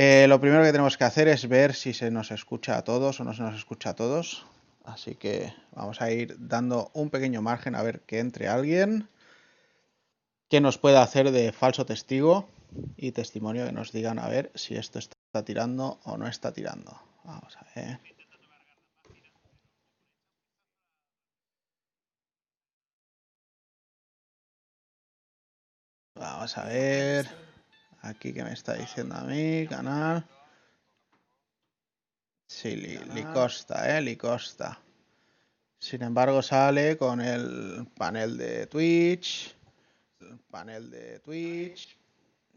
Eh, lo primero que tenemos que hacer es ver si se nos escucha a todos o no se nos escucha a todos. Así que vamos a ir dando un pequeño margen a ver que entre alguien que nos pueda hacer de falso testigo y testimonio que nos digan a ver si esto está tirando o no está tirando. Vamos a ver. Vamos a ver. Aquí que me está diciendo a mí, canal. Sí, li, costa, eh, li costa. Sin embargo, sale con el panel de Twitch. El panel de Twitch.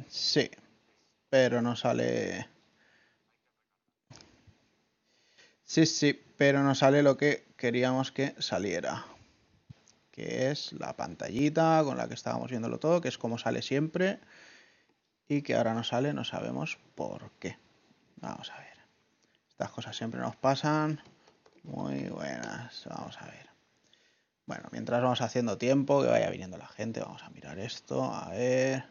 Sí, pero no sale. Sí, sí, pero no sale lo que queríamos que saliera. Que es la pantallita con la que estábamos viéndolo todo, que es como sale siempre. Y que ahora no sale, no sabemos por qué. Vamos a ver. Estas cosas siempre nos pasan. Muy buenas. Vamos a ver. Bueno, mientras vamos haciendo tiempo, que vaya viniendo la gente, vamos a mirar esto. A ver.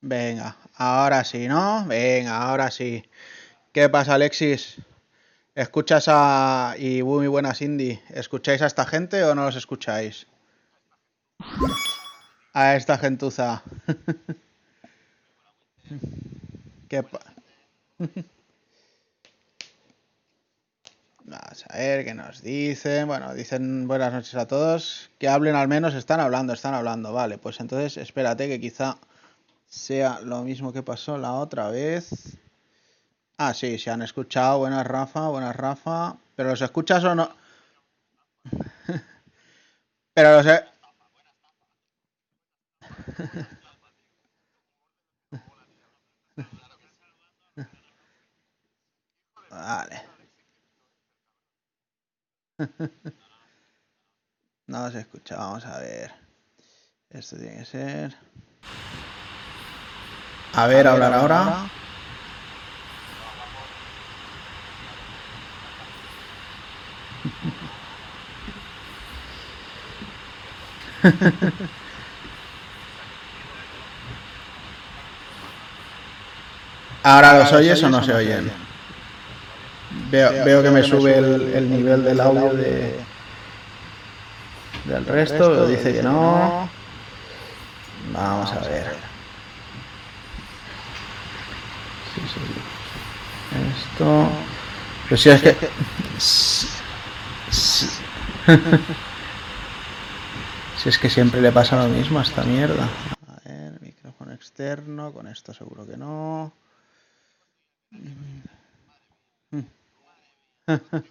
Venga, ahora sí, ¿no? Venga, ahora sí. ¿Qué pasa, Alexis? ¿Escuchas a... y muy buenas, Cindy. ¿Escucháis a esta gente o no los escucháis? A esta gentuza. ¿Qué Vamos a ver qué nos dicen. Bueno, dicen buenas noches a todos. Que hablen al menos, están hablando, están hablando. Vale, pues entonces espérate que quizá sea lo mismo que pasó la otra vez. Ah, sí, se han escuchado. Buenas, Rafa. Buenas, Rafa. ¿Pero los escuchas o no? Pero los... He... Vale. No los escucha. Vamos a ver. Esto tiene que ser... A ver, hablar ahora. ¿Ahora los oyes o no se oyen? Veo, veo que me sube el, nivel del audio de, del resto, dice que no. Vamos a ver. Esto. Pero si es que. Si es que siempre le pasa lo mismo a esta mierda. A ver, micrófono externo, con esto seguro que no.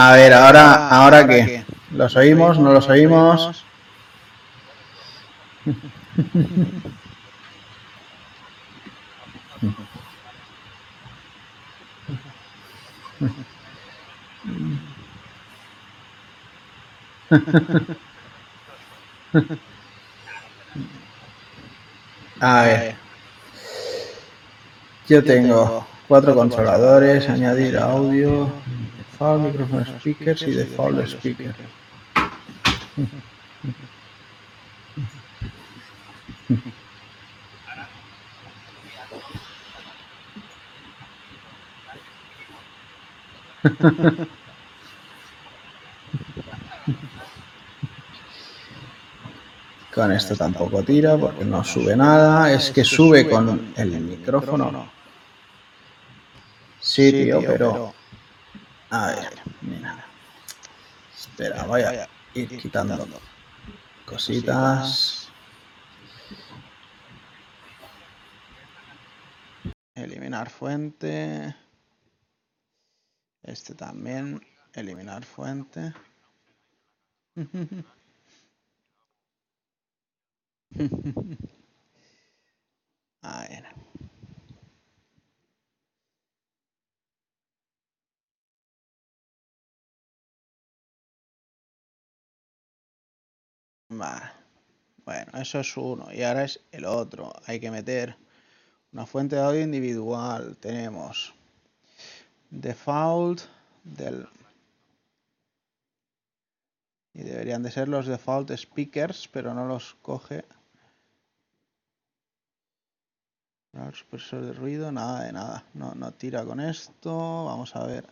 A ver, ahora, ahora qué. ¿Los oímos? ¿No los oímos? A ver. Yo tengo cuatro controladores, añadir audio default microphone speakers y default speaker. Con esto tampoco tira porque no sube nada. Es que sube con el micrófono. Sí, tío, pero a ver, mira. Espera, voy a ir quitando cositas. Eliminar fuente. Este también. Eliminar fuente. A ver. Bueno, eso es uno. Y ahora es el otro. Hay que meter una fuente de audio individual. Tenemos default del... Y deberían de ser los default speakers, pero no los coge. Supresor de ruido, nada de nada. No, no tira con esto. Vamos a ver.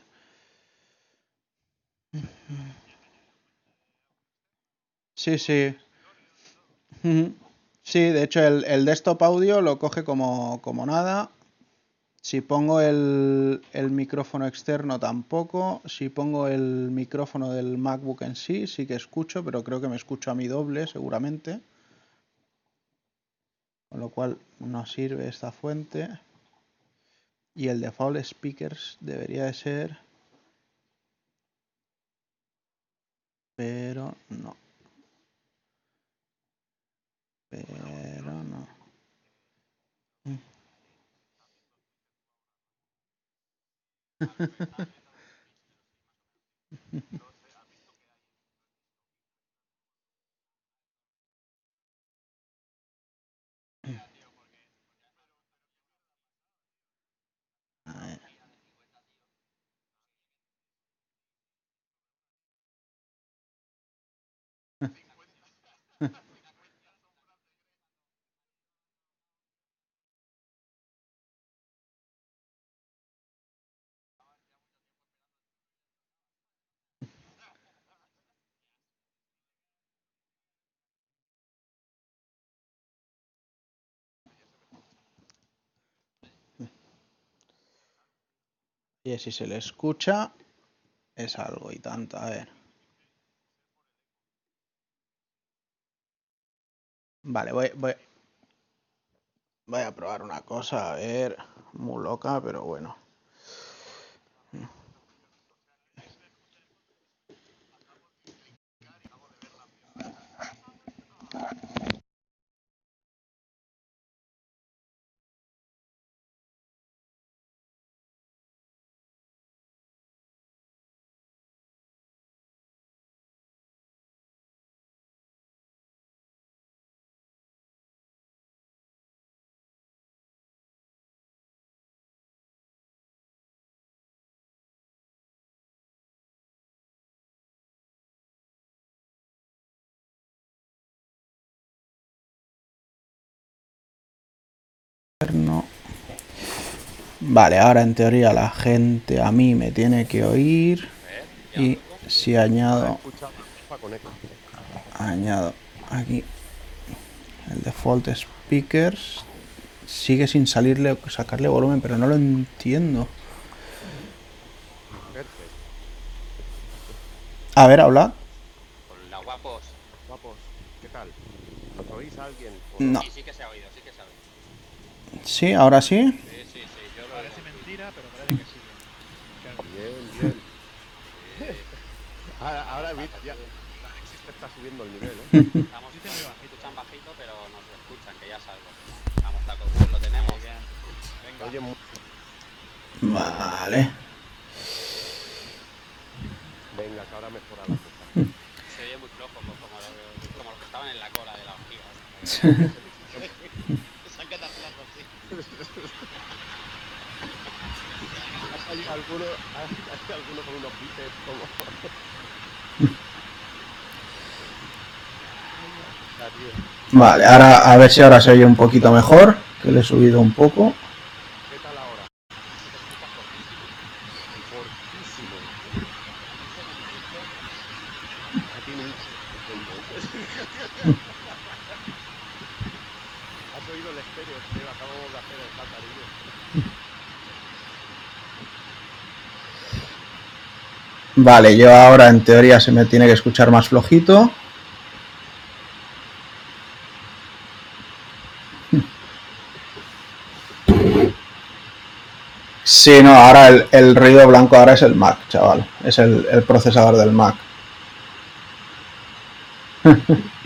Sí, sí. Sí, de hecho el, el desktop audio lo coge como, como nada. Si pongo el, el, micrófono externo tampoco. Si pongo el micrófono del MacBook en sí, sí que escucho, pero creo que me escucho a mi doble seguramente. Con lo cual no sirve esta fuente. Y el default speakers debería de ser... Pero no. Pero no. Y si se le escucha, es algo y tanto. A ver. Vale, voy, voy, voy a probar una cosa, a ver, muy loca, pero bueno. Vale, ahora en teoría la gente a mí me tiene que oír. Y si añado... Añado aquí el default speakers. Sigue sin salirle, sacarle volumen, pero no lo entiendo. A ver, habla. Hola, guapos. Guapos, ¿qué tal? ¿Nos oís a alguien? No. Sí, sí que se ha oído. Sí, ahora sí. Sí, sí, sí, yo lo Parece mentira, pero parece que sí. Bien, bien. ahora, ahora ya, se está subiendo el nivel, ¿eh? Estamos muy bajito. escuchan bajito, pero nos escuchan, que ya salgo. Vamos, taco, lo tenemos. Venga. Oye, Vale. venga, que ahora mejora la cosa. Se oye muy flojo, pues, como, los- como los que estaban en la cola de la orgía. Se han quedado flojos, sí. Hay alguno, hay, hay alguno con unos bíceps como... Vale, ahora a ver si ahora se oye un poquito mejor. Que le he subido un poco. ¿Qué tal ahora? Se escucha fortísimo. Fortísimo. Aquí no ¿Has oído el estéreo? Tío? Acabamos de hacer el catarillo. Vale, yo ahora en teoría se me tiene que escuchar más flojito. Sí, no, ahora el, el ruido blanco ahora es el Mac, chaval. Es el, el procesador del Mac.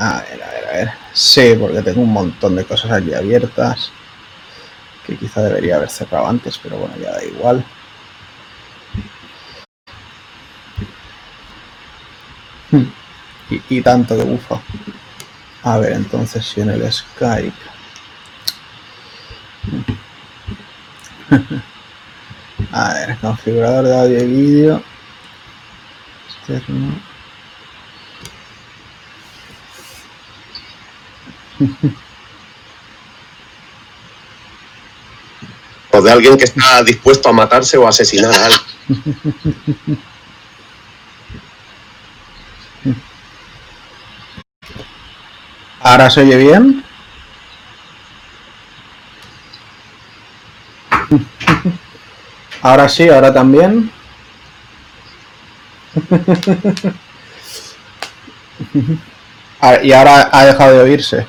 A ver, a ver, a ver. Sí, porque tengo un montón de cosas aquí abiertas que quizá debería haber cerrado antes, pero bueno, ya da igual. Hmm. Y, y tanto que bufo. A ver, entonces si en el Skype. A ver, configurador de audio y vídeo. Externo. O de alguien que está dispuesto a matarse o a asesinar a alguien. ¿Ahora se oye bien? Ahora sí, ahora también. Ah, Y ahora ha dejado de oírse.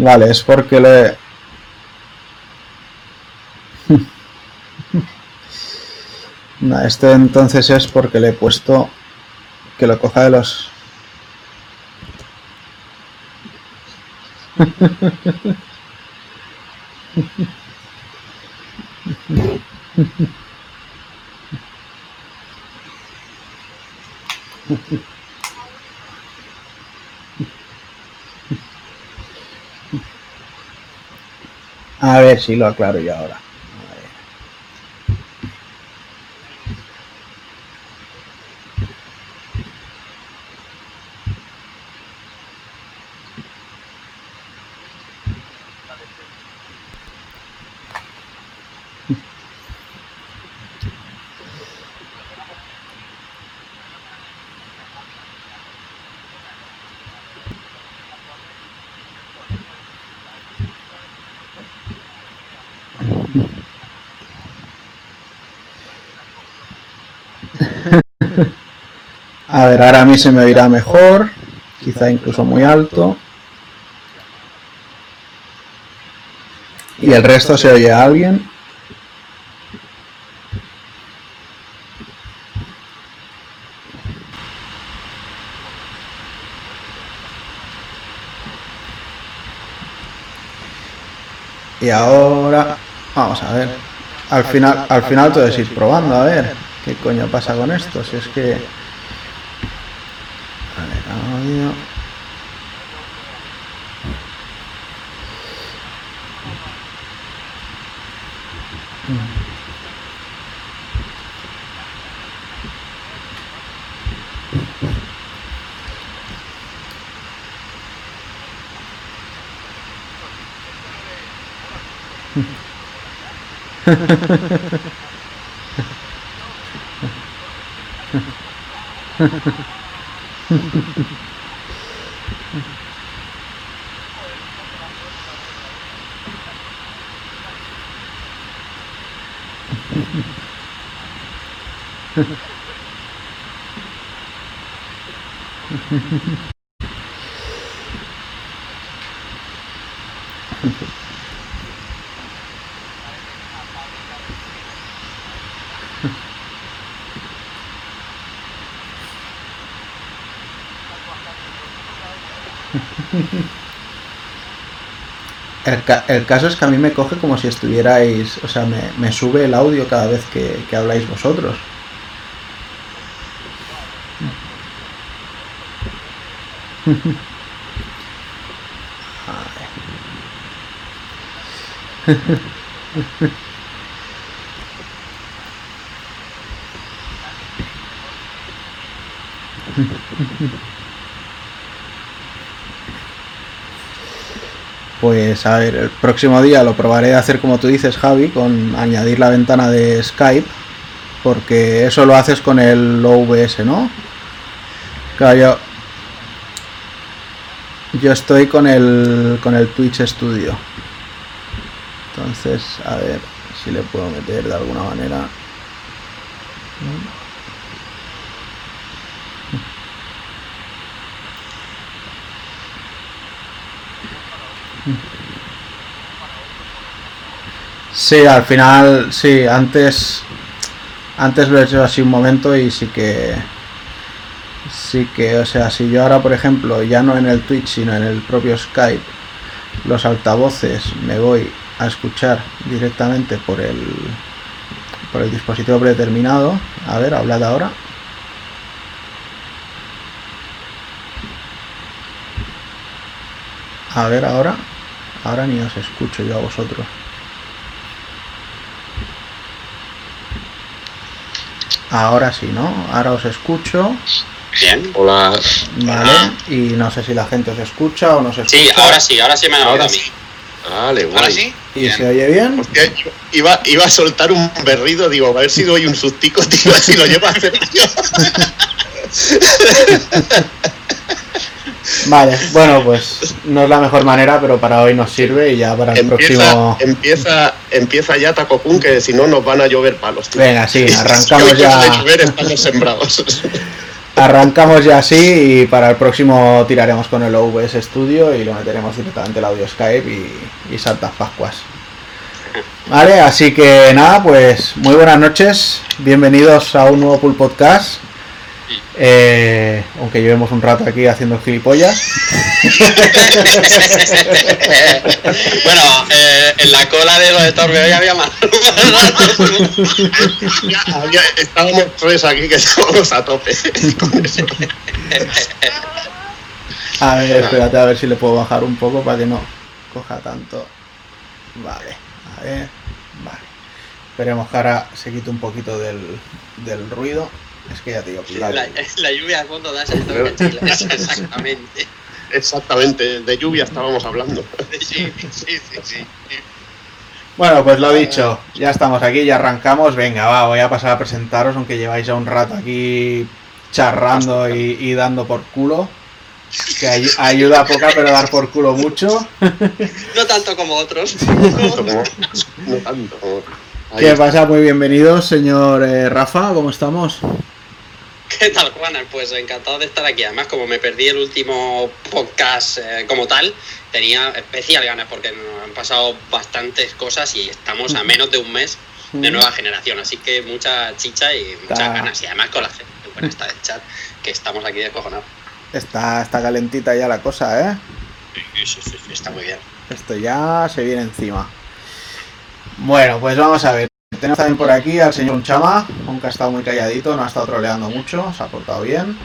Vale, es porque le... No, este entonces es porque le he puesto que lo coja de los... A ver si lo aclaro yo ahora. A ver. A ver, ahora a mí se me oirá mejor, quizá incluso muy alto. Y el resto se oye a alguien. Y ahora, vamos a ver. Al final, al final todo es ir probando, a ver qué coño pasa con esto. Si es que. A ver, audio. El, ca- el caso es que a mí me coge como si estuvierais, o sea, me, me sube el audio cada vez que, que habláis vosotros. Pues a ver, el próximo día lo probaré a hacer como tú dices, Javi, con añadir la ventana de Skype, porque eso lo haces con el OBS, ¿no? Claro, yo estoy con el, con el Twitch Studio. Entonces, a ver si le puedo meter de alguna manera. Sí, al final, sí, antes, antes lo he hecho así un momento y sí que, Sí que, o sea, si yo ahora, por ejemplo, ya no en el Twitch, sino en el propio Skype, los altavoces me voy a escuchar directamente por el por el dispositivo predeterminado. A ver, hablad ahora. A ver ahora. Ahora ni os escucho yo a vosotros. Ahora sí, ¿no? Ahora os escucho. Bien. Hola. Vale. Y no sé si la gente os escucha o no se escucha. Sí, ahora sí, ahora sí me han oído a mí. Vale, guay. ¿Ahora sí? ¿Y Bien. se oye bien? Hostia, iba, iba a soltar un berrido, digo, a ver si doy un sustico, tío, si lo llevo a hacer yo. Vale, bueno, pues no es la mejor manera, pero para hoy nos sirve y ya para el Empieza, próximo. empieza, empieza ya Takokun, que si no nos van a llover palos, tío. Venga, sí, Si arrancamos deja de ya. llover, estamos sembrados. Arrancamos ya así y para el próximo tiraremos con el OBS Studio y lo meteremos directamente el audio Skype y, y Santas Pascuas. Vale, así que nada, pues muy buenas noches, bienvenidos a un nuevo Pool Podcast. Eh, aunque llevemos un rato aquí haciendo gilipollas. bueno, eh, en la cola de lo de Torbe hoy había más. Había- estábamos tres aquí que estábamos a tope. A ver, espérate a ver si le puedo bajar un poco para que no coja tanto. Vale, a ver, vale. Esperemos que ahora se quite un poquito del, del ruido. Es que ya te digo, la, la- la lluvia al fondo da ese toque chile. Exactamente. Exactamente, de lluvia estábamos hablando. Sí, sí, sí, sí. Bueno, pues lo dicho, ya estamos aquí, ya arrancamos. Venga, va, voy a pasar a presentaros, aunque lleváis ya un rato aquí charrando y, y dando por culo. Que ay- ayuda poca, pero dar por culo mucho. No tanto como otros. No tanto como- no tanto como- Ahí ¿Qué pasa? Muy bienvenidos, señor eh, Rafa, ¿cómo estamos? ¿Qué tal, Juana? Pues encantado de estar aquí. Además, como me perdí el último podcast eh, como tal, tenía especial ganas porque nos han pasado bastantes cosas y estamos a menos de un mes de nueva generación. Así que mucha chicha y muchas Está- ganas. Y además con la gente buena está del chat, que estamos aquí descojonados. Está, está calentita ya la cosa, ¿eh? Sí, sí, sí, sí, está muy bien. Esto ya se viene encima. Bueno, pues vamos a ver. Tenemos también por aquí al señor Unchama, aunque ha estado muy calladito, no ha estado troleando mucho, se ha portado bien.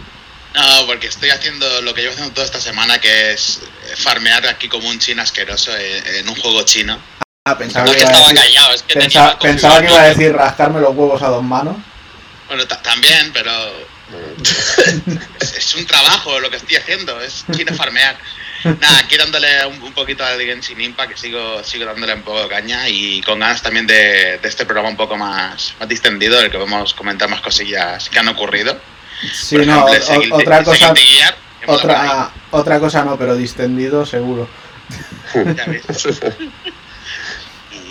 No, porque estoy haciendo lo que llevo haciendo toda esta semana, que es farmear aquí como un chino asqueroso en, un juego chino. Ah, pensaba No que es estaba decir, callado, es que tenía pensaba que iba a decir rascarme los huevos a dos manos. Bueno, ta- también, pero es, es un trabajo lo que estoy haciendo, es chino farmear. Nada, aquí dándole un, un poquito al Genshin Impact, que sigo, sigo dándole un poco de caña y con ganas también de, de este programa un poco más, más distendido, en el que vamos a comentar más cosillas que han ocurrido. Sí, Por no, ejemplo, o- seguir- otra cosa, otra, otra cosa no, pero distendido seguro. Ya ves.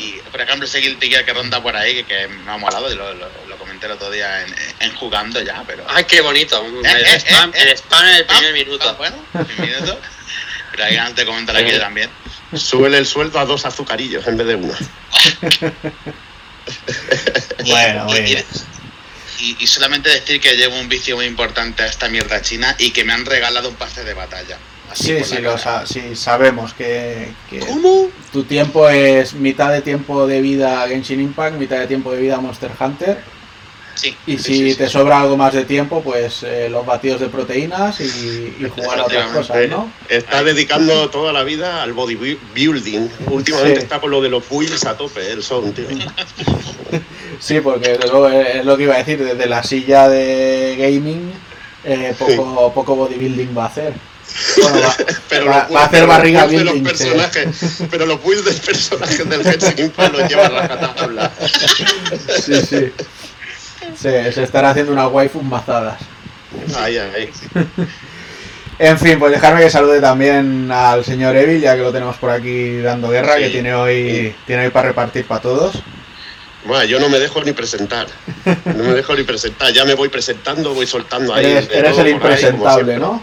Y, por ejemplo, ese Guilty Gear que ronda por ahí, que, que me ha molado, y lo, lo, lo comenté el otro día en, en jugando ya, pero... Ay, qué bonito. El eh, spam, eh, el spam en el Ah, primer minuto. ah, Bueno, un minuto. Pero hay ganas de comentar aquí también. Súbele el sueldo a dos azucarillos en vez de uno. Bueno, bueno. Y, y solamente decir que llevo un vicio muy importante a esta mierda china y que me han regalado un pase de batalla. Así Sí, sí, lo sa- sí, sabemos que, que ¿Cómo? tu tiempo es mitad de tiempo de vida Genshin Impact, mitad de tiempo de vida Monster Hunter. Sí, Y sí, si sí, sí, te sí. sobra algo más de tiempo, pues eh, los batidos de proteínas y, y jugar a otras cosas, ¿no? Está dedicando toda la vida al bodybuilding. Últimamente Sí. está con lo de los builds a tope, el son, tío. Sí, porque luego es lo que iba a decir, desde la silla de gaming eh, poco, poco bodybuilding va a hacer. Bueno, va, Pero va- los va a hacer barriga los sí. personajes, pero los builds de personajes del Impact los lleva a rajatabla. Sí, sí. Se, se estará haciendo unas waifus mazadas. Ahí, ahí. En fin, pues dejarme que salude también al señor Evil, ya que lo tenemos por aquí dando guerra, Sí, que tiene hoy, sí. tiene hoy para repartir para todos. Bueno, yo no me dejo ni presentar. No me dejo ni presentar. Ya me voy presentando, voy soltando ahí. Eres, eres el ahí, impresentable, siempre. ¿no?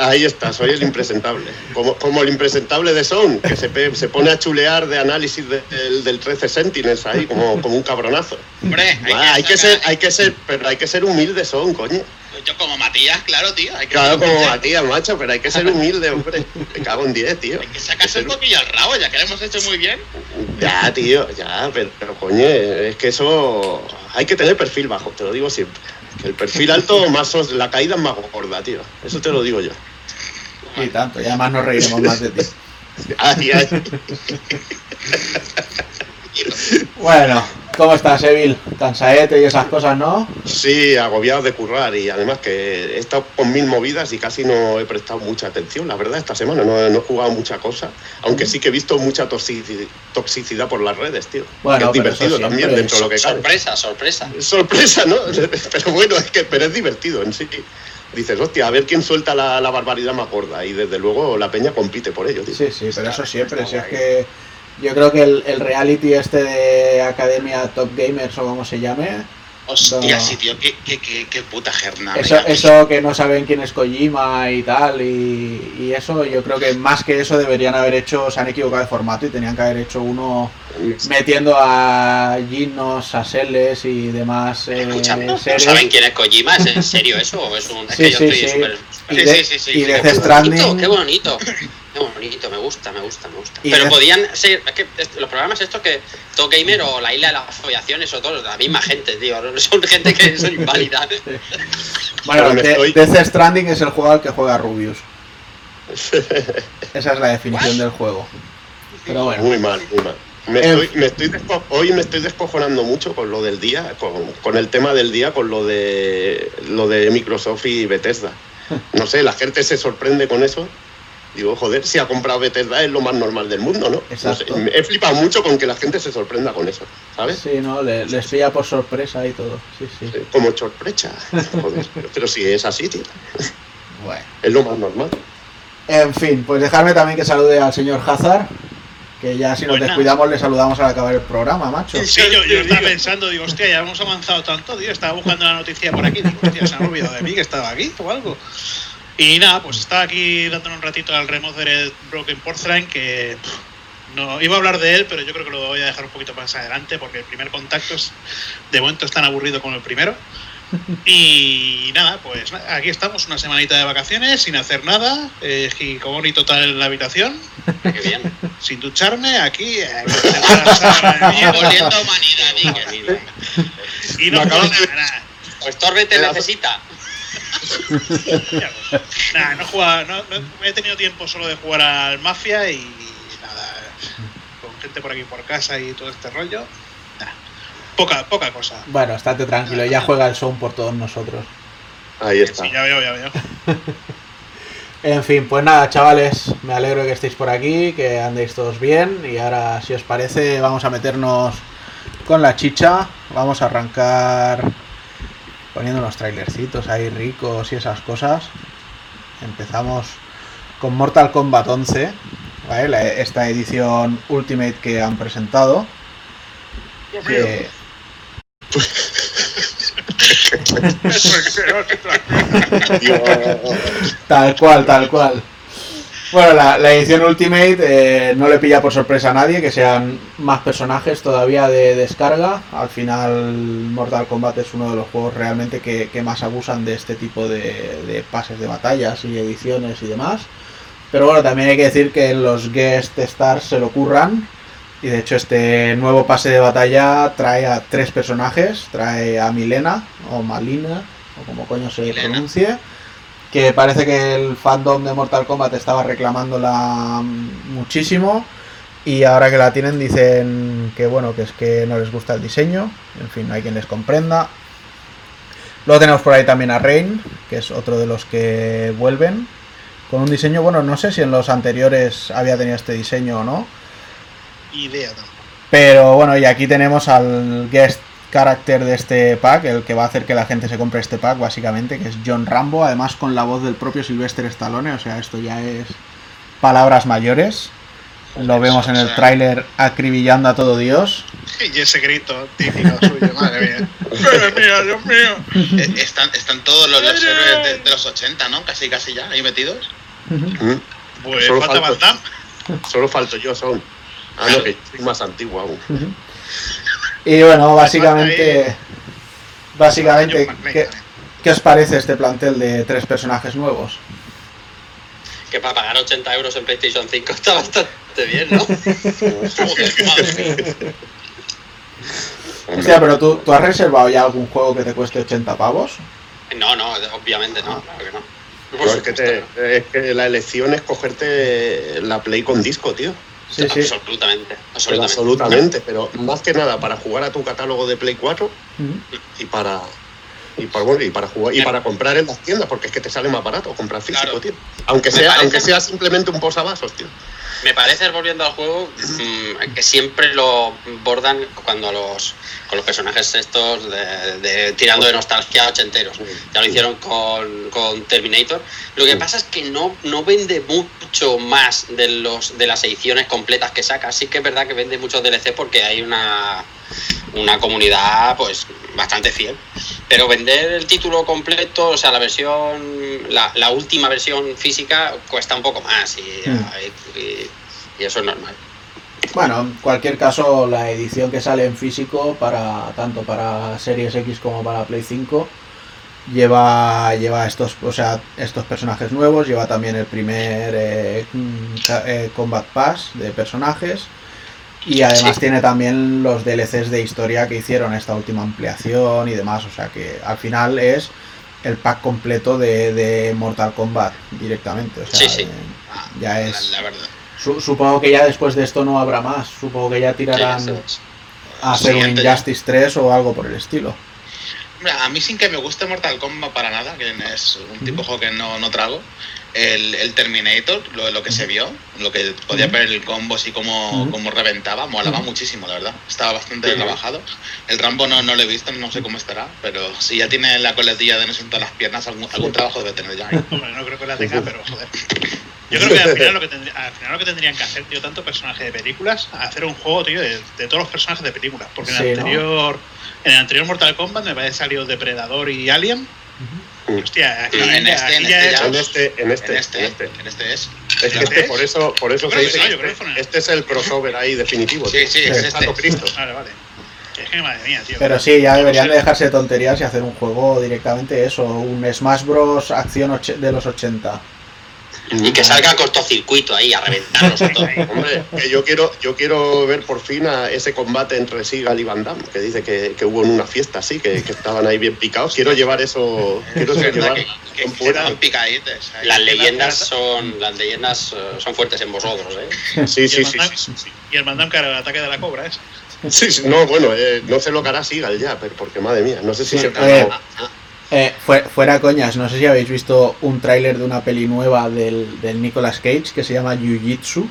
Ahí está, soy el impresentable. Como, como el impresentable de Son, que se, pe- se pone a chulear de análisis de- del, del 13 Sentinels ahí, como, como un cabronazo. Hombre, hay, Buah, hay, que ser, hay que ser, pero hay que ser humilde Son, coño. Yo como Matías, claro, tío. Hay que Claro, ser como humilde. Matías, macho, pero hay que ser humilde, hombre. Me cago en 10, tío. Hay que sacarse un poquillo al rabo, ya que lo hemos hecho muy bien. Ya, tío, ya, pero, pero, coño, es que eso. Hay que tener perfil bajo, te lo digo siempre. Que el perfil alto, más la caída es más gorda, tío. Eso te lo digo yo. Y tanto, y además nos reiremos más de ti. Ay, ay. Bueno, ¿cómo estás, Evil? Cansaete y esas cosas, ¿no? Sí, agobiado de currar y además que he estado con mil movidas y casi no he prestado mucha atención, la verdad, esta semana no, he- no he jugado mucha cosa, aunque sí que he visto mucha toxici- toxicidad por las redes, tío. Bueno, Que es divertido también dentro de lo que cabe. Sorpresa, sorpresa. Sorpresa, ¿no? Pero bueno, es que pero es divertido en sí. Dices, hostia, a ver quién suelta la, la barbaridad más gorda y desde luego la peña compite por ello, tío. Sí, sí, pero eso siempre. Si es que yo creo que el, el reality este de Academia Top Gamers o como se llame, Hostia, No. sí, tío, qué, qué, qué, qué puta jerna. eso, eso que no saben quién es Kojima y tal, y, y eso, yo creo que más que eso deberían haber hecho, se han equivocado de formato y tenían que haber hecho uno metiendo a Ginos, a Seles y demás eh, Escúchame, ¿no saben quién es Kojima? ¿Es en serio eso? ¿O es un.? Es Sí, que yo sí, estoy sí. súper. Y, Sí, de- sí, sí, sí, y sí, Death Stranding. bonito, qué bonito. Qué bonito, me gusta, me gusta, me gusta. Y Pero de- podían ser, es que los programas estos que Top Gamer o la isla de las follaciones o todos, la misma gente, tío. Son gente que son inválida. Bueno, Pero me De- estoy- Death Stranding es el juego al que juega Rubius. Esa es la definición del juego. Pero bueno. Muy mal, muy mal. Me estoy, me estoy desco- hoy me estoy descojonando mucho con lo del día, con, con el tema del día, con lo de lo de Microsoft y Bethesda. No sé, la gente se sorprende con eso. Digo, joder, si ha comprado Bethesda es lo más normal del mundo, ¿no? No sé, Exacto. he flipado mucho con que la gente se sorprenda con eso, ¿sabes? Sí, no, Le- les pilla por sorpresa y todo. Sí, sí. Como sorpresa. Joder, pero, pero si es así, tío, Bueno. es lo más normal. En fin, pues dejarme también que salude al señor Hazard. Que ya si nos Buenas. descuidamos le saludamos al acabar el programa, macho. Sí, yo, yo estaba pensando, digo, hostia, ya hemos avanzado tanto, tío. Estaba buscando la noticia por aquí, digo, hostia, se han olvidado de mí que estaba aquí o algo. Y nada, pues estaba aquí dándole un ratito al Remothered Broken Porcelain, que pff, no iba a hablar de él, pero yo creo que lo voy a dejar un poquito más adelante, porque el primer contacto es, de momento es tan aburrido como el primero. Y nada, pues aquí estamos, una semanita de vacaciones, sin hacer nada, eh, hikikomori total en la habitación, Qué bien. sin ducharme, aquí, eh, a humanidad, Miguel. Y no de- nada. Pues Torbe te necesita. Nada, no he jugado, no, no- he tenido tiempo solo de jugar al Mafia y nada, con gente por aquí por casa y todo este rollo. Poca, poca cosa. Bueno, estate tranquilo, ya juega el son por todos nosotros. Ahí está. Sí, ya veo, ya veo. En fin, pues nada, chavales, me alegro que estéis por aquí, que andéis todos bien. Y ahora, si os parece, vamos a meternos con la chicha. Vamos a arrancar poniendo unos trailercitos ahí ricos y esas cosas. Empezamos con Mortal Kombat 11, ¿vale? La- esta edición Ultimate que han presentado. Que. Tal cual, tal cual. Bueno, la, la edición Ultimate eh, no le pilla por sorpresa a nadie que sean más personajes todavía de descarga. Al final, Mortal Kombat es uno de los juegos realmente que, que más abusan de este tipo de, de pases de batallas y ediciones y demás. Pero bueno, también hay que decir que los guest stars se lo curran. Y de hecho, este nuevo pase de batalla trae a tres personajes: trae a Milena o Malina, o como coño se Milena. pronuncie que parece que el fandom de Mortal Kombat estaba reclamándola mm, muchísimo y ahora que la tienen dicen que bueno, que es que no les gusta el diseño, en fin, no hay quien les comprenda. Luego tenemos por ahí también a Rain, que es otro de los que vuelven, con un diseño, bueno, no sé si en los anteriores había tenido este diseño o no, Idea tampoco. pero bueno, y aquí tenemos al guest character de este pack, el que va a hacer que la gente se compre este pack, básicamente, que es John Rambo, además con la voz del propio Sylvester Stallone, o sea, esto ya es palabras mayores. Lo vemos en el tráiler acribillando a todo Dios. Y ese grito típico suyo, madre mía. Madre mía, Dios mío. Eh, Están, están todos los, los héroes de, de los 80, ¿no? Casi, casi ya, ahí metidos. Pues Solo falta Damme. Solo falto yo, son. Ah, no, que soy más antiguo aún. Y bueno, básicamente... Básicamente, John McClane ¿qué. ¿Qué os parece este plantel de tres personajes nuevos? Que para pagar 80 euros en PlayStation 5 está bastante bien, ¿no? Joder, madre mía. Hostia, pero ¿tú, ¿tú has reservado ya algún juego que te cueste 80 pavos? No, no, obviamente no, claro que no. Que te- es que la elección es cogerte la Play con disco, tío. Sí, sí. Absolutamente, Pero absolutamente. pero más que nada para jugar a tu catálogo de Play 4 Ujú. y para y para bueno, y para jugar y para comprar en las tiendas porque es que te sale más barato comprar físico, Claro. tío. Aunque sea parece- aunque sea simplemente un posavasos, tío. Me parece, volviendo al juego, mm, que siempre lo bordan cuando los, con los personajes estos de, de- tirando de nostalgia ochenteros. Ya lo hicieron con, con Terminator. Lo que pasa es que no, no vende mucho más de los de las ediciones completas que saca. Sí que es verdad que vende muchos DLC porque hay una, una comunidad pues bastante fiel. Pero vender el título completo, o sea, la versión, la, la última versión física cuesta un poco más y, Mm. y- y eso es normal. Bueno, en cualquier caso, la edición que sale en físico, para tanto para Series X como para Play 5, lleva, lleva estos, o sea, estos personajes nuevos, lleva también el primer eh, mm, eh, Combat Pass de personajes. Y además Sí. tiene también los DLCs de historia que hicieron esta última ampliación y demás. O sea que al final es el pack completo de, de Mortal Kombat directamente. O sea, Sí, sí. eh, ya es. La, verdad. Su- supongo que ya después de esto no habrá más. Supongo que ya tirarán Sí, a hacer un. Injustice 3 o algo por el estilo. Mira, a mí sin que me guste Mortal Kombat para nada, que es un tipo de juego que no, no trago. El, el Terminator, lo, lo que se vio, lo que podía ver el combo y cómo, Ujú. cómo reventaba, molaba muchísimo, la verdad. Estaba bastante trabajado. El Rambo no, no lo he visto, no sé cómo estará, pero si ya tiene la coletilla de no sentar las piernas, algún, algún trabajo debe tener ya. Hombre, no creo que la tenga, pero joder. Yo creo que al final lo que, tendría- al final lo que tendrían que hacer, tío, tanto personaje de películas, hacer un juego, tío, de, de todos los personajes de películas. Porque en Sí, el ¿no? anterior, en el anterior Mortal Kombat me parece salió Depredador y Alien. Ujú. Hostia, en ya- este- en este es- ya- En este, en este, En este, en este. en este es. Es que este, por eso, por eso se dice que este, este es el crossover ahí definitivo. Sí, sí, es Santo este. Cristo. Vale, vale. Es que madre mía, tío. Pero sí, ya deberían de dejarse de tonterías y hacer un juego directamente eso, un Smash Bros. acción de los 80. Y que salga cortocircuito ahí a reventarlos a todos. Hombre, que yo quiero, yo quiero ver por fin a ese combate entre Seagal y Van Damme, que dice que, que hubo en una fiesta así, que, que estaban ahí bien picados. Quiero llevar eso, quiero Es llevar que, que, picaditos. ahí. Las leyendas son las leyendas eh, son fuertes en vosotros, ¿eh? Sí, sí, sí, sí, sí. y el Mandam que hará el ataque de la cobra, ¿es? Sí, sí, no, bueno, eh, no sé lo que hará Seagal ya, pero porque madre mía, no sé si Sí, se eh, Ah, ah, fue- fuera coñas, no sé si habéis visto un tráiler de una peli nueva del, del Nicolas Cage que se llama Jiu-Jitsu,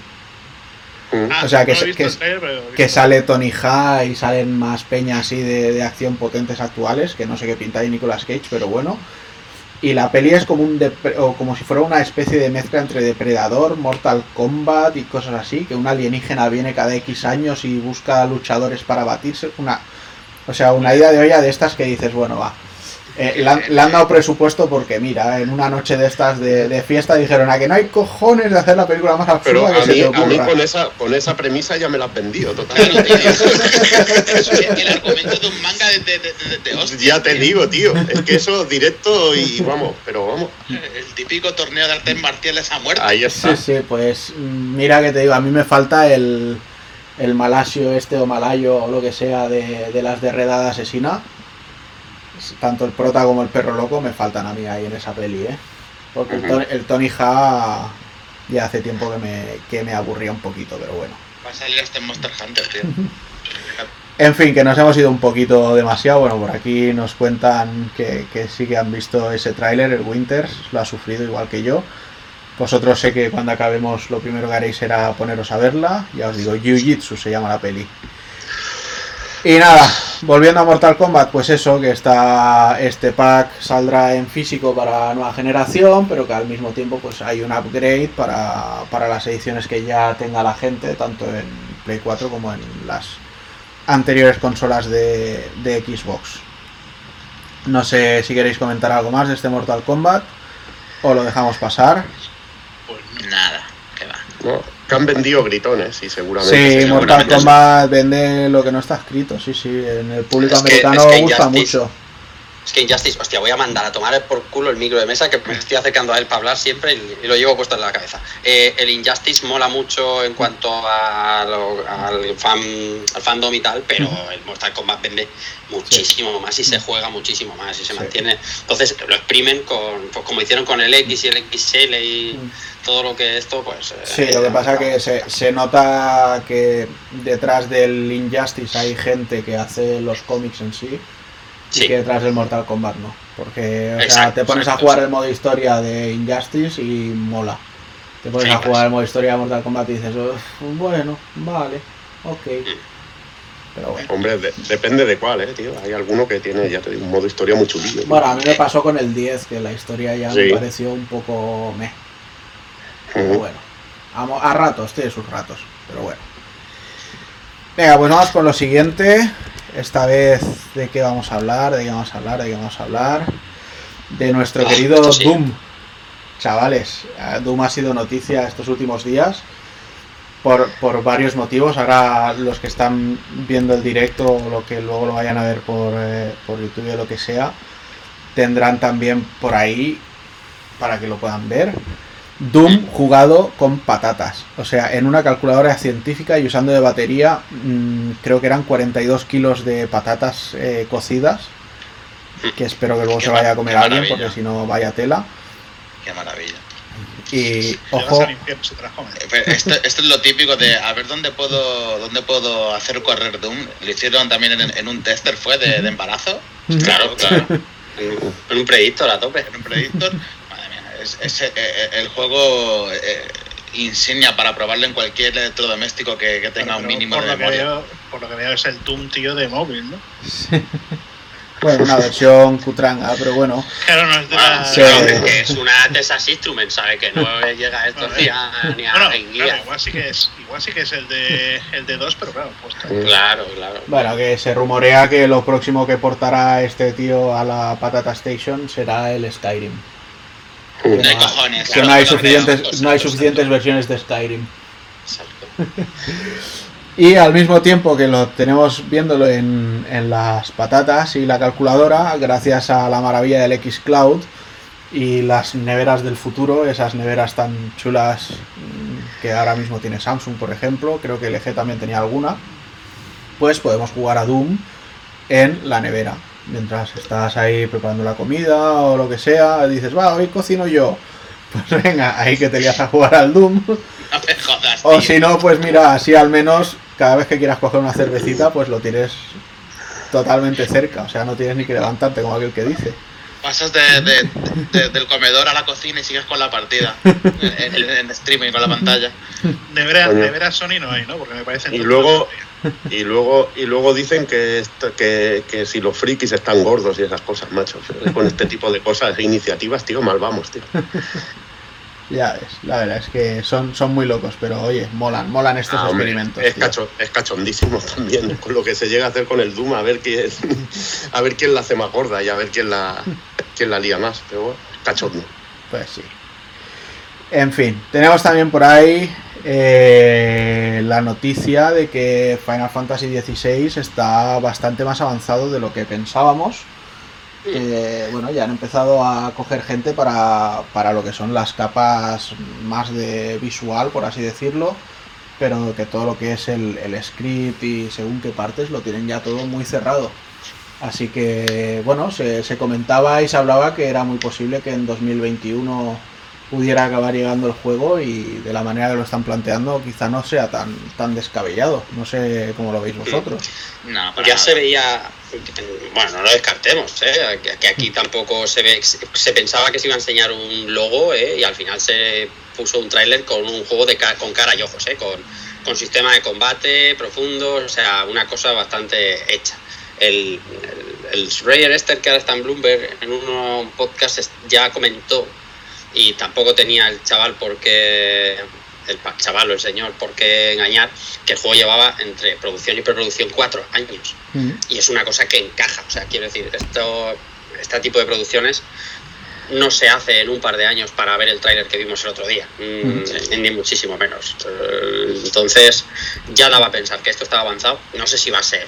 Mm. Ah, O sea, que no visto que trailer, sale Tony Ha y salen más peñas así de, de acción potentes actuales, que no sé qué pinta ahí Nicolas Cage, pero bueno. Y la peli es como un depre- o como si fuera una especie de mezcla entre Depredador, Mortal Kombat y cosas así, que un alienígena viene cada X años y busca luchadores para batirse, una o sea, una idea de olla de estas que dices, bueno, va. Eh, le, han, le han dado presupuesto porque, mira, en una noche de estas de, de fiesta dijeron a que no hay cojones de hacer la película más Pero absurda a que se mí, te a mí ocurra. con esa con esa premisa ya me la has vendido Claro, totalmente. Eso es el argumento de un manga de, de, de, de- de hostia, ya te tío. digo, tío, es que eso directo y vamos, pero vamos, El típico torneo de artes marciales a muerte. ahí está. Sí, sí, pues mira que te digo, a mí me falta el, el malasio este o malayo o lo que sea de, de las de redada asesina. Tanto el prota como el perro loco me faltan a mí ahí en esa peli, ¿eh? Porque el. Tony, el Tony Ha ya hace tiempo que me, que me aburría un poquito, pero bueno. Va a salir este Monster Hunter, tío. En fin, que nos hemos ido un poquito demasiado. Bueno, por aquí nos cuentan que, que sí que han visto ese tráiler, el Winters, lo ha sufrido igual que yo. Vosotros sé que cuando acabemos lo primero que haréis será poneros a verla. Ya os digo, Jiu-Jitsu se llama la peli. Y nada, volviendo a Mortal Kombat, pues eso, que está este pack saldrá en físico para nueva generación, pero que al mismo tiempo pues hay un upgrade para, para las ediciones que ya tenga la gente, tanto en Play 4 como en las anteriores consolas de, de Xbox. No sé si queréis comentar algo más de este Mortal Kombat o lo dejamos pasar. Pues, Nada, que va. ¿no? Que han vendido gritones y seguramente. Sí, se Mortal Kombat vende lo que no está escrito, sí, sí, en el público Es que- americano es que gusta mucho. Es que Injustice, hostia, voy a mandar a tomar por culo el micro de mesa que me estoy acercando a él para hablar siempre y, lo llevo puesto en la cabeza. Eh, el Injustice mola mucho en cuanto a lo- al, fan, al fandom y tal, pero el Mortal Kombat vende muchísimo más y se juega muchísimo más y se Sí. mantiene. Entonces lo exprimen con, pues como hicieron con el X y el XL y todo lo que esto, pues. eh, Sí, lo que pasa es que se, se nota que detrás del Injustice hay gente que hace los cómics en sí Sí. que detrás del Mortal Kombat no. Porque o sea, te pones a jugar sí. el modo historia de Injustice y mola. Te pones Sí, a jugar el modo historia de Mortal Kombat y dices, "Uf, bueno, vale, ok. Pero bueno. Hombre, de- depende de cuál, eh, tío. Hay alguno que tiene, ya te digo, un modo historia muy chulillo. Bueno, a mí me pasó con el 10, que la historia ya Sí. me pareció un poco meh. Pero bueno, a, mo- a ratos, tiene sus ratos, pero bueno. Venga, pues vamos con lo siguiente. Esta vez, ¿de qué vamos a hablar? ¿De qué vamos a hablar? ¿De qué vamos a hablar? De nuestro Ah, querido sí. Doom. Chavales, eh, Doom ha sido noticia estos últimos días por, por varios motivos. Ahora los que están viendo el directo o lo que luego lo vayan a ver por, eh, por YouTube o lo que sea, tendrán también por ahí para que lo puedan ver. Doom jugado con patatas, o sea, en una calculadora científica y usando de batería, mm, creo que eran 42 kilos de patatas eh, cocidas, que espero que luego Qué se vaya a comer alguien, porque si no, vaya tela. Qué maravilla. Y ojo. Eh, pero Esto, esto es lo típico de a ver dónde puedo dónde puedo hacer correr Doom. Lo hicieron también en, en un tester, fue de, de embarazo. Claro, claro. En un predictor a tope. En un predictor. Es, es, eh, eh, el juego eh, insignia para probarlo en cualquier electrodoméstico que, que tenga Pero un mínimo de memoria. veo, por lo que veo es el Doom tío de móvil, ¿no? bueno, una versión cutranga, pero bueno, Claro, no es de la... Sí. claro, es que es una Texas Instrument, ¿sabes? Que no llega a esto Vale. ni a, ni a Bueno, claro, igual sí que es, igual sí que es el de el de 2, pero claro, pues Claro, claro. bueno, que se rumorea que lo próximo que portará este tío a la Patata Station será el Skyrim. No, cojones. que claro, no hay suficientes, no hay suficientes versiones de Skyrim. Exacto. Y al mismo tiempo que lo tenemos viéndolo en, en las patatas y la calculadora, gracias a la maravilla del Xcloud y las neveras del futuro, esas neveras tan chulas que ahora mismo tiene Samsung, por ejemplo, creo que LG también tenía alguna, pues podemos jugar a Doom en la nevera. Mientras estás ahí preparando la comida o lo que sea, dices, va, hoy cocino yo. Pues venga, ahí que te lías a jugar al Doom. No me jodas, O si no, pues mira, así al menos cada vez que quieras coger una cervecita, pues lo tienes totalmente cerca. O sea, no tienes ni que levantarte como aquel que dice. Pasas de, de- de- del comedor a la cocina y sigues con la partida. En, en- en streaming con la pantalla. nevera, nevera Sony no hay, ¿no? Porque me parece Y luego, y luego, y luego dicen que, esto- que, que si los frikis están gordos y esas cosas, macho. Con este tipo de cosas, e iniciativas, tío, mal vamos, tío. Ya ves, la verdad es que son, son muy locos, pero oye, molan, molan estos Ah, hombre, experimentos. es, cacho- es cachondísimo también, con lo que se llega a hacer con el Doom, a ver quién, a ver quién la hace más gorda y a ver quién la, quién la lía más. Pero bueno, cachondo. Pues sí. En fin, tenemos también por ahí eh, la noticia de que Final Fantasy XVI está bastante más avanzado de lo que pensábamos. Eh, bueno, ya han empezado a coger gente para, para lo que son las capas más de visual, por así decirlo, pero que todo lo que es el, script y según qué partes lo tienen ya todo muy cerrado. Así que, bueno, se comentaba y se hablaba que era muy posible que en 2021 pudiera acabar llegando el juego y de la manera que lo están planteando quizá no sea tan, tan descabellado. No sé cómo lo veis vosotros. No, para Ya nada. se veía, bueno, no lo descartemos, ¿eh? que, que aquí tampoco se ve, se pensaba que se iba a enseñar un logo ¿eh? y al final se puso un tráiler con un juego de ca- con cara y ojos, ¿eh? con, con sistema de combate profundo, o sea, una cosa bastante hecha. El, el, el Rayer Esther, que ahora está en Bloomberg, en un podcast ya comentó y tampoco tenía el chaval por qué, el chaval o el señor por qué engañar, que el juego llevaba entre producción y preproducción cuatro años y es una cosa que encaja. O sea, quiero decir, esto, este tipo de producciones no se hace en un par de años para ver el tráiler que vimos el otro día, mm, ni muchísimo menos. Entonces, ya daba a pensar que esto estaba avanzado. No sé si va a ser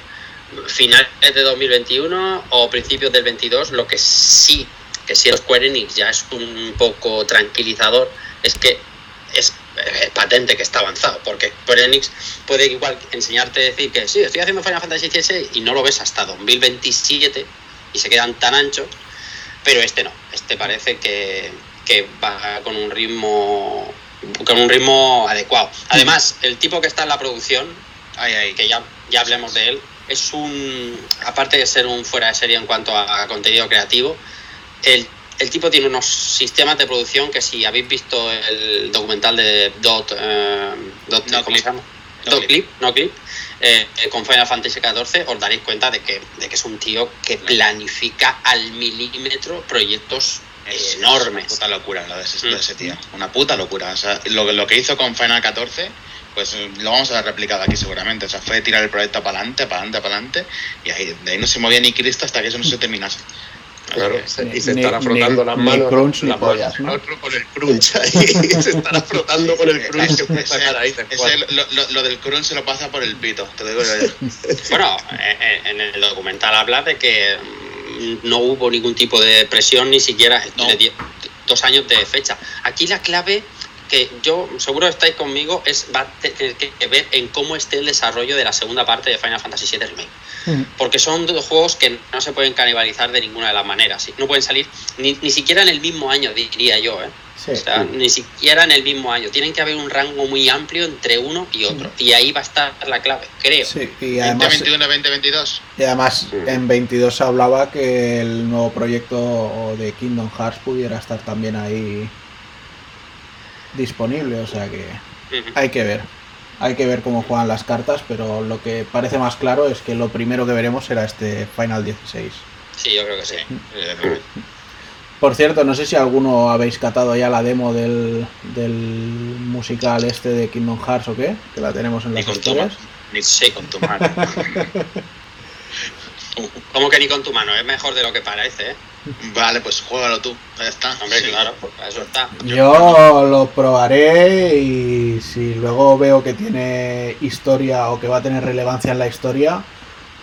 finales de 2021 o principios del 22, lo que sí, que sí Square Enix ya es un poco tranquilizador, es que es, es patente que está avanzado, porque Square Enix puede igual enseñarte a decir que sí, estoy haciendo Final Fantasy XVI y no lo ves hasta 2027 y se quedan tan anchos, pero este no, este parece que, que va con un ritmo con un ritmo adecuado. Además, el tipo que está en la producción, que ya, ya hablemos de él, es un, aparte de ser un fuera de serie en cuanto a contenido creativo, el, el tipo tiene unos sistemas de producción que si habéis visto el documental de Dot, eh, Dot No ¿cómo Clip. se llama? No Dot Clip. Clip, no Clip, eh, eh, con Final Fantasy XIV, os daréis cuenta de que, de que es un tío que planifica al milímetro proyectos Es enormes. Una puta locura lo de ese, Mm. de ese tío. Una puta locura. O sea, lo, lo que hizo con Final 14, pues lo vamos a ver replicado aquí seguramente. O sea, fue tirar el proyecto para adelante, para adelante, para adelante. Y ahí, de ahí no se movía ni Cristo hasta que eso no se terminase. Claro, y se Ni- estará ni- frotando las ni manos. crunch ni las manos ¿no? Con el crunch ahí. se estará frotando con el crunch Ese- sacar ahí ese- lo, lo- lo del crunch se lo pasa por el pito, te lo digo yo. Bueno, eh, en el documental habla de que mm, no hubo ningún tipo de presión, ni siquiera No. de die- dos años de fecha. Aquí la clave que yo seguro estáis conmigo es va a tener que ver en cómo esté el desarrollo de la segunda parte de Final Fantasy VII Remake. Mm. Porque son dos juegos que no se pueden canibalizar de ninguna de las maneras. ¿sí? No pueden salir ni, ni siquiera en el mismo año, diría yo. ¿eh? Sí. O sea, ni siquiera en el mismo año. Tienen que haber un rango muy amplio entre uno y otro. Y ahí va a estar la clave, creo. Sí, y además, 2021, 2022. y además Mm. en 22 se hablaba que el nuevo proyecto de Kingdom Hearts pudiera estar también ahí disponible, o sea que hay que ver. Hay que ver cómo juegan las cartas, pero lo que parece más claro es que lo primero que veremos será este Final 16. Sí, yo creo que sí. Por cierto, no sé si alguno habéis catado ya la demo del, del musical este de Kingdom Hearts o qué, que la tenemos en Ni las historias. Ni con tu mano. Como que ni con tu mano, es mejor de lo que parece, ¿eh? Vale, pues juégalo tú. Ya está. Hombre, Sí. claro, pues para eso está. Yo lo probaré y si luego veo que tiene historia o que va a tener relevancia en la historia,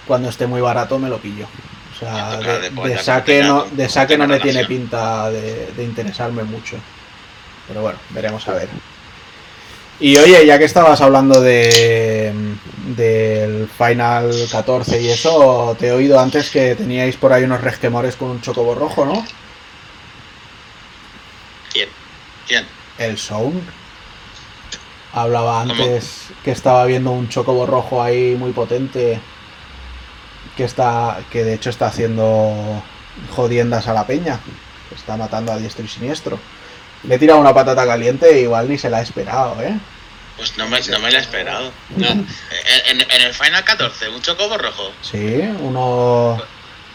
cuando esté muy barato me lo pillo. O sea, de, saque no, de saque no me tiene pinta de, de interesarme mucho. Pero bueno, veremos a ver. Y oye, ya que estabas hablando de del Final 14 y eso, te he oído antes que teníais por ahí unos resquemores con un chocobo rojo, ¿no? ¿Quién? Bien. El Sound. Hablaba ¿Cómo? antes que estaba viendo un chocobo rojo ahí muy potente. Que está. que de hecho está haciendo jodiendas a la peña. Está matando a diestro y siniestro. Le he tirado una patata caliente e igual ni se la ha esperado, ¿eh? Pues no me, no me lo he esperado. No. En, en- en el Final 14, un chocobo rojo. Sí, uno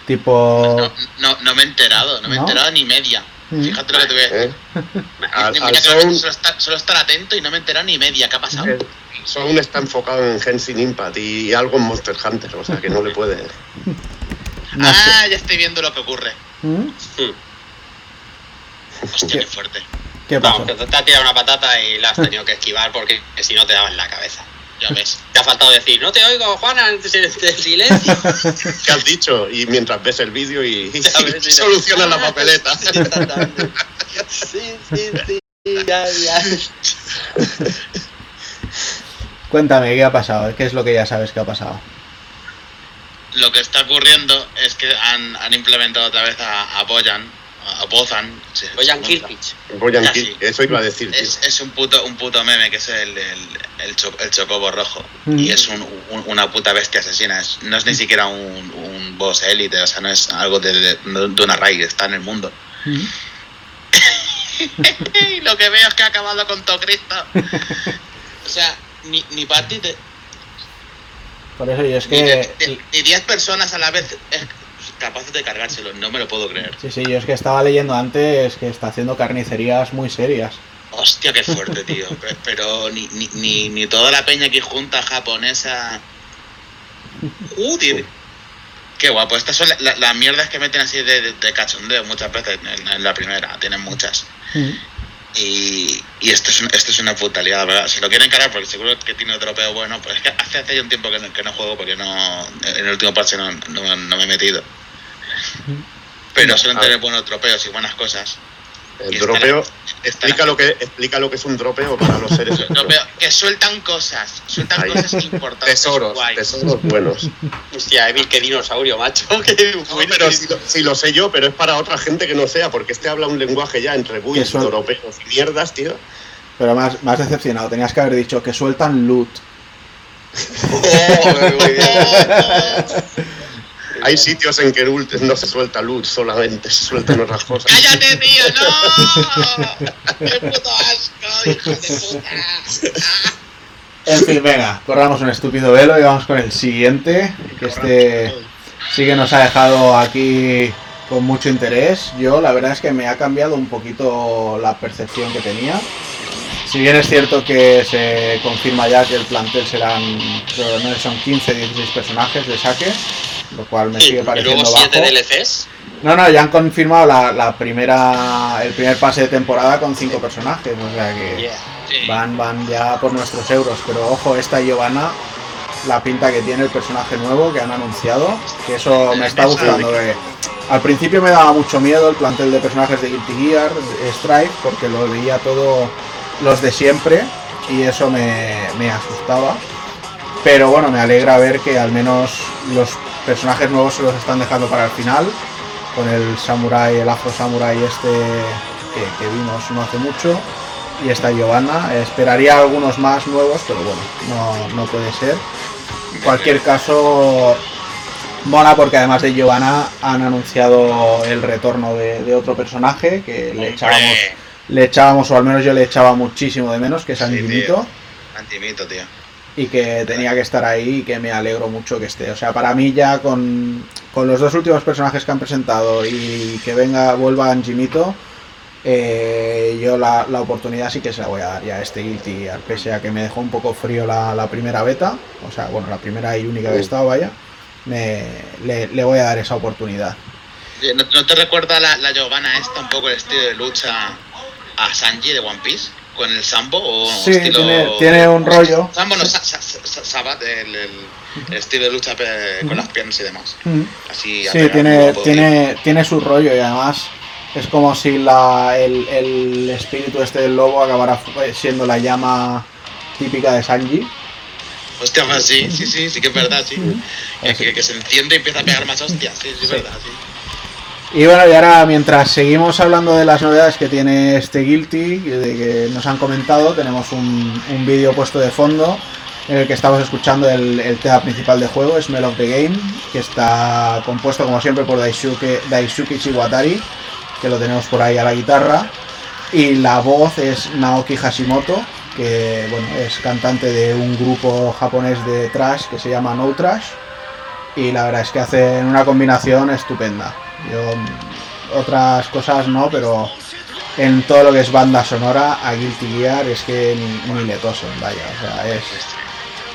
tipo. No, no, no me he enterado, no me he enterado ni media. Mm. Fíjate lo que te voy a decir. ¿eh? Al- Mira al que Sound- solo, estar, solo estar atento y no me he enterado ni media. ¿Qué ha pasado? El Sound está enfocado en Genshin Impact y algo en Monster Hunter, o sea que no le puede. no sé. ah, ya estoy viendo lo que ocurre. ¿Mm? Hostia, qué fuerte. ¿Qué pasó? Vamos, que te has tirado una patata y la has tenido que esquivar porque si no te daba en la cabeza. Ya ves. Te ha faltado decir, no te oigo, Juana, el silencio. ¿Qué has dicho? Y mientras ves el vídeo y, y ves, solucionas la papeleta. Sí, sí, sí, ya, ya. Cuéntame, ¿qué ha pasado? ¿Qué es lo que ya sabes que ha pasado? Lo que está ocurriendo es que han, han implementado otra vez a, a Boyan, a Bozan. Boyan pronuncia. Kirpich. Voy a Ya, aquí, sí. eso iba a decir. Es, es un puto un puto meme que es el, el, el, cho- el chocobo rojo. Mm. Y es un- un- una puta bestia asesina. Es- no es ni siquiera un, un boss élite, o sea, no es algo de, de, de una raíz, está en el mundo. ¿Mm? Y lo que veo es que ha acabado con todo Cristo. O sea, ni, ni Patty te- Por eso yo es que. ni 10 personas a la vez capaces de cargárselo. No me lo puedo creer. Sí, sí, yo es que estaba leyendo antes que está haciendo carnicerías muy serias. Hostia, qué fuerte, tío. Pe- Pero ni, ni, ni, ni toda la peña aquí junta japonesa. Joder. Qué guapo. Estas son la- la- las mierdas que meten así de, de- de cachondeo muchas veces en, en la primera. Tienen muchas. ¿Mm? Y, y esto, es, un- esto es una putalidad, la ¿verdad? Se lo quieren encarar porque seguro que tiene dropeo bueno. Pero es que hace, hace ya un tiempo que no, que no juego porque no en el último parche no, no, no me he metido. Pero suelen tener buenos dropeos y buenas cosas. El dropeo. Explica lo, que, explica lo que es un dropeo para los seres humanos. Dropeo, que sueltan cosas, sueltan Ahí. cosas importantes. Tesoros, guays. tesoros buenos. Hostia, Evil, qué dinosaurio, macho. Qué No, bueno. pero si lo, si lo sé yo, pero es para otra gente que no sea, porque este habla un lenguaje ya entre son- europeos y mierdas, tío. Pero más, más decepcionado. Tenías que haber dicho que sueltan loot. Oh, muy bien. Hay sitios en que ult- no se suelta luz solamente, se sueltan otras cosas. ¡Cállate, tío! ¡No! ¡Qué puto asco, hijo de puta! En fin, venga, corramos un estúpido velo y vamos con el siguiente. Que este sí que nos ha dejado aquí con mucho interés. Yo la verdad es que me ha cambiado un poquito la percepción que tenía. Si bien es cierto que se confirma ya que el plantel serán, creo no son 15, 16 personajes de saque, lo cual me sigue y pareciendo luego bajo. 7 DLCs. No, no, ya han confirmado la, la primera, el primer pase de temporada con 5 personajes, o sea que Yeah. Sí. van, van ya por nuestros euros. Pero ojo, esta Giovanna, la pinta que tiene el personaje nuevo que han anunciado, que eso me está gustando. que al principio me daba mucho miedo el plantel de personajes de Guilty Gear, de Strike, porque lo veía todo los de siempre y eso me, me asustaba. Pero bueno, me alegra ver que al menos los personajes nuevos se los están dejando para el final. Con el samurai, el afro samurai este que, que vimos no hace mucho. Y esta Giovanna. Esperaría algunos más nuevos, pero bueno, no, no puede ser. En cualquier caso, mola porque además de Giovanna han anunciado el retorno de, de otro personaje que le echábamos, le echábamos, o al menos yo le echaba muchísimo de menos, que es Sí, Anjimito tío. Antimito, tío. Y que tenía que estar ahí y que me alegro mucho que esté. O sea, para mí ya con, con los dos últimos personajes que han presentado y que venga, vuelva Anjimito, eh, yo la, la oportunidad sí que se la voy a dar ya a este Guilty pese a que me dejó un poco frío la, la primera beta, o sea, bueno, la primera y única que he estado, vaya, me, le, le voy a dar esa oportunidad. ¿No, no te recuerda la, la Giovanna esta un poco el estilo de lucha a Sanji de One Piece? ¿Con el Sambo? O Sí, estilo... tiene, tiene un rollo. Sambo no, Sa- Sa- Sa- Sabat, el, el- el estilo de lucha con las piernas y demás. Así Sí, tiene, tiene, tiene su rollo y además es como si la, el, el espíritu este del lobo acabara fu- siendo la llama típica de Sanji. Hostia, pues sí, sí, sí, sí que es verdad, sí. Que, que- que se enciende y empieza a pegar más hostias, sí, sí, es verdad, sí. Y bueno, y ahora mientras seguimos hablando de las novedades que tiene este Guilty, de que nos han comentado, tenemos un, un vídeo puesto de fondo en el que estamos escuchando el, el tema principal de juego, Smell of the Game, que está compuesto como siempre por Daisuke, Daisuke Chiwatari, que lo tenemos por ahí a la guitarra, y la voz es Naoki Hashimoto, que bueno, es cantante de un grupo japonés de trash que se llama No Trash, y la verdad es que hacen una combinación estupenda. Yo otras cosas no, pero en todo lo que es banda sonora a Guilty Gear es que ni, ni le tosen, vaya, o sea, es,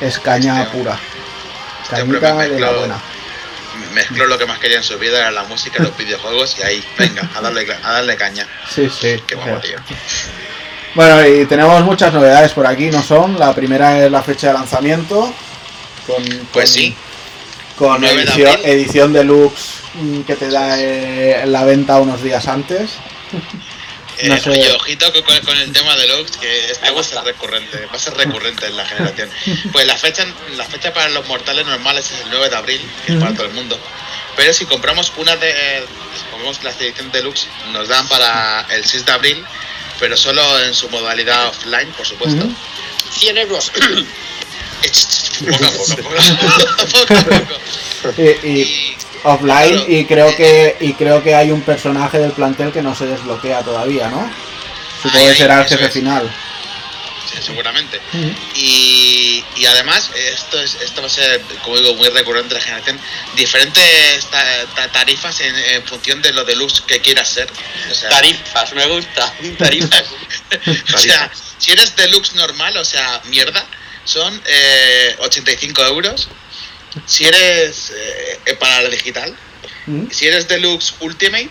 es caña Este- pura. este Cañita de la buena. Mezcló lo que más quería en su vida, era la música, los videojuegos, y ahí, venga, a darle, a darle caña. Sí, sí. Qué guapo, tío. Bueno, y tenemos muchas novedades por aquí, no son. La primera es la fecha de lanzamiento. Con, Pues con- sí. Con 9 de edición, edición deluxe que te da eh, la venta unos días antes. Eh, No sé. oye, ojito con, el tema de Lux, que esto Me va a ser gusta. recurrente, va a ser recurrente en la generación. Pues la fecha, la fecha para los mortales normales es el 9 de abril, que es para todo el mundo. Pero si compramos una de, eh, compramos la edición deluxe, nos dan para el 6 de abril, pero solo en su modalidad offline, por supuesto. Ujú. 100 euros. Poco a poco, poco a poco. poco, a poco. Y, y Y- offline y creo que y creo que hay un personaje del plantel que no se desbloquea todavía, ¿no? Supongo que será el jefe es. final. Sí, seguramente. Y, y además, esto, es, esto va a ser, como digo, muy recurrente en la generación, diferentes ta- ta- tarifas en, en función de lo deluxe que quieras ser. O sea, Tarifas, me gusta. Tarifas. o sea, si eres deluxe normal, o sea, mierda, son eh, 85 euros. Si eres eh, para la digital, Mm. si eres deluxe ultimate,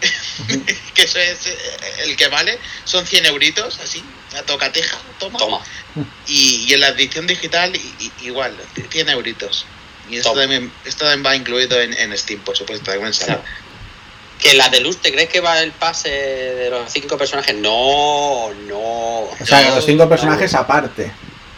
que eso es eh, el que vale, son 100 euritos, así, a tocateja, toma. Toma. Y, y en la edición digital, igual, 100 euritos. Y esto también, esto también va incluido en, en Steam, por supuesto, también sale. Que la deluxe, ¿te crees que va el pase de los cinco personajes? No, no. O sea, los cinco personajes aparte.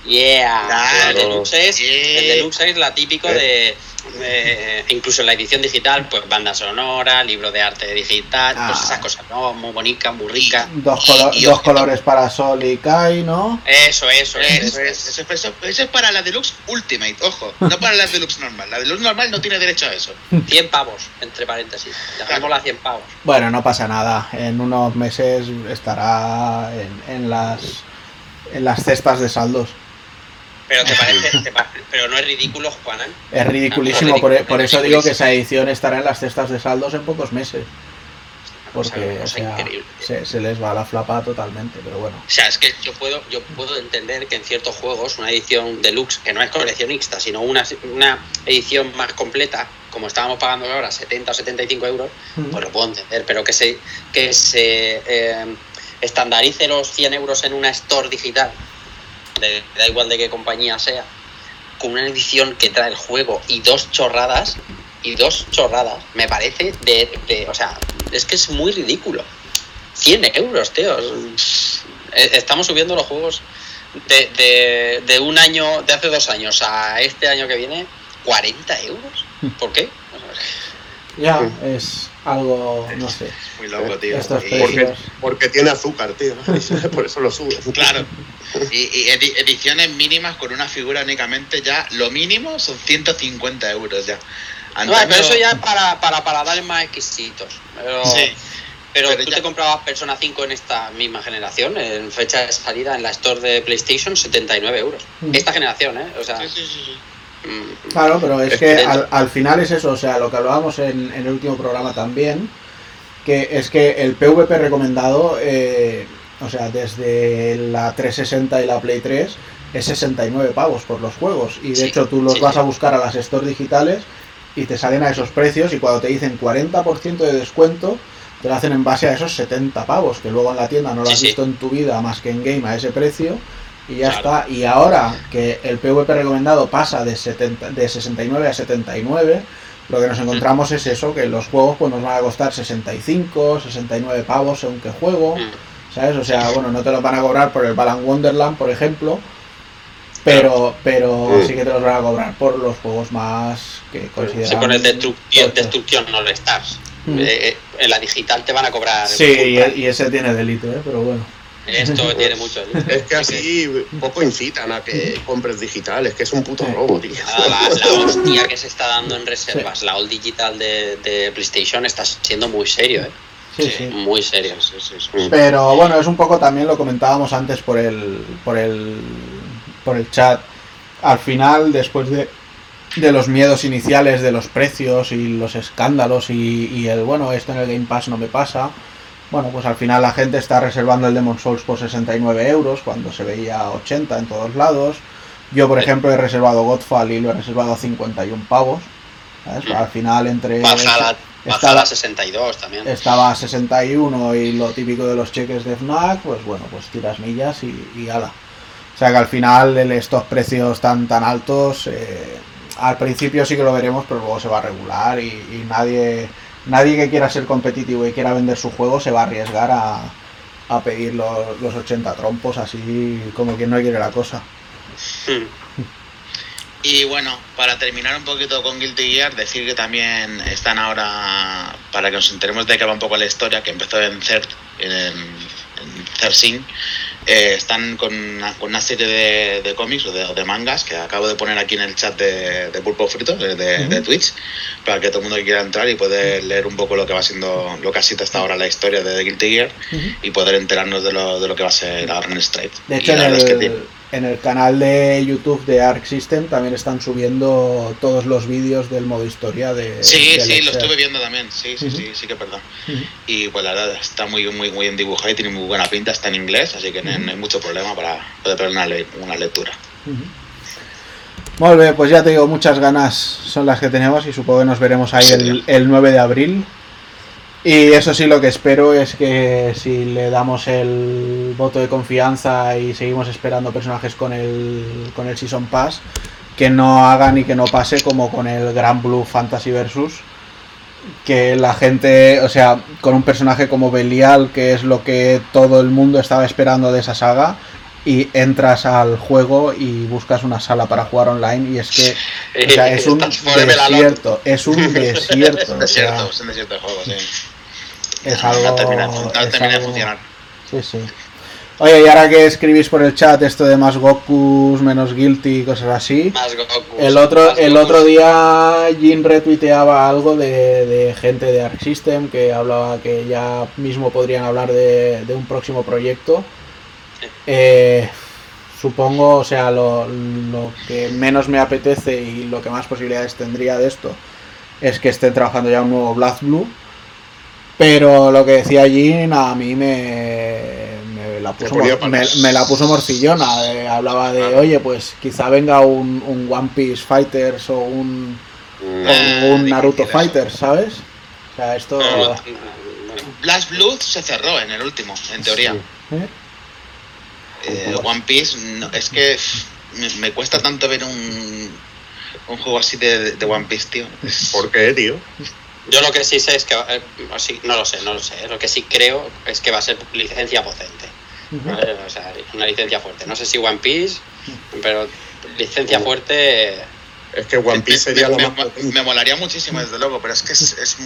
Yeah. Claro. El deluxe es, Yeah. el deluxe es la típico de, de- incluso en la edición digital, pues banda sonora, libro de arte digital, pues Ah. esas cosas, ¿no? Muy bonitas, muy ricas. Dos, Y- colo- y dos ojo. colores para Sol y Kai, ¿no? Eso, eso, eso. Eso eso. es, eso, es- eso- eso es para la Deluxe Ultimate, ojo, no para la Deluxe normal. La Deluxe normal no tiene derecho a eso. 100 pavos, entre paréntesis. Llamémosla 100 pavos. Bueno, no pasa nada. En unos meses estará en, en las en las cestas de saldos. Pero te parece, te pa- pero no es ridículo, Juanan. Es ridiculísimo, por, por eso digo que esa edición estará en las cestas de saldos en pocos meses. Porque o sea, se les va la flapa totalmente, pero bueno. O sea, es que yo puedo, yo puedo entender que en ciertos juegos una edición deluxe, que no es coleccionista, sino una, una edición más completa, como estábamos pagando ahora, 70 o 75 euros, pues lo puedo entender, pero que se, que se eh, estandarice los 100 euros en una store digital, de- da igual de qué compañía sea, con una edición que trae el juego y dos chorradas, y dos chorradas, me parece de, de- o sea, es que es muy ridículo. 100 euros, tío. Es- Estamos subiendo los juegos de, de, de un año, de hace dos años a este año que viene, 40 euros. ¿Por qué? Ya, es algo, no sé. Muy loco, tío. Estos. Porque, porque tiene azúcar, tío. Por eso lo sube. Claro. Y, y edi- ediciones mínimas con una figura únicamente ya, lo mínimo son 150 euros ya. No, pero eso ya es para, para paladales más exquisitos. Pero, Sí. pero, pero tú ya- te comprabas Persona 5 en esta misma generación, en fecha de salida en la store de PlayStation, 79 euros. Mm. Esta generación, ¿eh? O sea, Sí, sí, sí, sí. Claro, pero es que al, al final es eso, o sea, lo que hablábamos en, en el último programa también, que es que el PvP recomendado, eh, o sea, desde la 360 y la Play 3, es 69 pavos por los juegos. Y de Sí, hecho tú los sí, vas sí. a buscar a las stores digitales y te salen a esos precios y cuando te dicen 40% de descuento, te lo hacen en base a esos 70 pavos, que luego en la tienda no lo has visto en tu vida más que en game a ese precio. Y ya Claro. está. Y ahora que el PvP recomendado pasa de, 70, de 69 a 79, lo que nos encontramos es eso, que los juegos pues nos van a costar 65, 69 pavos según qué juego, mm. ¿sabes? O sea, bueno, no te los van a cobrar por el Balan Wonderland, por ejemplo, pero pero Mm. sí que te los van a cobrar por los juegos más que consideran... Se pone destrucción, tochos. destrucción no le estás. Mm. Eh, eh, en la digital te van a cobrar. Sí, y, y ese tiene delito, ¿eh? Pero bueno. Esto tiene mucho. Es que así poco incitan a que compres digital. Es que es un puto robo, tío. Ah, La, la hostia que se está dando en reservas, la all digital de, de PlayStation está siendo muy serio, ¿eh? Sí, sí. Muy serio. Sí, sí, sí. Pero bueno, es un poco también lo comentábamos antes por el por el por el chat. Al final, después de, de los miedos iniciales de los precios y los escándalos y, y el bueno, esto en el Game Pass no me pasa. Bueno, pues al final la gente está reservando el Demon Souls por 69 euros cuando se veía 80 en todos lados. Yo, por ejemplo, he reservado Godfall y lo he reservado a 51 pavos. ¿sabes? Mm. Al final, entre. Estaba- la 62 también. estaba a 61 y lo típico de los cheques de FNAC, pues bueno, pues tiras millas y, y ala. O sea que al final estos precios tan tan altos, eh, al principio sí que lo veremos, pero luego se va a regular y, y nadie nadie que quiera ser competitivo y quiera vender su juego se va a arriesgar a, a pedir los, los 80 trompos así como quien no quiere la cosa. Mm. Y bueno, para terminar un poquito con Guilty Gear, decir que también están ahora, para que nos enteremos de que va un poco la historia, que empezó en CERT, en, en CERSIN, eh, están con una, con una serie de, de cómics o de, mangas que acabo de poner aquí en el chat de, de Pulpo Frito, de, Twitch, para que todo el mundo que quiera entrar y poder leer un poco lo que va siendo, lo que ha sido hasta ahora la historia de Guilty Gear y poder enterarnos de lo, de lo que va a ser Straight. De Y en la verdad es que el, tiene- en el canal de YouTube de Arc System también están subiendo todos los vídeos del modo historia de. Sí, del sí, lo estuve viendo también, sí, sí, Ujú. sí, sí que. Ujú. Y pues la verdad está muy, muy, muy bien dibujado y tiene muy buena pinta, está en inglés, así que no, no hay mucho problema para poder ver una, le- una lectura. Muy bien, pues ya te digo, muchas ganas son las que tenemos y supongo que nos veremos ahí Sí. el, el 9 de abril. Y eso sí, lo que espero es que si le damos el voto de confianza y seguimos esperando personajes con el, con el Season Pass, que no hagan y que no pase como con el Gran Blue Fantasy Versus, que la gente, o sea, con un personaje como Belial, que es lo que todo el mundo estaba esperando de esa saga, y entras al juego y buscas una sala para jugar online y es que o sea, es un desierto, es un desierto. Es un desierto, es un desierto de juego, sí. Es algo, no termina, no es termina de algo- funcionar. Sí, sí. Oye, y ahora que escribís por el chat esto de más Gokus, menos Guilty y cosas así, Más Goku. el otro, más el Gokus. otro día Jin retuiteaba algo de, de gente de Arc System que hablaba que ya mismo podrían hablar de, de un próximo proyecto. Eh, supongo, o sea, lo, lo que menos me apetece y lo que más posibilidades tendría de esto es que estén trabajando ya un nuevo Black Blue. Pero lo que decía Jin a mí me, me la puso, me, la puso morcillona. eh, hablaba de, oye, pues quizá venga un, un One Piece Fighters o un, o un Naruto. Fighters, ¿sabes? O sea, esto... No. Blast Blood se cerró en el último, en teoría. ¿eh? Eh, One Piece, no, es que me, me cuesta tanto ver un, un juego así de, de One Piece, tío. ¿Por qué, tío? Yo lo que sí sé es que. eh, no lo sé, no lo sé. Lo que sí creo es que va a ser licencia potente. ¿vale? O sea, una licencia fuerte. No sé si One Piece, pero licencia fuerte. Es que One Piece sería me, lo me- más me- me molaría muchísimo, desde luego, pero es que es, es,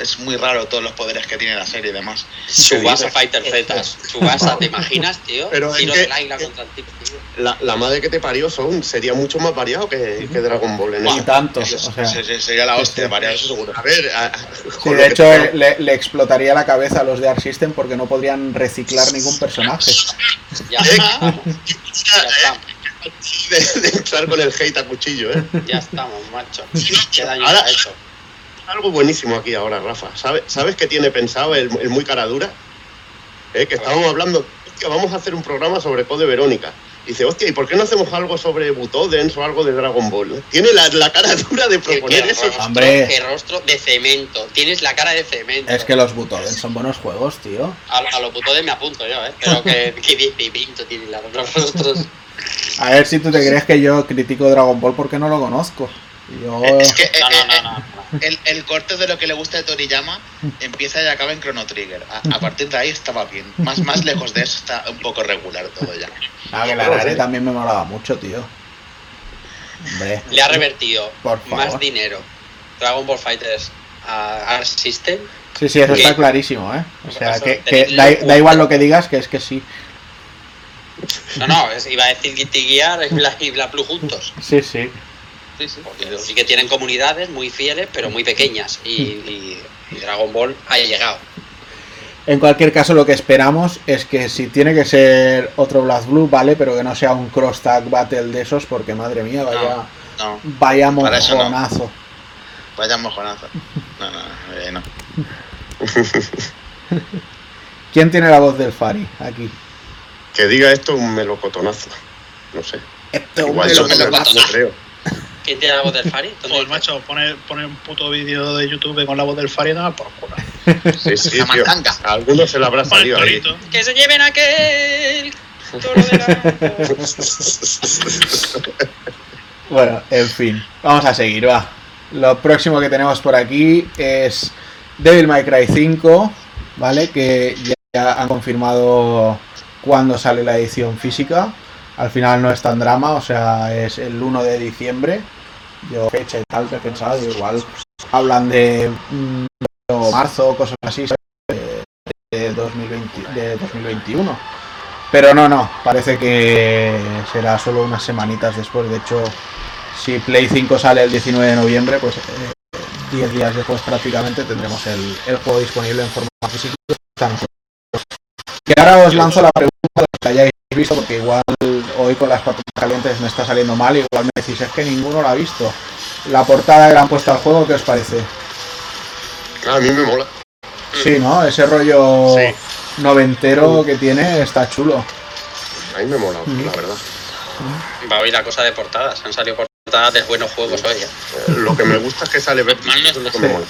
es muy raro todos los poderes que tiene la serie y demás. Subasa? Fighter Z. Subasa, ¿te imaginas, tío? Pero es Tiro que- del águila contra el tipo, tío. La, la madre que te parió son sería mucho más variado que, que Dragon Ball en Y eso. tanto, o Eso- sea... se- se- sería la hostia, sí. variado, eso seguro. A ver, a- Sí, de hecho te- le, le explotaría la cabeza a los de Arc System porque no podrían reciclar ningún personaje. Ya estamos. Ya de, de entrar con el hate a cuchillo, ¿eh? Ya estamos, macho. Qué daño Ahora- ha hecho. Algo buenísimo aquí ahora, Rafa. ¿Sabes, ¿sabes qué tiene pensado el, el muy cara dura? ¿Eh? Que estábamos hablando, hostia, vamos a hacer un programa sobre Code Verónica. Dice, hostia, ¿y por qué no hacemos algo sobre Butodens o algo de Dragon Ball? Tiene la, la cara dura de Qué, proponer qué eso. rostro, Hombre. qué rostro de cemento. Tienes la cara de cemento. Es que los Butoden son buenos juegos, tío. A, a lo puto de me apunto yo, ¿eh? Pero que, tienen la- los rostros. A ver si tú te crees que yo critico Dragon Ball porque no lo conozco. Yo... Es que eh, No, no, eh, no, no. no. el, el corte de lo que le gusta de Toriyama empieza y acaba en Chrono Trigger. A, a partir de ahí estaba bien. Más, más lejos de eso está un poco regular todo ya. Ah, que la Rare también me molaba mucho, tío. Hombre, Le ha revertido Por favor. más dinero Dragon Ball Fighters a Arc System. sí, sí, eso ¿Qué? está clarísimo, ¿eh? O sea, que, da igual lo que digas, que es que sí. No, no, es- iba a decir Guilty Gear y Black, y Black Blue juntos. Sí, sí. Porque sí que tienen comunidades muy fieles, pero muy pequeñas. Y, y- y Dragon Ball ha llegado. En cualquier caso, lo que esperamos es que si tiene que ser otro Blast Blue, vale, pero que no sea un cross tag battle de esos, porque madre mía, vaya, No, vaya eso no. mojonazo. vaya mojonazo. No, no, eh, no. ¿Quién tiene la voz del Fari aquí? Que diga esto un melocotonazo. No sé. Este Igual hombre yo lo me que lo va- no creo. ¿Quién tiene la voz del Fari? ¿Dónde Pues macho, pone, pone un puto vídeo de YouTube con la voz del Fari y nada por culo. Sí, sí, La tío. mandanga. A alguno se le habrá salido ahí. ¡Que se lleven aquel! Toro de la... Bueno, en fin, vamos a seguir, va. Lo próximo que tenemos por aquí es Devil May Cry 5, ¿vale? Que ya han confirmado cuándo sale la edición física. Al final no es tan drama, o sea, es el 1 de diciembre. Yo fecha y tal, que digo, igual hablan de mm, marzo, cosas así. De, de 2020, de 2021. Pero no, no, parece que será solo unas semanitas después. De hecho, si Play 5 sale el 19 de noviembre, pues eh, 10 días después prácticamente tendremos el juego disponible en forma física. Que ahora os lanzo la pregunta de que hayáis visto, porque igual hoy con las patatas calientes me está saliendo mal, igual me decís, es que ninguno lo ha visto. La portada que le han puesto al juego, ¿qué os parece? A mí me mola. Sí, ¿no? Ese rollo Sí. noventero que tiene está chulo. A mí me mola, Mm. la verdad. Va a oír la cosa de portadas. Han salido portadas de buenos juegos hoy. ¿eh? Eh, Lo que me gusta es que sale Eso es lo que está. me mola.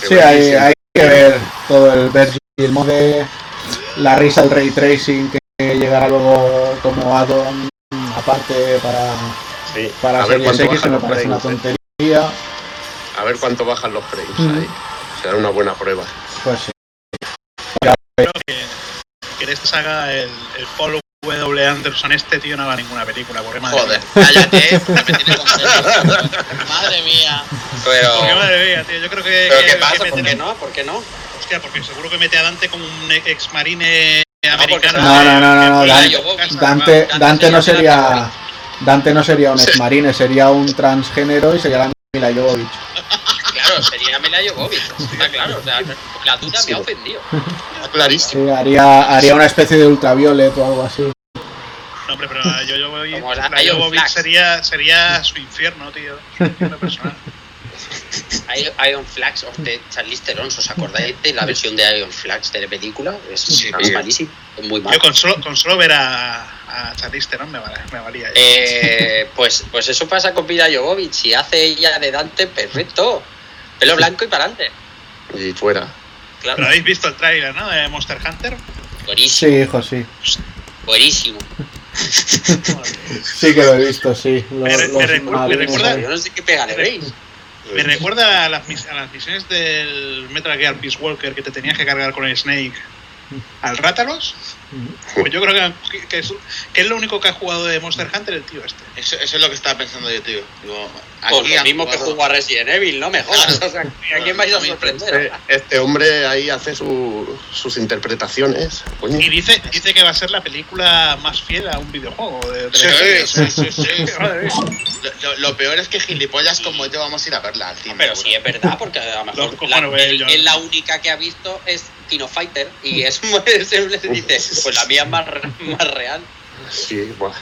Que Sí, hay, que ver todo el Virgil Mode, la risa, el ray tracing que llegará luego como add-on aparte para, Sí. para Series X, me parece una frames, ¿eh? tontería. A ver cuánto bajan los frames Mm. ahí. Será una buena prueba. Pues sí. Creo que, que en esta saga el, el Paul W. Anderson este tío no haga ninguna película, porque madre Joder, mía. cállate, porque me tiene contento. Madre mía. Pero. Porque madre mía, tío, yo creo que... ¿Pero que- qué que pasa? ¿Por qué no? ¿Por qué no? Hostia, porque seguro que mete a Dante como un ex marine americano. No, no, no, no, Dante- Dante, no sería. Dante no sería un ex-marine, sería un transgénero y sería la Mila Jovovich. Claro, sería Mila Jovovich. Está claro. O sea, la duda me ha ofendido. Está clarísimo. Sí, haría, haría una especie de ultraviolet o algo así. No, hombre, pero la Jovovich sería, sería su infierno, tío. Su infierno personal. Iron Flags of the Charlize Theron, ¿os acordáis de la versión de Iron Flags de la película? Es, Sí, malísimo, es muy Yo malo. con solo, con solo ver a, a Charlize Theron me, val- me valía. ya. Eh, pues, pues eso pasa con Mila Jovovich. Si hace ella de Dante, perfecto. Pelo blanco y para adelante. Y fuera. Pero Claro, habéis visto el tráiler, ¿no? De Monster Hunter. buenísimo, Sí, hijo, sí. buenísimo. Sí que lo he visto, sí. Los, Me me me recuerda-. Yo no sé qué pega veis. Me recuerda a las, a las misiones del Metal Gear Peace Walker que te tenías que cargar con el Snake al Rátalos. Pues yo creo que, que es, que es lo único que ha jugado de Monster Hunter el tío este. Eso, eso es lo que estaba pensando yo, tío. Digo, Pues lo mismo que jugó a Resident Evil, no me jodas. O sea, ¿a quién vais a sorprender? Este hombre ahí hace su- sus interpretaciones. Coño. Y dice, dice que va a ser la película más fiel a un videojuego. De, de Sí, sí, sí. Lo, lo- lo peor es que gilipollas como yo vamos a ir a verla al cine. Pero seguro. sí es verdad, porque a lo mejor la, él- él la única que ha visto es Kino Fighter y es se dice, pues la mía es más, re- más real. Sí, buah.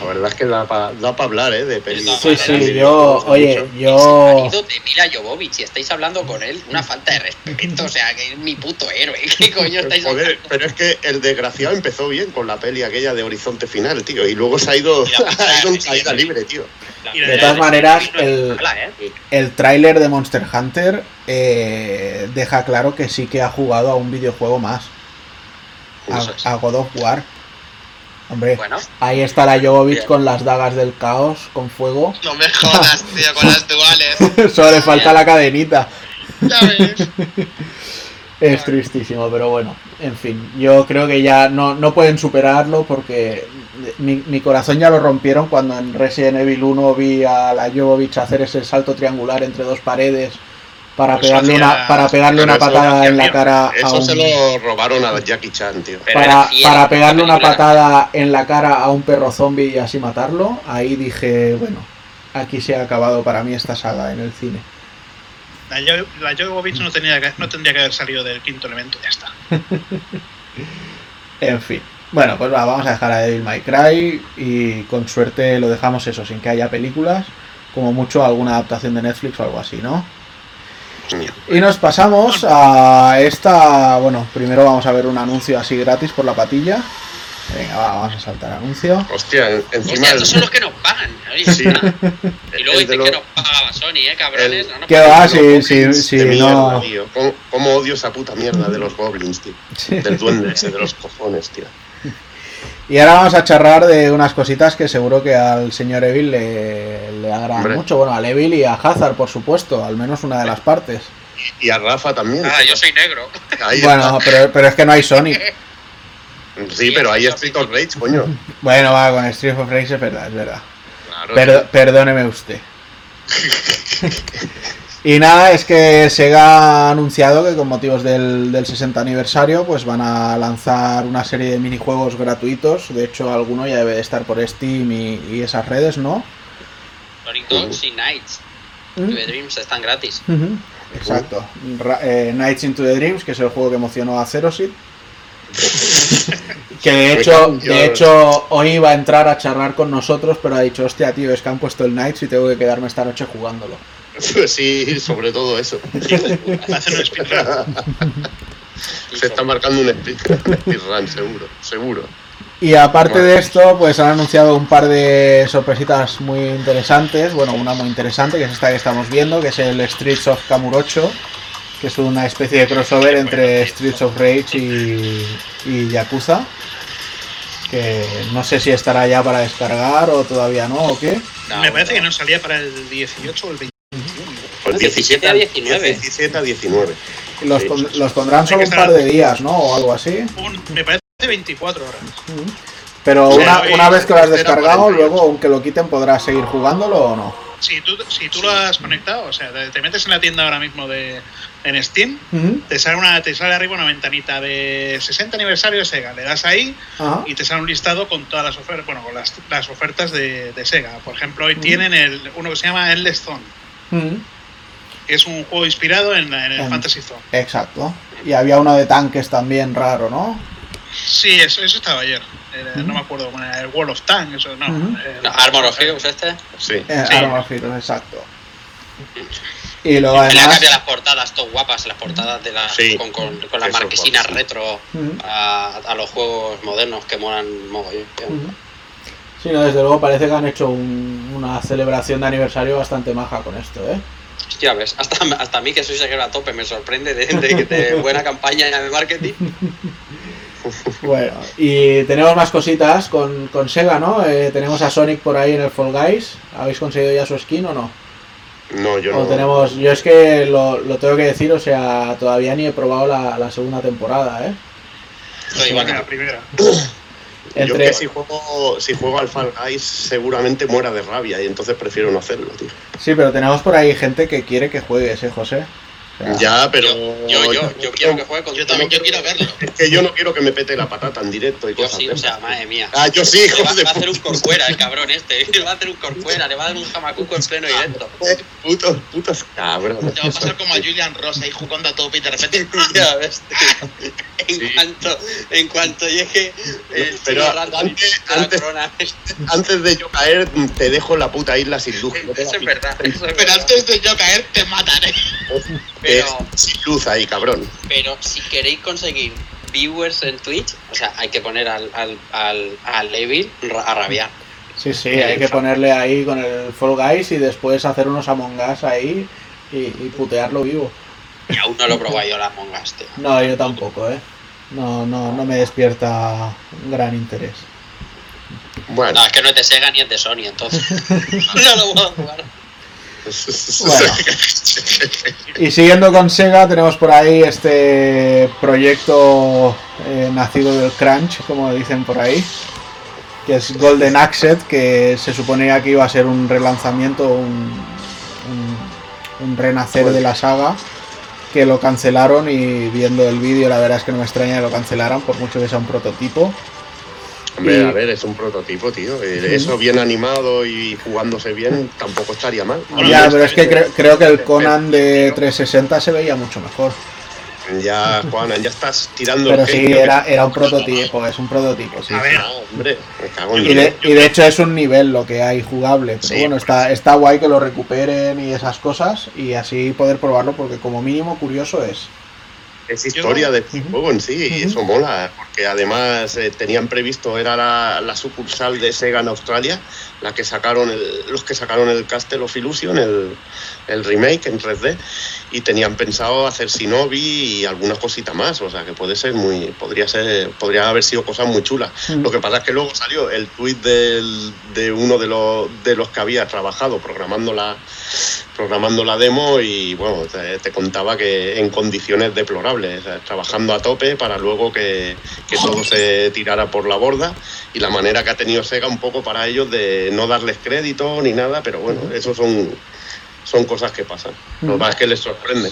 La verdad es que da para hablar, ¿eh? De películas. Sí, sí, yo, oye, mucho. El yo. marido de Mila Jovovich y estáis hablando con él, una falta de respeto, o sea, que es mi puto héroe. ¿Qué coño estáis Joder, hablando? pero es que el desgraciado empezó bien con la peli aquella de Horizonte Final, tío, y luego se ha ido, ha ido en caída libre, tío. De todas maneras, el- ¿eh? El tráiler de Monster Hunter eh, deja claro que sí que ha jugado a un videojuego más. A, a God of War. Hombre, Bueno, ahí está la Jovovich Bien. con las dagas del caos, con fuego. No me jodas, tío, con las duales. Solo le falta la cadenita. Ya ves. Es tristísimo, pero bueno, en fin, yo creo que ya no, no pueden superarlo porque mi, mi corazón ya lo rompieron cuando en Resident Evil 1 vi a la Jovovich hacer ese salto triangular entre dos paredes para Pues pegarle una, para pegarle una patada en la cara a Eso un, se lo robaron a Jackie Chan, tío. pero para, para pegarle una patada en la cara a un perro zombie y así matarlo, ahí dije, bueno, aquí se ha acabado para mí esta saga en el cine. La, Jo- la Jovovich no, tenía que, no tendría que haber salido del quinto elemento, ya está. En fin. Bueno, pues va, vamos a dejar a Devil May Cry y con suerte lo dejamos eso, sin que haya películas, como mucho alguna adaptación de Netflix o algo así, ¿no? Y nos pasamos a esta, bueno, primero vamos a ver un anuncio así gratis por la patilla. Venga, va, vamos a saltar anuncio. Hostia, en- encima Hostia, estos son los que nos pagan. Sí. Y luego dicen los- que nos pagaba Sony, ¿eh, cabrones? El- No nos ¿Qué pagan. va? Sí, sí, sí, mierda, no. tío. ¿Cómo, cómo odio esa puta mierda de los goblins, tío? Del duende ese, de los cojones, tío. Y ahora vamos a charlar de unas cositas que seguro que al señor Evil le, le agradan Hombre. mucho. Bueno, al Evil y a Hazard, por supuesto, al menos una de las partes. Y a Rafa también. Ah, yo soy negro. Ahí Bueno, pero, pero es que no hay Sonic. Sí, pero hay Street of Rage, coño. Bueno, va, con Street of Rage es verdad, es verdad. Claro, Per- perdóneme usted. y nada, es que Sega ha anunciado que con motivos del, del 60 aniversario pues van a lanzar una serie de minijuegos gratuitos. De hecho, alguno ya debe de estar por Steam y, y esas redes, ¿no? Sonic Dogs y Knights. ¿Mm? The Dreams están gratis. Exacto. Ra- eh, Nights into the Dreams, que es el juego que emocionó a Zerosid. que de hecho, de hecho hoy iba a entrar a charlar con nosotros, pero ha dicho, hostia, tío, es que han puesto el Nights y tengo que quedarme esta noche jugándolo. Pues sí, sobre todo eso. Se está marcando un speedrun, seguro, seguro. Y aparte de esto, pues han anunciado un par de sorpresitas muy interesantes. Bueno, una muy interesante, que es esta que estamos viendo, que es el Streets of Kamurocho, que es una especie de crossover entre Streets of Rage y, y Yakuza. Que no sé si estará ya para descargar o todavía no, o qué. Me parece que no salía para el 18 o el 20. 17, a 19. 17 a 19. Los, los pondrán solo un par de días, ¿no? O algo así. Me parece 24 horas. Pero una, una, vez que lo has descargado, luego, aunque lo quiten, podrás seguir jugándolo o no. Si tú, si tú lo has conectado, o sea, te metes en la tienda ahora mismo de, en Steam, te, sale una, te sale arriba una ventanita de 60 aniversario de Sega. Le das ahí y te sale un listado con todas las ofertas, bueno, con las, las ofertas de, Sega. Por ejemplo, hoy tienen el, uno que se llama Endless Zone es un juego inspirado en, la- en el En- Fantasy Zone. Exacto. Y había uno de tanques también raro, ¿no? Sí, eso, eso estaba ayer. Era-. No me acuerdo, el World of Tanks, eso no. El- No, Armor of Heroes este. Sí. Eh, Sí. Armor of Heroes, exacto. Y luego Le ha además... cambiado las portadas, todo guapas, las portadas de las Sí. con, con, con las marquesinas sí. retro a, a los juegos modernos que molan mogollón. Sí, no, desde luego parece que han hecho un- una celebración de aniversario bastante maja con esto, ¿eh? Hostia, ves, hasta, hasta a mí que soy seguidor a tope me sorprende de, de- de buena campaña de marketing. Bueno, y tenemos más cositas con, con Sega, ¿no? Eh, tenemos a Sonic por ahí en el Fall Guys. ¿Habéis conseguido ya su skin o no? No, yo O no. tenemos, yo es que lo, lo tengo que decir, o sea, todavía ni he probado la, la segunda temporada, ¿eh? Estoy igual que la tú. Yo que si juego, si juego al Fall Guys seguramente muera de rabia y entonces prefiero no hacerlo, tío. Sí, pero tenemos por ahí gente que quiere que juegues, ¿eh, José? Ya, pero... Yo, yo, yo, yo quiero que juegue con Yo también yo quiero verlo. Es que yo no quiero que me pete la patata en directo y Yo cosas sí, de o sea, madre mía. Ah, yo sí, hijo va, de va a hacer un corcuera el cabrón este. Le va a hacer un corcuera, le va a dar un jamacuco en pleno directo. Putos, putos cabrones. Te va a pasar como a Julian Ross ahí jugando a tope y de repente. Ya ves, tío. En Sí. cuanto, en cuanto llegue el Pero antes- antes- corona. Antes de yo caer, te dejo en la puta isla sin luz. Eso es verdad. Eso es Pero verdad. antes de yo caer, te mataré. Pero- Eh, sin luz ahí, cabrón. Pero si queréis conseguir viewers en Twitch, o sea, hay que poner al, al, al, al Evil a rabiar. Sí, sí, hay que ponerle ahí con el Fall Guys y después hacer unos Among Us ahí y, y putearlo vivo. Y aún no lo he probado yo las mongas, tío. No, yo tampoco, ¿eh? No, no, no me despierta un gran interés. Bueno, No, es que no es de Sega ni es de Sony, entonces. no lo puedo jugar. Y siguiendo con Sega, tenemos por ahí este proyecto eh, nacido del crunch, como dicen por ahí, que es Golden Axe, que se suponía que iba a ser un relanzamiento, un, un, un renacer de la saga, que lo cancelaron y viendo el vídeo la verdad es que no me extraña que lo cancelaran, por mucho que sea un prototipo. Hombre, Y- a ver, es un prototipo, tío. Eh, Eso bien animado y jugándose bien tampoco estaría mal. Bueno, ya, pues, pero es que eh, cre- creo que el Conan de 360 se veía mucho mejor. Ya, Juana, ya estás tirando Pero el sí, era, era un prototipo, es un prototipo, sí. A ver, Ah, hombre, me cago en Y de, y de hecho es un nivel lo que hay jugable. Pero Sí, bueno, está, está guay que lo recuperen y esas cosas y así poder probarlo porque como mínimo curioso es. Es historia del juego en sí, y eso mola, porque además eh, tenían previsto, era la, la sucursal de Sega en Australia, la que sacaron el- los que sacaron el Castle of Illusion, el, el remake en 3D, y tenían pensado hacer Shinobi y alguna cosita más, o sea que puede ser muy, podría ser, podría haber sido cosas muy chulas. Lo que pasa es que luego salió el tuit del- de uno de los, de los que había trabajado programando la, programando la demo y bueno, te, te contaba que en condiciones deplorables, trabajando a tope para luego que, que todo se tirara por la borda y la manera que ha tenido Sega un poco para ellos de no darles crédito ni nada, pero bueno, eso son, son cosas que pasan. Lo que pasa es que les sorprende.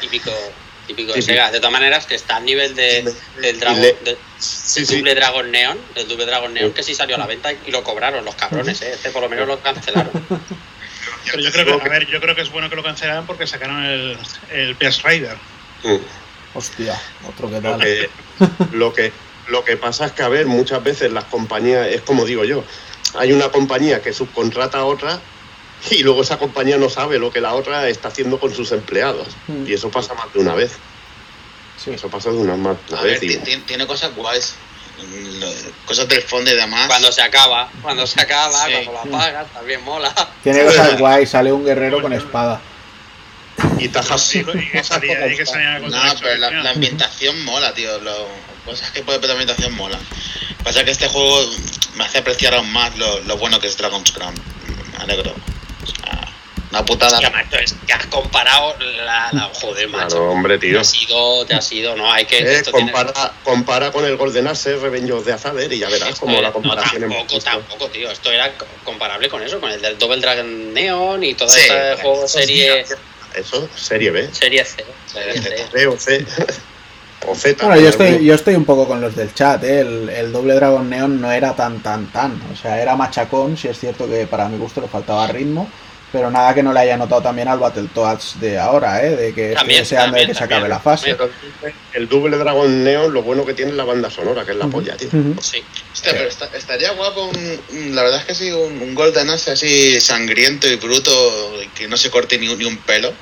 Típico, típico de Típico. Sega. De todas maneras, que está al nivel de, del, Dragon, le- del- Sí, del sí. Double Dragon Neon, del Double Dragon Neon, que sí salió a la venta y lo cobraron los cabrones, ¿eh? Este por lo menos lo cancelaron. pero yo creo que, a ver, yo creo que es bueno que lo cancelaran porque sacaron el, el PS Rider. Mm. Hostia, otro que Lo tal. que, lo, que, lo que pasa es que, a ver, muchas veces las compañías, es como digo yo, hay una compañía que subcontrata a otra y luego esa compañía no sabe lo que la otra está haciendo con sus empleados. Mm. Y eso pasa más de una vez. Sí. Eso pasa de una, más de una A ver, vez. ti- tiene cosas guays. Lo- Cosas del fondo y demás. Cuando se acaba, cuando se acaba, Sí. cuando la apagas, también mola. Tiene cosas guay, sale un guerrero con espada. Y tajas Sí, y que salía, y que salía No, pero la ambientación mola, tío. Lo, cosas que puede pero la ambientación mola. Pasa que este juego me hace apreciar aún más lo, lo bueno que es Dragon's Crown. Me alegro. O sea, una putada. Hostia, es que has comparado la, la joder, macho. Claro, hombre, Te tío. ha sido, te ha sido, no, hay que. Eh, esto tiene- compara, compara con el Golden Axe Revenge of the Azader y ya verás como la no, comparación hemos tampoco, tampoco, tío. Esto era co- comparable con eso, con el del Double Dragon Neon y todo Sí, este juego serie, Eso, serie B. serie C. Serie C. B o C. o Z. Bueno, yo estoy, yo estoy un poco con los del chat, ¿eh? el, el doble Dragon Neon no era tan tan tan, o sea, era machacón, si es cierto que para mi gusto le faltaba ritmo, pero nada que no le haya notado también al Battletoads de ahora, ¿eh? de que estoy También, deseando de también, que se acabe la fase. Pero el double Dragon Neon, lo bueno que tiene es la banda sonora, que es la polla, tío. Ujú. Sí. Hostia, pero esta- estaría guapo un, la verdad es que sí, un, un Golden Axe así sangriento y bruto, que no se corte ni, un- ni un pelo,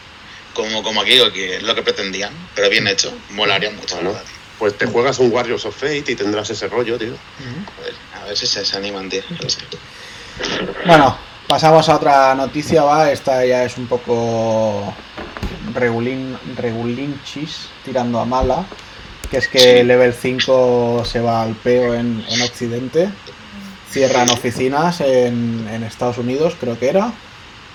como, como aquí, que es lo que pretendían, pero bien hecho, molaría mucho, Bueno. verdad, tío. Pues te juegas un Warriors of Fate y tendrás ese rollo, tío. Joder, a ver si se, se animan, tío. Bueno, pasamos a otra noticia, va, esta ya es un poco regulín, regulinchis, tirando a mala, que es que Level 5 se va al peo en, en Occidente, cierran oficinas en, en Estados Unidos, creo que era,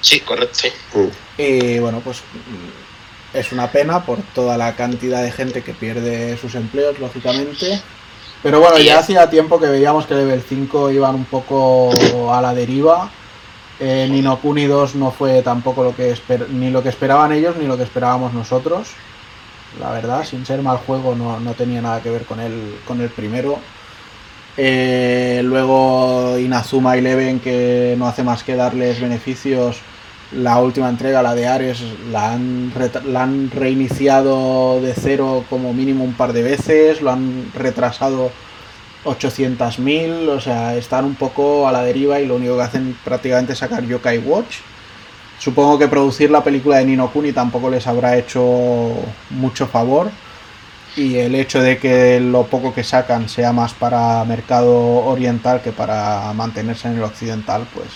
Sí, correcto. Mm. Y bueno, pues mm, es una pena por toda la cantidad de gente que pierde sus empleos, lógicamente. Pero bueno, ya hacía tiempo que veíamos que Level 5 iban un poco a la deriva. Eh, Nino Kuni 2 no fue tampoco lo que ni lo que esperaban ellos ni lo que esperábamos nosotros. La verdad, sin ser mal juego, no, no tenía nada que ver con el, con el primero. Eh, luego Inazuma Eleven, que no hace más que darles beneficios. La última entrega, la de Ares, la han, la han reiniciado de cero como mínimo un par de veces, lo han retrasado 800.000, o sea, están un poco a la deriva y lo único que hacen prácticamente es sacar Yokai Watch. Supongo que producir la película de Nino Kuni tampoco les habrá hecho mucho favor. Y el hecho de que lo poco que sacan sea más para mercado oriental que para mantenerse en el occidental, pues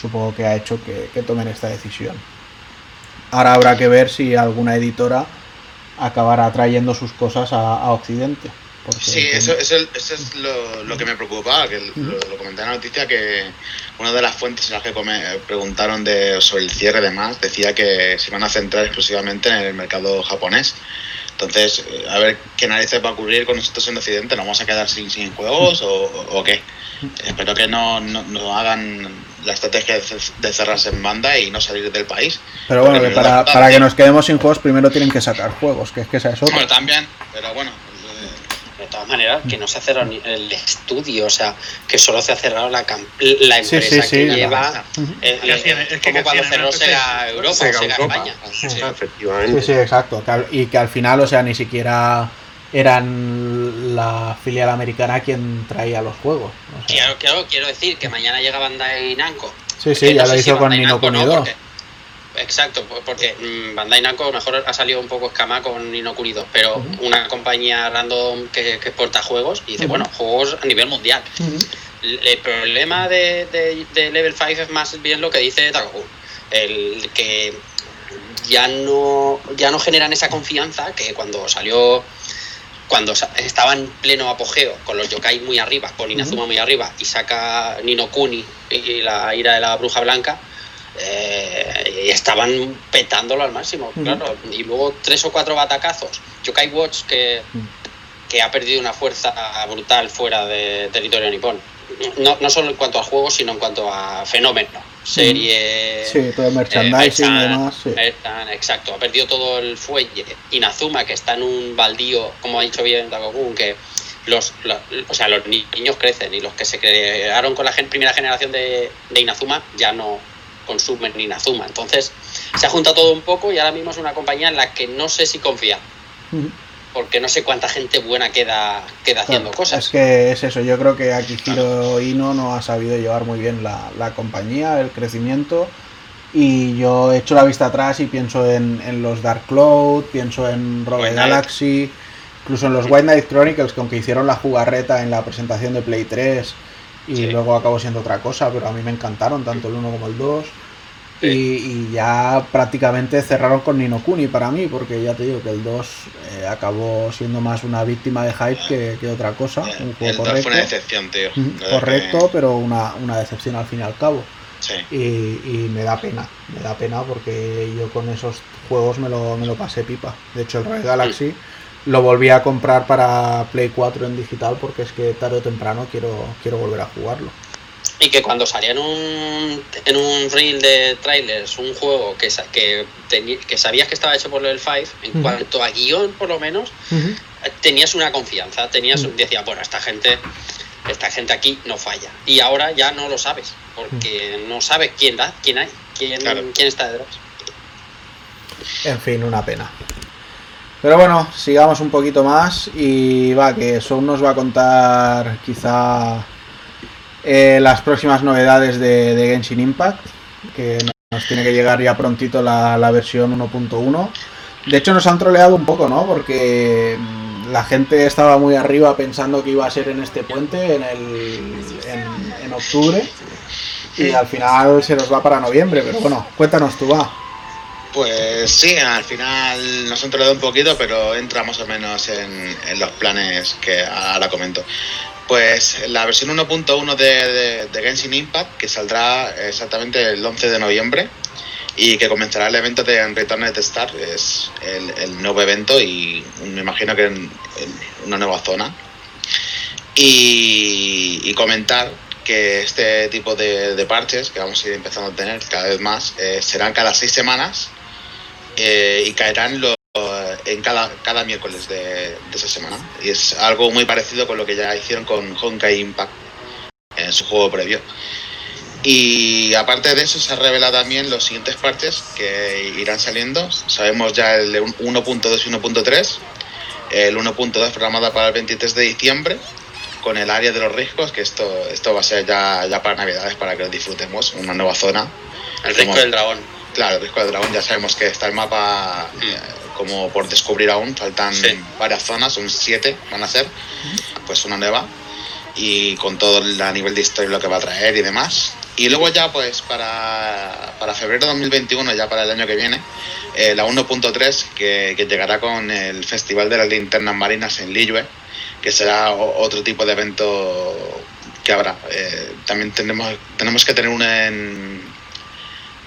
supongo que ha hecho que, tomen esta decisión. Ahora habrá que ver si alguna editora acabará trayendo sus cosas a Occidente. Sí, eso, eso, eso es lo, lo que me preocupaba, que lo, lo comenté en la noticia, que una de las fuentes en las que preguntaron de, sobre el cierre y demás decía que se van a centrar exclusivamente en el mercado japonés. Entonces, eh, a ver qué narices va a ocurrir con nosotros en Occidente, ¿nos vamos a quedar sin, sin juegos o, qué? Espero que no, no, no hagan la estrategia de ce- de cerrarse en banda y no salir del país. Pero bueno, que para, para que nos quedemos sin juegos, primero tienen que sacar juegos, que es que esa es otra. Bueno, también, pero bueno. De todas maneras, que no se ha cerrado ni el estudio, o sea, que solo se ha cerrado la, la empresa sí, sí, que lleva. Eh, hacían- es que como cuando cerró. Sega Europa, Sega Sega Europa. España. Sí, Sí. efectivamente. Sí, sí, exacto. Y que al final, o sea, ni siquiera eran la filial americana quien traía los juegos. o sea, Claro, claro, quiero decir que mañana llega Bandai Namco. sí, sí, ya no lo hizo si con Nino Namco Kuni no, 2. porque- Exacto, pues porque mm, Bandai Namco mejor ha salido un poco escama con 2, pero una compañía random que, que exporta juegos y dice, bueno, juegos a nivel mundial. El el problema de, de- de Level 5 es más bien lo que dice Takoku. El que ya no, ya no generan esa confianza que cuando salió, cuando estaba en pleno apogeo, con los yokai muy arriba, con Inazuma muy arriba, y saca Nino Kuni y la ira de la bruja blanca, eh, y estaban petándolo al máximo, claro. Y luego tres o cuatro batacazos. Yokai Watch que, Ujú. que ha perdido una fuerza brutal fuera de territorio nipón. No, no solo en cuanto a juegos, sino en cuanto a fenómeno. Serie. Sí, todo el merchandising y Merchan, demás. Sí. Merchan, exacto, ha perdido todo el fuelle. Inazuma, que está en un baldío, como ha dicho bien Dagogun, que los, o sea, los ni- niños crecen y los que se crearon con la gen- primera generación de, de Inazuma ya no consumen Inazuma. Entonces, se ha juntado todo un poco y ahora mismo es una compañía en la que no sé si confiar, Ujú. porque no sé cuánta gente buena queda, queda haciendo cosas. Es que es eso, yo creo que Akihiro Ino no ha sabido llevar muy bien la, la compañía, el crecimiento. Y yo echo la vista atrás y pienso en, en los Dark Cloud, pienso en Rogue. Galaxy, incluso en los White Knight Chronicles, que aunque hicieron la jugarreta en la presentación de Play 3 y Sí. luego acabó siendo otra cosa, pero a mí me encantaron tanto el 1 como el 2. Y, y ya prácticamente cerraron con Nino Kuni para mí, porque ya te digo que el 2 eh, acabó siendo más una víctima de hype que, que otra cosa. Un juego el 2 correcto. fue una decepción, tío. Correcto, que- pero una, una decepción al fin y al cabo. Sí. Y, y me da pena, me da pena porque yo con esos juegos me lo, me lo pasé pipa. De hecho, el Red Galaxy lo volví a comprar para Play 4 en digital porque es que tarde o temprano quiero, quiero volver a jugarlo. Y que cuando salía en un, en un reel de trailers un juego que, sa- que, que sabías que estaba hecho por Level 5, en cuanto a guion, por lo menos, tenías una confianza, tenías Mm. decías, bueno, esta gente, esta gente aquí no falla. Y ahora ya no lo sabes, porque no sabes quién da, quién hay, quién, Claro. quién está detrás. En fin, una pena. Pero bueno, sigamos un poquito más y va, que Soul nos va a contar quizá eh, las próximas novedades de, de Genshin Impact, que nos tiene que llegar ya prontito la, la versión 1.1. De hecho nos han troleado un poco, ¿no? Porque mm, la gente estaba muy arriba pensando que iba a ser en este puente, en, el, en, en octubre, y al final se nos va para noviembre, pero bueno, cuéntanos tú, va. Pues sí, al final nos han troleado un poquito, pero entra más o menos en, los planes que ahora comento. Pues la versión 1.1 de, de, Genshin Impact, que saldrá exactamente el 11 de noviembre y que comenzará el evento de Return to Star, es el, nuevo evento y me imagino que en, una nueva zona. Y, comentar que este tipo de, de parches que vamos a ir empezando a tener cada vez más eh, serán cada seis semanas eh, y caerán lo- en cada, cada miércoles de, de esa semana. Y es algo muy parecido con lo que ya hicieron con Honkai Impact en su juego previo. Y aparte de eso, se ha revelado también los siguientes parches que irán saliendo. Sabemos ya el de 1.2 y 1.3. El 1.2 programado para el 23 de diciembre con el área de los riscos, que esto, esto va a ser ya, ya para Navidades, para que lo disfrutemos, una nueva zona. El risco Como- del dragón. Claro, el Risco del Dragón ya sabemos que está el mapa eh, como por descubrir aún, faltan Sí. varias zonas, son siete van a ser, pues una nueva y con todo el a nivel de historia lo que va a traer y demás. Y luego ya pues para, para febrero de 2021, ya para el año que viene, eh, la 1.3 que, que llegará con el Festival de las Linternas Marinas en Liyue, que será otro tipo de evento que habrá. Eh, también tenemos, tenemos que tener uno en,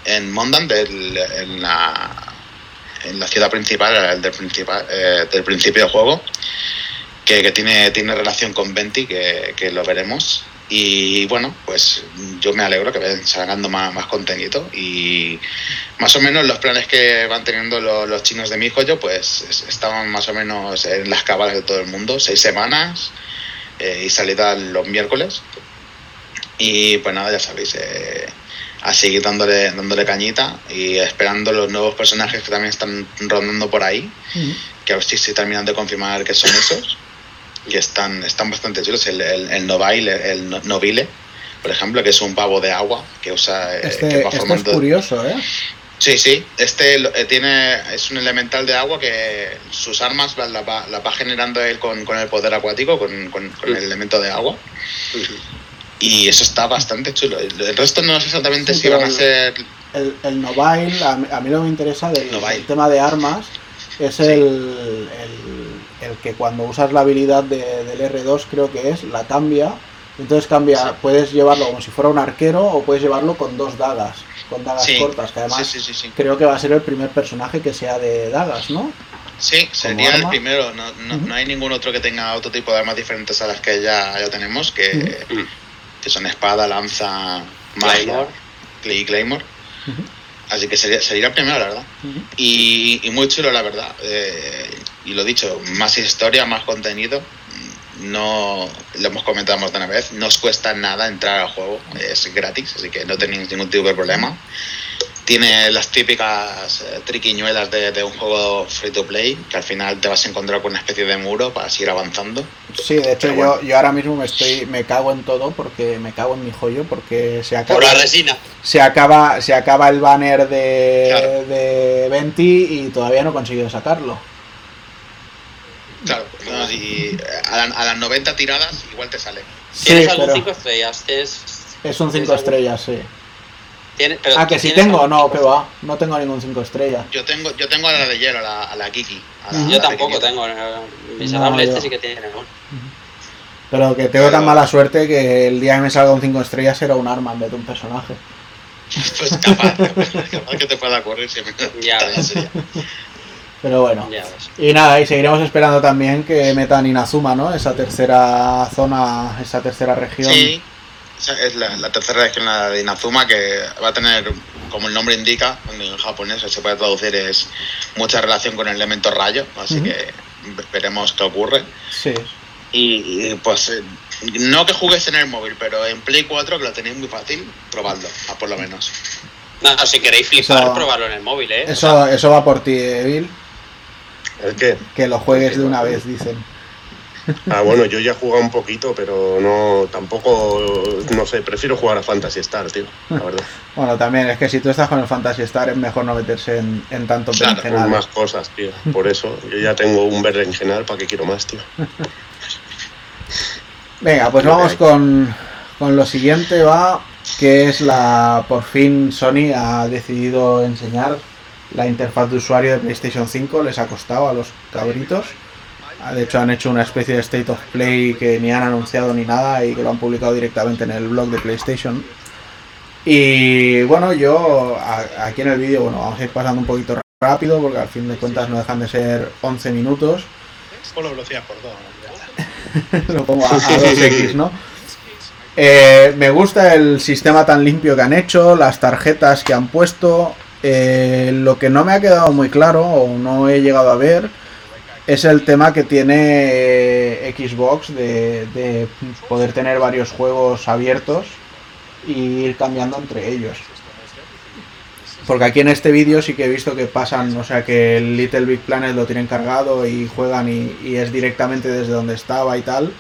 en Mondan, del, en, la, en la ciudad principal, el del, principal, eh, del principio del juego, que, que tiene, tiene relación con Venti, que, que lo veremos. Y bueno, pues yo me alegro que vayan sacando más, más contenido y más o menos los planes que van teniendo lo- los, chinos de mi joyo, pues es- estaban más o menos en las cabalas de todo el mundo, seis semanas eh, y salida los miércoles. Y pues nada, ya sabéis, eh, a seguir dándole, dándole cañita y esperando los nuevos personajes que también están rondando por ahí, que a ver si se terminan de confirmar que son esos, que están, están bastante chulos. El, el, el Novaile, el No- Novile, por ejemplo, que es un pavo de agua que usa. eh, que Este, va este es formando- curioso, ¿eh? Sí, sí, este lo- eh, tiene, es un elemental de agua que sus armas las la va, las va generando él con, con el poder acuático, con, con- con el elemento de agua. Y eso está bastante chulo. El resto no sé exactamente Sí, si van a ser. El, el Novile, a, a mí lo que me interesa del, tema de armas es el, el, el que cuando usas la habilidad de- del R2, creo que es, la cambia. Entonces cambia, Sí. puedes llevarlo como si fuera un arquero o puedes llevarlo con dos dagas, con dagas Sí, cortas, que además sí, sí, sí, sí. creo que va a ser el primer personaje que sea de dagas, ¿no? Sí, sería el primero. No, no, no hay ningún otro que tenga otro tipo de armas diferentes a las que ya, ya tenemos, que. Que son espada, lanza, Claymore. y Claymore. Así que sería, sería el primero, la verdad. Y muy chulo, la verdad. Eh, y lo dicho, más historia, más contenido. No lo hemos comentado más de una vez. No os cuesta nada entrar al juego. Es gratis, así que no tenéis ningún tipo de problema. Tiene las típicas eh, triquiñuelas de, de un juego free to play, que al final te vas a encontrar con una especie de muro para seguir avanzando. Sí, de hecho yo, yo ahora mismo me estoy me cago en todo porque me cago en mi joyo porque se acaba Por la resina. se acaba se acaba el banner de, Claro. de Venti y todavía no he conseguido sacarlo. Claro, no, y a, la- a las 90 tiradas igual te sale. Sí, Tienes algún pero 5 estrellas. Tienes... es un 5 tienes algún- estrellas, sí. Tiene- pero Ah, que si tienes tengo, no, que va. No tengo ningún 5 estrellas. Yo tengo, yo tengo a la de hielo, a la, a la Kiki. a la- Ujú. a Yo la tampoco tengo. eh, Miserable No, este yo- sí que tiene. ¿no? Pero que tengo tan mala suerte que el día que me salga un 5 estrellas será un arma en vez de un personaje. Pues capaz, capaz, capaz que te pueda ocurrir si me Ya ves. Pero bueno. Y nada, y seguiremos esperando también que metan Inazuma, ¿no? Esa tercera zona, esa tercera región. Sí, esa es la, la tercera región, la de Inazuma, que va a tener, como el nombre indica, en japonés se puede traducir, es mucha relación con el elemento rayo, así Ujú. que ve- veremos qué ocurre. Sí. Y, y, pues eh, no que jugues en el móvil, pero en Play 4, que lo tenéis muy fácil, probadlo, a por lo menos. No, si queréis flipar, Eso- probarlo en el móvil, ¿eh? O Eso, eso va por ti, Bill. ¿El qué? Que lo juegues de una vez, dicen. Ah, bueno, yo ya he jugado un poquito, pero no, tampoco, no sé, prefiero jugar a Fantasy Star, tío, la verdad. Bueno, también es que si tú estás con el Fantasy Star es mejor no meterse en, en tanto Claro, berenjenal. más cosas, tío. Por eso, yo ya tengo un berenjenal, ¿para qué quiero más, tío? Venga, pues que vamos con, con lo siguiente, va, que es la, por fin Sony ha decidido enseñar la interfaz de usuario de PlayStation 5, les ha costado a los cabritos. Ah, De hecho han hecho una especie de State of Play que ni han anunciado ni nada y que lo han publicado directamente en el blog de PlayStation. Y bueno, yo a- aquí en el vídeo, bueno, vamos a ir pasando un poquito rápido porque al fin de cuentas no dejan de ser 11 minutos. Ponlo velocidad por dos. lo pongo a, a 2X, ¿no? Eh, me gusta el sistema tan limpio que han hecho, las tarjetas que han puesto. Eh, lo que no me ha quedado muy claro o no he llegado a ver es el tema que tiene eh, Xbox de, de poder tener varios juegos abiertos y ir cambiando entre ellos. Porque aquí en este vídeo sí que he visto que pasan, o sea que el Little Big Planet lo tienen cargado y juegan y es directamente desde donde estaba y tal,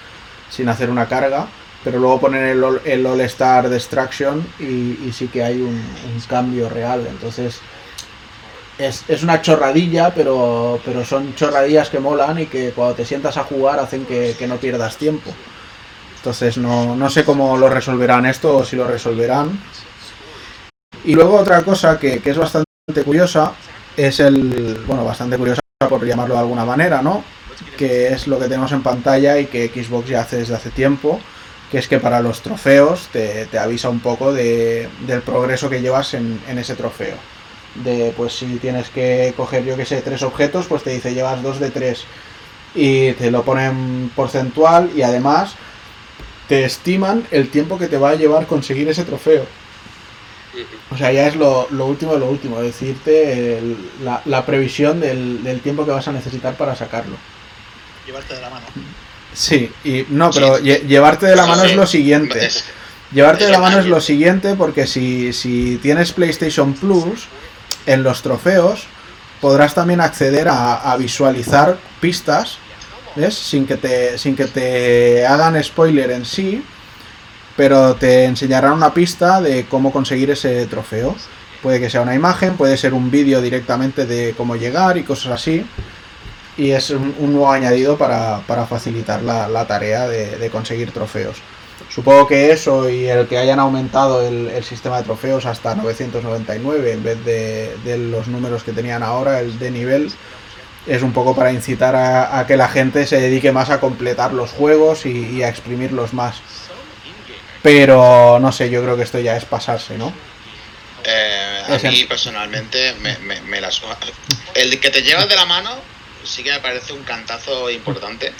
sin hacer una carga. Pero luego ponen el, All- Star Destruction y, y sí que hay un, un cambio real. Entonces es, es una chorradilla, pero, pero son chorradillas que molan y que cuando te sientas a jugar hacen que, que no pierdas tiempo. Entonces no, no sé cómo lo resolverán esto o si lo resolverán. Y luego otra cosa que, que es bastante curiosa es el, bueno, bastante curiosa por llamarlo de alguna manera, ¿no? Que es lo que tenemos en pantalla y que Xbox ya hace desde hace tiempo, que es que para los trofeos te, te avisa un poco de, del progreso que llevas en, en ese trofeo. De, pues si tienes que coger, yo que sé, tres objetos, pues te dice llevas dos de tres y te lo ponen porcentual y además te estiman el tiempo que te va a llevar conseguir ese trofeo. O sea, ya es lo, lo último de lo último, decirte el- la, la previsión del, del tiempo que vas a necesitar para sacarlo. Llevarte de la mano. Sí, y no, pero Sí. lle- llevarte de la mano Sí. es lo siguiente. Es- Llevarte de la mano es lo siguiente porque si, si tienes PlayStation Plus, en los trofeos podrás también acceder a, a visualizar pistas, ¿ves? Sin que, te, sin que te hagan spoiler en sí, pero te enseñarán una pista de cómo conseguir ese trofeo. Puede que sea una imagen, puede ser un vídeo directamente de cómo llegar y cosas así. Y es un, un nuevo añadido para, para facilitar la, la tarea de, de conseguir trofeos. Supongo que eso y el que hayan aumentado el, el sistema de trofeos hasta 999 en vez de, de los números que tenían ahora, el de nivel, es un poco para incitar a, a que la gente se dedique más a completar los juegos y, y a exprimirlos más. Pero no sé, yo creo que esto ya es pasarse, ¿no? Eh, a mí personalmente me, me, me la suda. El que te llevas de la mano sí que me parece un cantazo importante,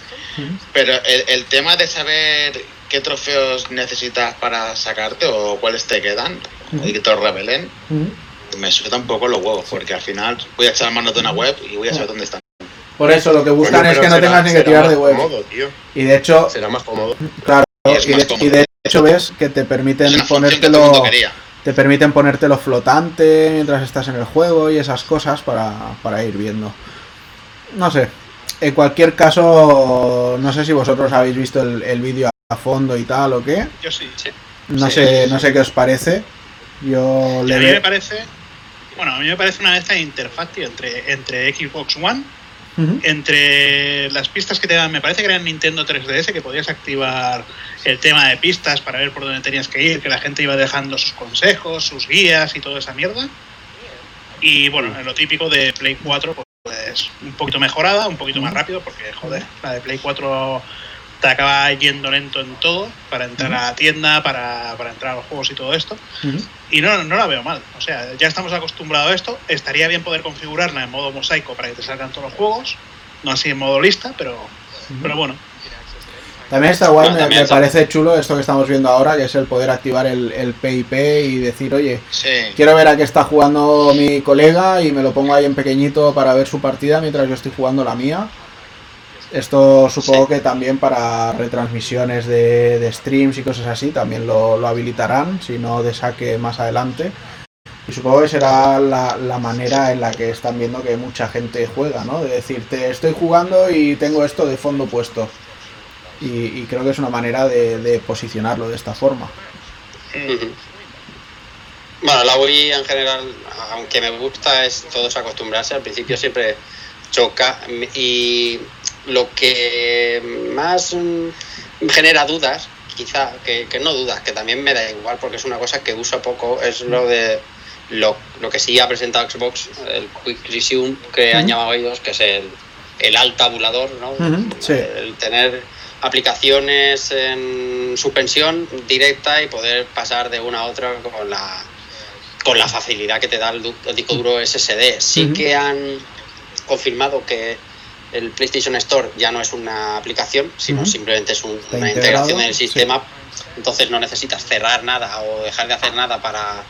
pero el, el tema de saber qué trofeos necesitas para sacarte o cuáles te quedan y que te revelen, me suelta un poco los huevos, porque al final voy a echar manos de una web y voy a saber dónde están. Por eso lo que buscan Bueno, es que no tengas ni que tirar de web. cómodo. Y de hecho, Será más cómodo. claro, Y es y más de, cómodo. y de hecho ves que te permiten que ponértelo te permiten ponértelo flotante mientras estás en el juego y esas cosas para, para ir viendo. No sé. En cualquier caso, no sé si vosotros habéis visto el, el vídeo a fondo y tal o qué. Yo sí. No Sí. sé, no sé qué os parece. Yo Y a le mí me parece. Bueno, a mí me parece una de estas interfaz tío, entre, entre Xbox One entre las pistas que te dan, me parece que era en Nintendo 3DS, que podías activar el tema de pistas para ver por dónde tenías que ir, que la gente iba dejando sus consejos, sus guías y toda esa mierda. Y bueno, en lo típico de Play 4, pues un poquito mejorada, un poquito más rápido, porque joder, la de Play 4 te acaba yendo lento en todo, para entrar a la tienda, para, para entrar a los juegos y todo esto. Y no, no la veo mal. O sea, ya estamos acostumbrados a esto. Estaría bien poder configurarla en modo mosaico para que te salgan todos los juegos. No así en modo lista, pero, pero bueno. También está guay, me, parece chulo esto que estamos viendo ahora, que es el poder activar el, el PIP y decir, oye, Sí. quiero ver a qué está jugando mi colega y me lo pongo ahí en pequeñito para ver su partida mientras yo estoy jugando la mía. Esto supongo que también para retransmisiones de, de streams y cosas así también lo, lo habilitarán, si no de saque más adelante. Y supongo que será la, la manera en la que están viendo que mucha gente juega, ¿no? De decirte, estoy jugando y tengo esto de fondo puesto. Y, y creo que es una manera de, de posicionarlo de esta forma. Bueno, la Wii en general, aunque me gusta, es todos acostumbrarse. Al principio siempre choca y lo que más mm, genera dudas, quizá, que, que no dudas, que también me da igual porque es una cosa que uso poco, es lo de lo, lo que sí ha presentado Xbox, el Quick Resume que han llamado ellos, que es el, el alt tabulador, ¿no? Sí. El tener aplicaciones en suspensión directa y poder pasar de una a otra con la con la facilidad que te da el, disco duro SSD. Sí que han confirmado que el PlayStation Store ya no es una aplicación, sino simplemente es un- una integración en el sí. sistema. Entonces no necesitas cerrar nada o dejar de hacer nada para,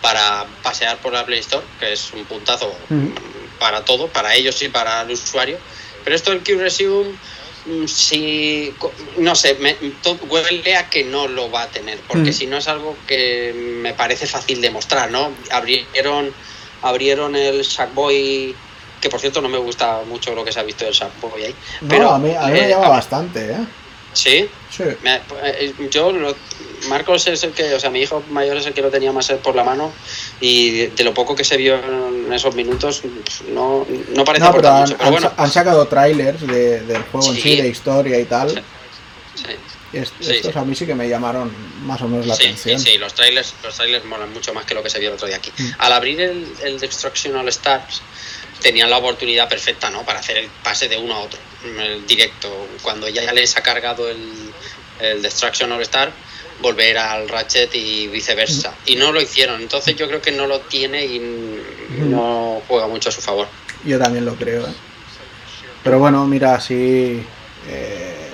para pasear por la Play Store, que es un puntazo Ujú. para todo, para ellos y para el usuario. Pero esto del Q Resume, mm, sí, co- no sé, me, to- huele a que no lo va a tener, porque Ujú. si no es algo que me parece fácil de mostrar, ¿no? Abrieron, abrieron el Sackboy, que por cierto no me gusta mucho lo que se ha visto del Sackboy ahí. No, pero, a mí, a mí me eh, llama a- bastante, ¿eh? Sí, Sí. me- eh, yo, lo- Marcos es el que, o sea, mi hijo mayor es el que lo tenía más por la mano y de, de lo poco que se vio en esos minutos no, no parece No, pero han, mucho, pero han bueno. han sacado trailers de- del juego en Sí. de historia y tal. Sí. Sí. Es- Sí, estos sí. a mí sí que me llamaron más o menos la Sí, atención. sí, sí, los trailers, los trailers molan mucho más que lo que se vio el otro día aquí. Mm. Al abrir el, el Destruction All Stars, tenían la oportunidad perfecta, ¿no? Para hacer el pase de uno a otro, el directo. Cuando ya les ha cargado el, el Destruction All Star, volver al Ratchet y viceversa. Y no lo hicieron, entonces yo creo que no lo tiene y no juega mucho a su favor. Yo también lo creo, ¿eh? Pero bueno, mira, así eh,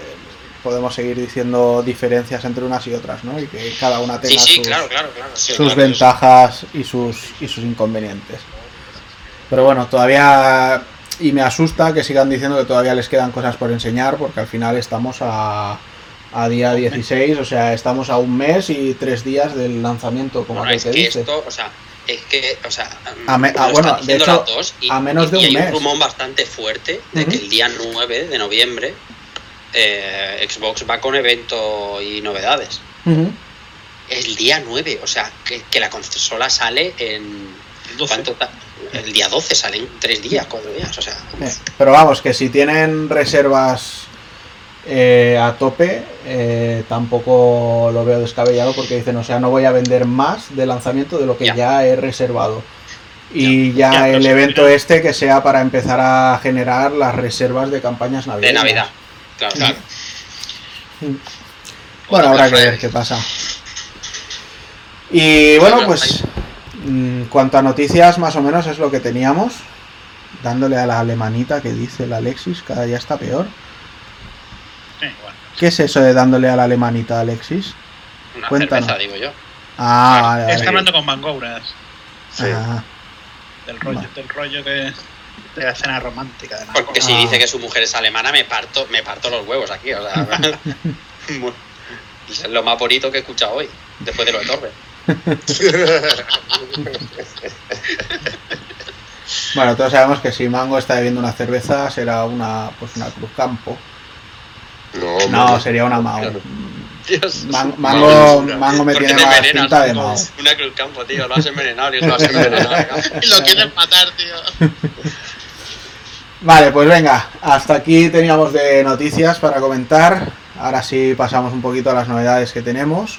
podemos seguir diciendo diferencias entre unas y otras, ¿no? Y que cada una tenga sí, sus, claro, claro, claro. sí, sus ventajas y sus, y sus inconvenientes. Pero bueno, todavía... Y me asusta que sigan diciendo que todavía les quedan cosas por enseñar, porque al final estamos a, a día 16, o sea, estamos a un mes y tres días del lanzamiento, como Bueno, es que dice. esto, o sea, es que, o sea, A me- lo ah, bueno, de hecho, y, a menos de y un hay mes. un rumor bastante fuerte de Ujú. que el día 9 de noviembre eh, Xbox va con evento y novedades. Ujú. El día 9, o sea, que, que la consola sale en... ¿cuánto el día 12 salen tres días, cuatro días, o sea... Pero vamos, que si tienen reservas eh, a tope, eh, tampoco lo veo descabellado porque dicen, o sea, no voy a vender más de lanzamiento de lo que ya, Ya. he reservado. Y ya, el evento este que sea para empezar a generar las reservas de campañas De navideñas. Navidad. Claro, claro. Bueno, habrá que Rafael. ver qué pasa. Y bueno, pues en cuanto a noticias, más o menos es lo que teníamos. Dándole a la alemanita que dice el Alexis, cada día está peor. Sí, bueno. ¿Qué es eso de dándole a la alemanita, Alexis? Una Cuéntanos. cerveza, digo yo. Ah, vale, Está hablando con Mangouras Sí. Ah, del rollo, Vale. del rollo que de la cena romántica de Porque si Ah. dice que su mujer es alemana, me parto, me parto los huevos aquí, o sea... es lo más bonito que he escuchado hoy, después de lo de Torre. Bueno, todos sabemos que si Mango está bebiendo una cerveza será una pues una Cruz Campo. No, No, sería una Mao. Dios. Man- Mango, Mango me ¿Por qué tiene más envenenas pinta de Mao. Una cruz campo, tío, lo has envenenado y lo has envenenado. Y lo quieren matar, tío. Vale, pues venga, hasta aquí teníamos de noticias para comentar. Ahora sí pasamos un poquito a las novedades que tenemos.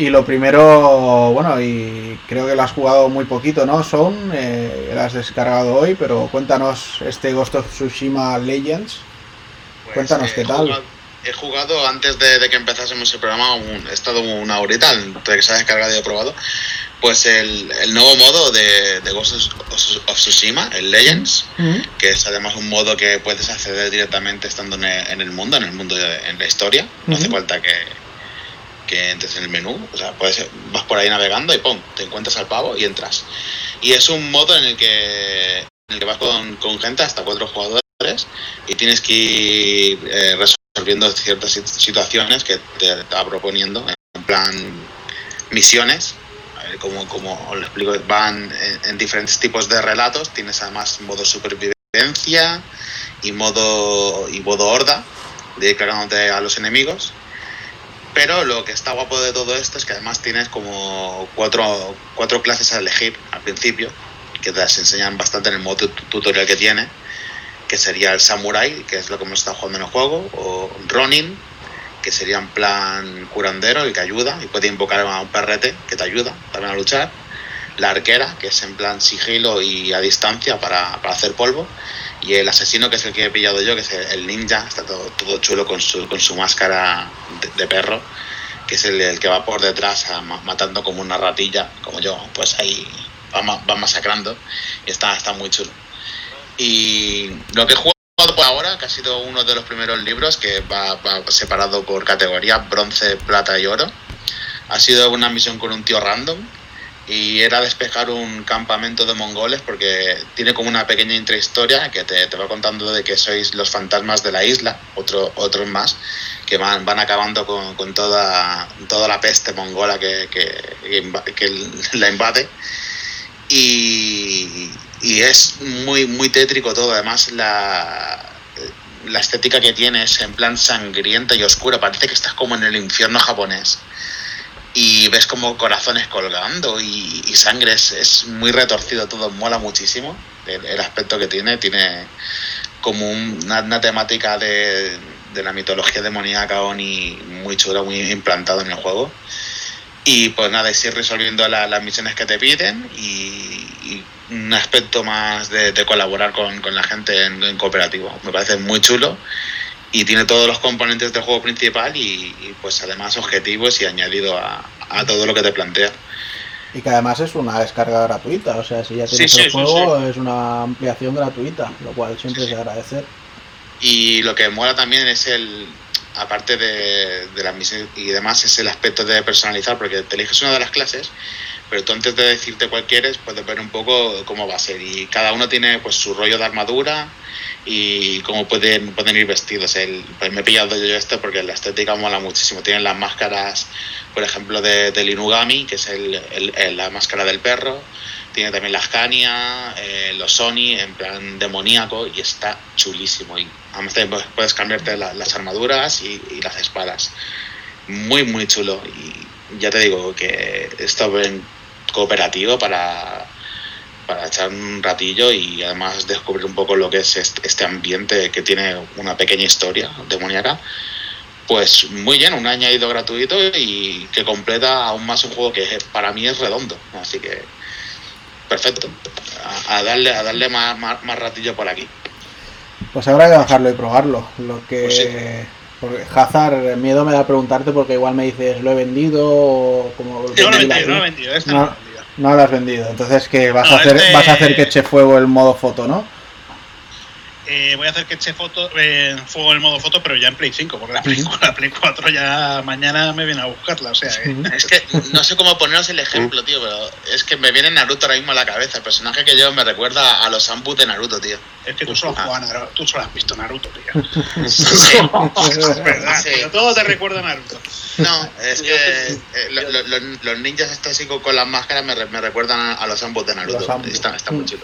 Y lo primero, bueno, y creo que lo has jugado muy poquito, ¿no? Son, eh, lo has descargado hoy, pero cuéntanos este Ghost of Tsushima Legends. Pues, Cuéntanos eh, qué tal. jugado- he jugado antes de, de que empezásemos el programa, un- he estado una horita entre que se ha descargado y he probado. Pues el, el nuevo modo de, de Ghost of, Tsushima, el Legends, que es además un modo que puedes acceder directamente estando en el, en el mundo, en el mundo, de- en la historia. No hace Ujú. falta que, que entres en el menú. O sea, puedes, vas por ahí navegando y ¡pum! Te encuentras al pavo y entras. Y es un modo en el que, en el que vas con, con gente, hasta cuatro jugadores, y tienes que ir eh, resolviendo ciertas sit- situaciones que te, va proponiendo, en plan misiones. A ver, Como, como os lo explico, van en, en diferentes tipos de relatos. Tienes además modo supervivencia y modo, y modo horda, de ir cargándote a los enemigos. Pero lo que está guapo de todo esto es que además tienes como cuatro, cuatro clases a elegir al principio, que te las enseñan bastante en el modo tu- tutorial que tiene, que sería el Samurai, que es lo que hemos estado jugando en el juego, o Ronin, que sería en plan curandero y que ayuda, y puede invocar a un perrete que te ayuda también a luchar. La arquera, que es en plan sigilo y a distancia para, para hacer polvo. Y el asesino, que es el que he pillado yo, que es el, ninja, está todo, todo chulo con su, con su máscara de, de perro, que es el, el que va por detrás a ma- matando como una ratilla, como yo, pues ahí va, va masacrando. Y está, está muy chulo. Y lo que he jugado por ahora, que ha sido uno de los primeros libros, que va, va separado por categoría bronce, plata y oro, ha sido una misión con un tío random y era despejar un campamento de mongoles porque tiene como una pequeña intrahistoria que te, te va contando de que sois los fantasmas de la isla, otro, otros más, que van, van acabando con, con toda, toda la peste mongola que, que, que la invade. Y, y es muy, muy tétrico todo, además la, la estética que tiene es en plan sangrienta y oscura, parece que estás como en el infierno japonés ves como corazones colgando y, sangre, es, es muy retorcido todo, mola muchísimo el, aspecto que tiene, tiene como un- una, una temática de, de la mitología demoníaca Oni muy chula, muy implantado en el juego. Y pues nada, es ir resolviendo la- las misiones que te piden y, un aspecto más de, colaborar con, con la gente en, en cooperativo. Me parece muy chulo y tiene todos los componentes del juego principal y, y, pues además objetivos y añadido a, a todo lo que te plantea. Y que además es una descarga gratuita, o sea, si ya tienes Sí, sí, el sí, juego es una ampliación gratuita, lo cual siempre es de agradecer. Y lo que mola también es el, aparte de, de las misiones y demás, es el aspecto de personalizar, porque te eliges una de las clases, pero tú antes de decirte cuál quieres, puedes ver un poco cómo va a ser. Y cada uno tiene pues su rollo de armadura y cómo pueden, pueden ir vestidos. El, pues me he pillado yo este porque la estética mola muchísimo. Tienen las máscaras, por ejemplo, de, del Inugami, que es el, el- la máscara del perro. Tiene también la Scania, eh, los Sony, en plan demoníaco, y está chulísimo. Y además puedes- puedes cambiarte la- las armaduras y, y las espadas. Muy, muy chulo. Y ya te digo que esto en cooperativo para, para echar un ratillo y además descubrir un poco lo que es este, ambiente que tiene una pequeña historia demoníaca. Pues muy bien, un añadido gratuito y que completa aún más un juego que para mí es redondo. Así que perfecto. A, a darle, a darle más, más, más ratillo por aquí. Pues habrá que bajarlo y probarlo. Lo que. Pues sí. Porque Hazard, miedo me da preguntarte porque igual me dices, lo he vendido o como. Yo lo he vendido, no lo he vendido. Este No. lo he vendido. No lo has vendido. Entonces que vas No, a hacer, este- vas a hacer que eche fuego el modo foto, ¿no? Eh, voy a hacer que eche foto, eh, fuego el modo foto, pero ya en Play 5, porque la Play, la Play 4 ya mañana me viene a buscarla. O sea, que- Es que no sé cómo poneros el ejemplo, tío, pero es que me viene Naruto ahora mismo a la cabeza. El personaje que yo me recuerda a los Ambus de Naruto, tío. es que tú solo has jugado a Naruto, tú solo has visto Naruto, tío. Sí. Es verdad, Sí. pero todo te recuerda a Naruto. No, es que eh, lo- lo- lo- los ninjas estos así con, las máscaras me, me recuerdan a, los Ambus de Naruto. Ambus. Está, está muy chulo.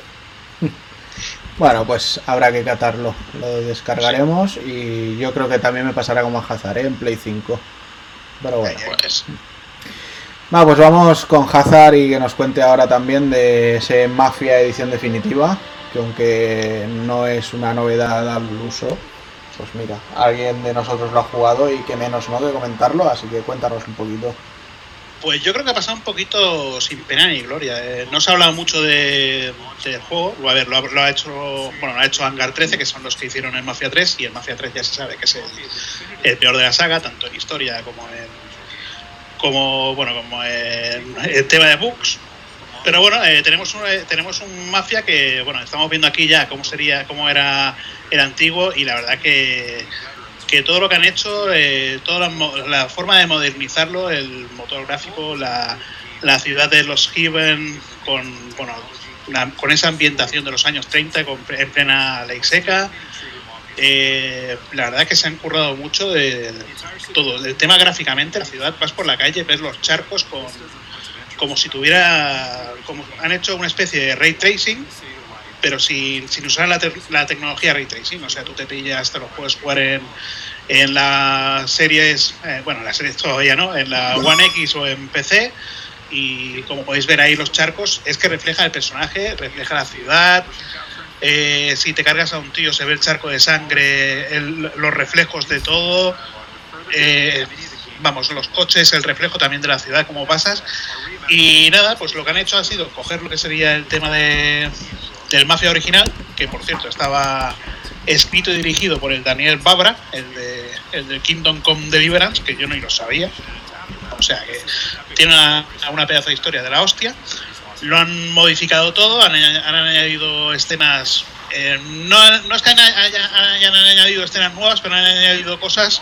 Bueno, pues habrá que catarlo. Lo descargaremos y yo creo que también me pasará como a Hazard, ¿eh? En Play 5. Pero bueno. Pues, Va, pues vamos con Hazard y que nos cuente ahora también de ese Mafia edición definitiva, que aunque no es una novedad al uso, pues mira, alguien de nosotros lo ha jugado y que menos, ¿no? De comentarlo, así que cuéntanos un poquito. Pues yo creo que ha pasado un poquito sin pena ni gloria. eh. No se ha hablado mucho de, del juego. A ver, lo ha, lo ha hecho bueno, lo ha hecho Hangar 13, que son los que hicieron el Mafia 3, y el Mafia 3 ya se sabe que es el, peor de la saga, tanto en historia como en como bueno como en el tema de bugs. Pero bueno, eh, tenemos un, eh, tenemos un Mafia que bueno estamos viendo aquí ya cómo sería cómo era el antiguo y la verdad que que todo lo que han hecho, eh, toda la, la forma de modernizarlo, el motor gráfico, la, la ciudad de los Heaven, con, bueno, con esa ambientación de los años 30, con, en plena ley seca. eh, la verdad que se han currado mucho de, todo. El tema gráficamente, la ciudad, vas por la calle, ves los charcos con, como si tuviera. Como, han hecho una especie de ray tracing, pero sin, sin usar la, la tecnología ray tracing. O sea, tú te pillas, te lo puedes jugar en, en las series, eh, bueno, en las series todavía no, en la One X o en PC. Y como podéis ver ahí los charcos, es que refleja el personaje, refleja la ciudad. Eh, si te cargas a un tío, se ve el charco de sangre, los reflejos de todo. Eh, vamos, los coches, el reflejo también de la ciudad, cómo pasas. Y nada, pues lo que han hecho ha sido coger lo que sería el tema de, del Mafia original, que por cierto estaba escrito y dirigido por el Daniel Babra, el de, el de Kingdom Come Deliverance, que yo no lo sabía. O sea que tiene una, una pedazo de historia de la hostia. Lo han modificado todo, han, han añadido escenas. eh, no, no es que haya- haya- hayan añadido escenas nuevas, pero han añadido cosas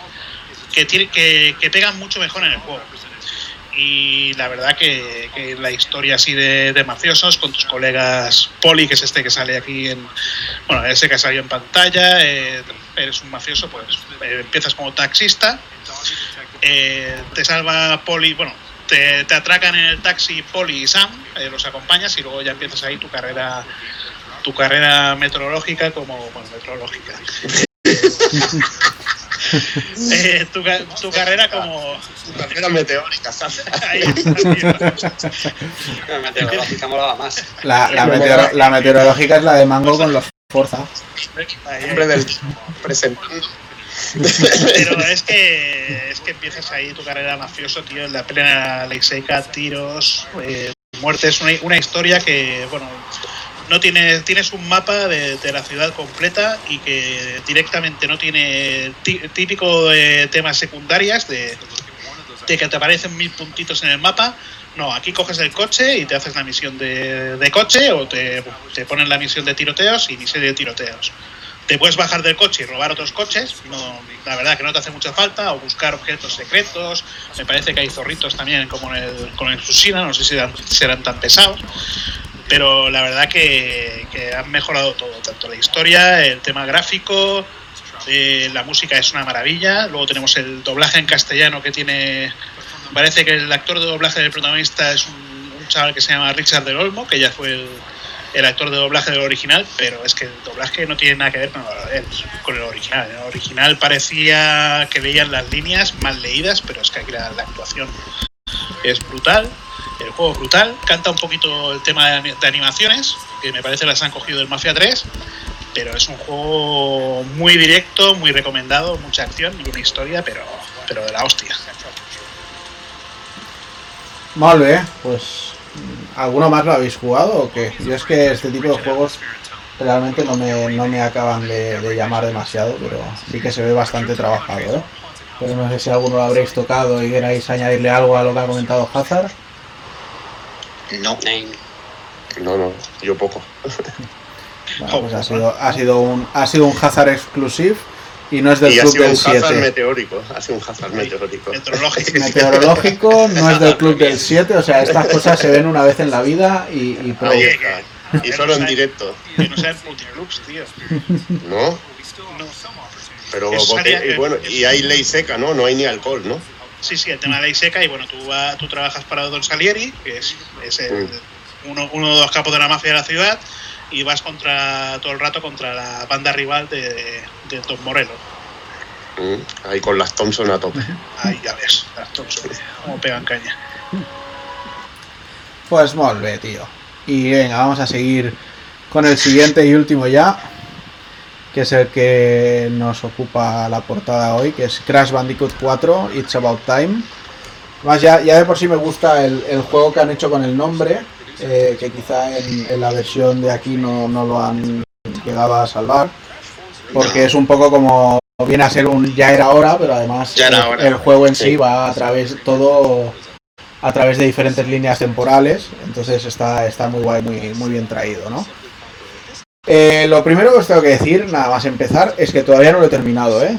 que, que, que pegan mucho mejor en el juego. Y la verdad que, la historia así de, de mafiosos con tus colegas Poli, que es este que sale aquí en. Bueno, ese que salió en pantalla, eh, eres un mafioso, pues eh, empiezas como taxista, eh, te salva Poli, bueno, te, te atracan en el taxi Poli y Sam, eh, los acompañas y luego ya empiezas ahí tu carrera tu carrera meteorológica como bueno meteorológica Eh, tu, tu carrera como Carrera meteórica, ¿sabes? ahí está. La meteorológica molaba más. La, la, meteoro- la meteorológica es la de Mango con los Forza. Hombre del presentando. Pero es que es que empiezas ahí tu carrera mafioso, tío, en la plena ley seca, tiros, eh, muertes, una, una historia que, bueno, no tiene, tienes un mapa de, la ciudad completa y que directamente no tiene tí- típico de temas secundarias de, que te aparecen mil puntitos en el mapa. No, aquí coges el coche y te haces la misión de, de coche o te, te ponen la misión de tiroteos y misión de tiroteos. Te puedes bajar del coche y robar otros coches, no, la verdad que no te hace mucha falta, o buscar objetos secretos, me parece que hay zorritos también como en el, con el Tsushima, no sé si serán tan pesados, pero la verdad que, han mejorado todo, tanto la historia, el tema gráfico, eh, la música es una maravilla, luego tenemos el doblaje en castellano que tiene, parece que el actor de doblaje del protagonista es un, chaval que se llama Richard del Olmo, que ya fue el, actor de doblaje del original, pero es que el doblaje no tiene nada que ver con el, original. En el original parecía que leían las líneas mal leídas, pero es que aquí la actuación es brutal, el juego es brutal, canta un poquito el tema de, ani- de animaciones, que me parece las han cogido del Mafia 3, pero es un juego muy directo, muy recomendado, mucha acción y una historia, pero, pero de la hostia. Molt bé, pues ¿alguno más lo habéis jugado o qué? Yo es que este tipo de juegos realmente no me, no me acaban de, de llamar demasiado, pero sí que se ve bastante trabajado, ¿eh? Pero no sé si alguno lo habréis tocado y queráis añadirle algo a lo que ha comentado Hazard. No. No, no, yo poco. Bueno, pues ha sido, ha sido un ha sido un Hazard exclusive y no es del Y ha club sido un del hazard 7. meteórico. Ha sido un hazard meteórico. Meteorológico. Meteorológico no es del club del 7, o sea, estas cosas se ven una vez en la vida y, y pro. Oye. Y solo en directo, no sean multiclubs, tío. ¿no? No. Pero porque- y bueno, y hay ley seca, ¿no? No hay ni alcohol, ¿no? Sí, sí, el tema de la ley seca y bueno, tú, va- tú trabajas para Don Salieri, que es, es el- uno, uno de los capos de la mafia de la ciudad, y vas contra todo el rato contra la banda rival de, de Don Morello. Mm, Ahí con las Thompson a tope. Ahí ya ves, las Thompson, cómo pegan caña. Pues molt bé, tío. Y venga, vamos a seguir con el siguiente y último ya, que es el que nos ocupa la portada hoy, que es Crash Bandicoot 4, It's About Time. Más ya, ya de por sí me gusta el, el juego que han hecho con el nombre, eh, que quizá en, en la versión de aquí no, no lo han llegado a salvar, porque es un poco como viene a ser un ya era hora, pero además el, juego en sí. Sí. va a través todo a través de diferentes líneas temporales, entonces está, está muy guay, muy, muy bien traído, ¿no? Eh, lo primero que os tengo que decir, nada más empezar, es que todavía no lo he terminado, ¿eh?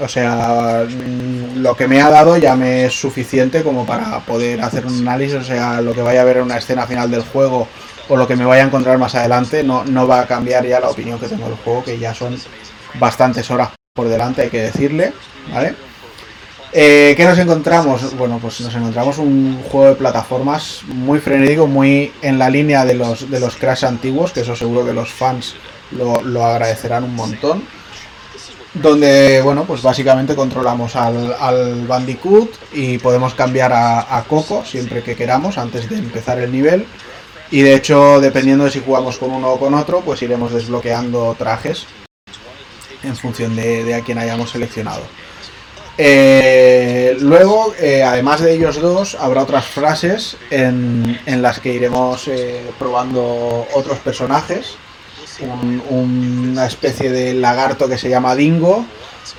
O sea, mm, lo que me ha dado ya me es suficiente como para poder hacer un análisis, o sea, lo que vaya a ver en una escena final del juego o lo que me vaya a encontrar más adelante no, no va a cambiar ya la opinión que tengo del juego, que ya son bastantes horas por delante, hay que decirle, ¿vale? Eh, ¿Qué nos encontramos? Bueno, pues nos encontramos un juego de plataformas muy frenético, muy en la línea de los, de los Crash antiguos, que eso seguro que los fans lo, lo agradecerán un montón. Donde, bueno, pues básicamente controlamos al, al Bandicoot y podemos cambiar a, a Coco siempre que queramos antes de empezar el nivel. Y de hecho, dependiendo de si jugamos con uno o con otro, pues iremos desbloqueando trajes en función de, de a quien hayamos seleccionado. Eh, luego, eh, además de ellos dos, habrá otras frases en, en las que iremos eh, probando otros personajes. Un- una especie de lagarto que se llama Dingo,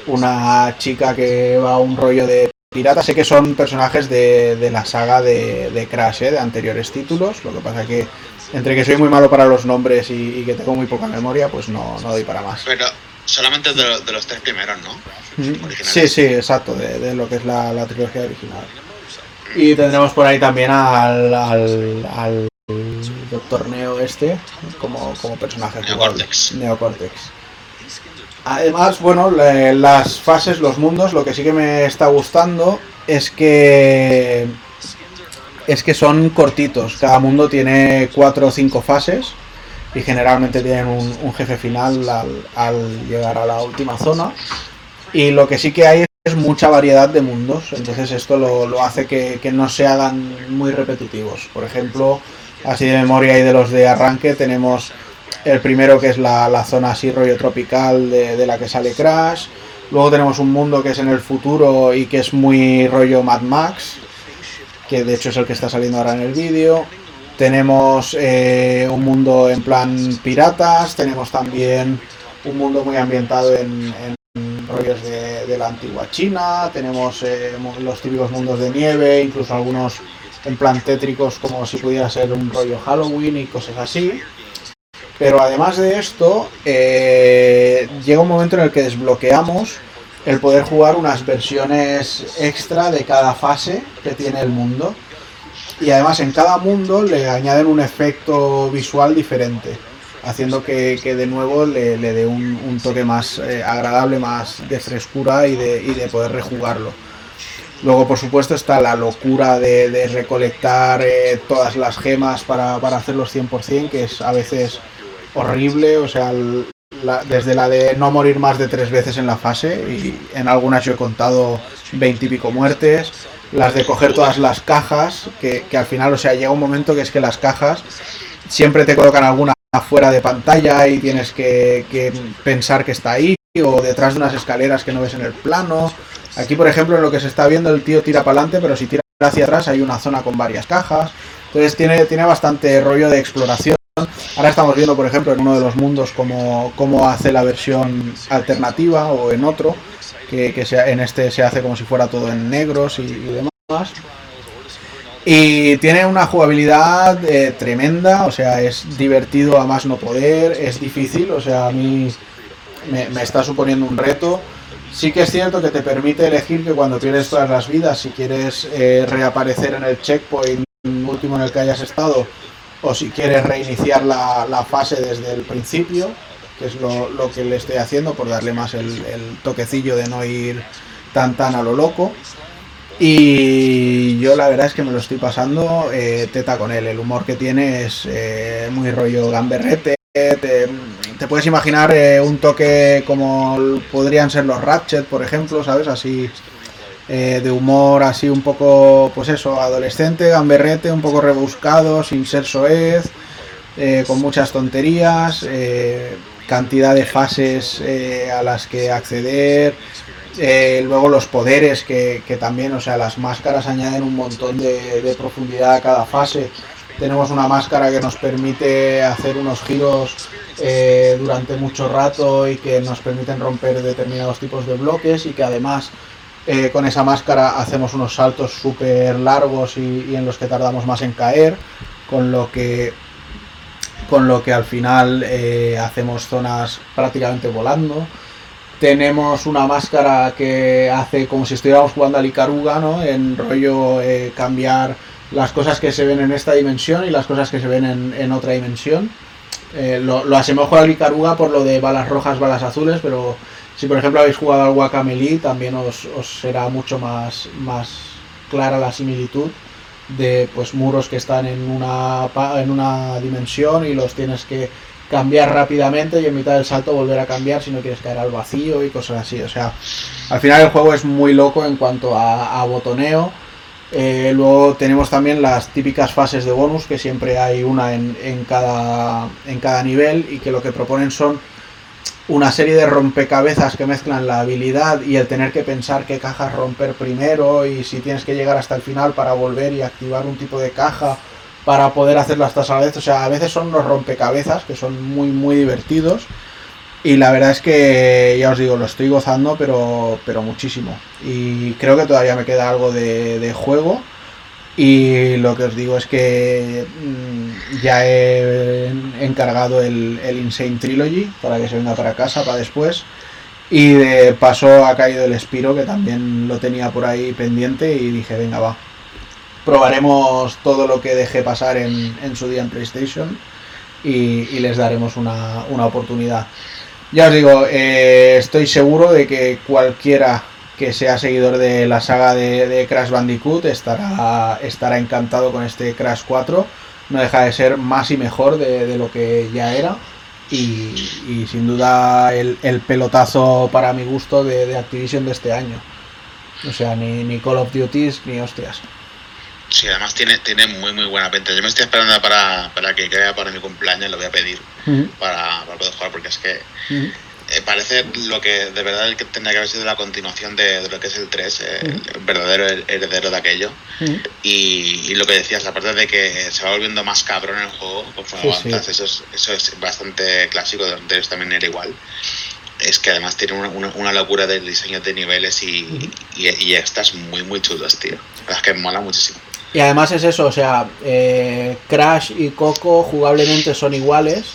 una chica que va a un rollo de pirata. Sé que son personajes de, de la saga de, de Crash, ¿eh? de anteriores títulos. Lo que pasa que entre que soy muy malo para los nombres y, que tengo muy poca memoria, pues no, no doy para más. Solamente de, lo- de los tres primeros, ¿no? Originales. Sí, sí, exacto, de, de lo que es la, la trilogía original. Y tendremos por ahí también al, al, al Doctor Neo este como, como personaje. Neocortex. Neocortex. Además, bueno, la- las fases, los mundos, lo que sí que me está gustando es que es que son cortitos. Cada mundo tiene cuatro o cinco fases y generalmente tienen un, jefe final al, llegar a la última zona. Y lo que sí que hay es mucha variedad de mundos, entonces esto lo, lo hace que, que no se hagan muy repetitivos. Por ejemplo, así de memoria y de los de arranque tenemos el primero que es la, la zona así rollo tropical de, de la que sale Crash. Luego tenemos un mundo que es en el futuro y que es muy rollo Mad Max, que de hecho es el que está saliendo ahora en el vídeo. Tenemos eh, un mundo en plan piratas, tenemos también un mundo muy ambientado en, rollos de, la antigua China, tenemos eh, los típicos mundos de nieve, incluso algunos en plan tétricos como si pudiera ser un rollo Halloween y cosas así. Pero además de esto, eh, llega un momento en el que desbloqueamos el poder jugar unas versiones extra de cada fase que tiene el mundo. Y además en cada mundo le añaden un efecto visual diferente, haciendo que, que de nuevo le, le dé un, un toque más eh, agradable, más de frescura y de, y de poder rejugarlo. Luego, por supuesto, está la locura de, de recolectar eh, todas las gemas para, para hacerlos 100%, que es a veces horrible, o sea, el- la- desde la de no morir más de tres veces en la fase, y en algunas yo he contado 20 y pico muertes, las de coger todas las cajas, que, que al final, o sea, llega un momento que es que las cajas siempre te colocan alguna fuera de pantalla y tienes que, que pensar que está ahí, o detrás de unas escaleras que no ves en el plano. Aquí, por ejemplo, en lo que se está viendo, el tío tira para adelante, pero si tira hacia atrás hay una zona con varias cajas. Entonces tiene, tiene bastante rollo de exploración. Ahora estamos viendo, por ejemplo, en uno de los mundos cómo, cómo hace la versión alternativa o en otro, que, sea- en este se hace como si fuera todo en negros y, demás. Y tiene una jugabilidad eh, tremenda, o sea, es divertido a más no poder, es difícil, o sea, a mí me, está suponiendo un reto. Sí que es cierto que te permite elegir que cuando pierdes todas las vidas, si quieres eh, reaparecer en el checkpoint último en el que hayas estado, o si quieres reiniciar la, la fase desde el principio, que es lo, lo que le estoy haciendo por darle más el, el toquecillo de no ir tan tan a lo loco. Y yo la verdad es que me lo estoy pasando eh, teta con él. El humor que tiene es eh, muy rollo gamberrete. Te, puedes imaginar eh, un toque como podrían ser los Ratchet, por ejemplo, ¿sabes? Así eh, de humor así un poco, pues eso, adolescente, gamberrete, un poco rebuscado, sin ser soez. eh, con muchas tonterías, eh, cantidad de fases a las que acceder, luego los poderes que, que también, o sea, las máscaras añaden un montón de, de profundidad a cada fase. Tenemos una máscara que nos permite hacer unos giros durante mucho rato y que nos permiten romper determinados tipos de bloques y que además eh, con esa máscara hacemos unos saltos súper largos y, en los que tardamos más en caer, con lo que con lo que al final eh, hacemos zonas prácticamente volando. Tenemos una máscara que hace como si estuviéramos jugando al Icaruga, ¿no? En rollo eh, cambiar las cosas que se ven en esta dimensión y las cosas que se ven en, otra dimensión. Lo, lo asemejo al Icaruga por lo de balas rojas, balas azules, pero si por ejemplo habéis jugado al Guacamele también os, será mucho más, más clara la similitud de pues muros que están en una, en una dimensión y los tienes que cambiar rápidamente y en mitad del salto volver a cambiar si no quieres caer al vacío y cosas así. O sea, al final el juego es muy loco en cuanto a, a botoneo. Eh, luego tenemos también las típicas fases de bonus, que siempre hay una en, en cada, en cada nivel y que lo que proponen son una serie de rompecabezas que mezclan la habilidad y el tener que pensar qué cajas romper primero y si tienes que llegar hasta el final para volver y activar un tipo de caja para poder hacerlas todas a la vez. O sea, a veces son unos rompecabezas que son muy, muy divertidos. Y la verdad es que, ya os digo, lo estoy gozando, pero, pero muchísimo. Y creo que todavía me queda algo de juego. Y lo que os digo es que mm, ya he encargado el, el Insane Trilogy para que se venga para casa para después. Y de paso ha caído el Spiro, que también lo tenía por ahí pendiente. Y dije, venga, va. Probaremos todo lo que dejé pasar en, en su día en PlayStation. Y, les daremos una, una oportunidad. Ya os digo, eh, estoy seguro de que cualquiera que sea seguidor de la saga de, de Crash Bandicoot estará, estará encantado con este Crash 4. No deja de ser más y mejor de, de lo que ya era. Y, y sin duda el, el pelotazo para mi gusto de, de Activision de este año. O sea, ni, ni Call of Duty ni hostias. Sí, además tiene, tiene muy muy buena pinta. Yo me estoy esperando para, para que caiga para mi cumpleaños, lo voy a pedir para, para poder jugar porque es que. Eh, parece lo que de verdad el que tendría que haber sido la continuación de, de lo que es el 3, eh, el verdadero her- heredero de aquello. Y, y lo que decías, aparte de que se va volviendo más cabrón el juego conforme Sí, sí. avanzas, Eso, es, eso es bastante clásico, de los anteriores también era igual. Es que además tiene una, una, una locura de diseño de niveles y, Ujú. y, y extras muy muy chulos, tío. La verdad es que mola muchísimo. Y además es eso, o sea, eh, Crash y Coco jugablemente son iguales,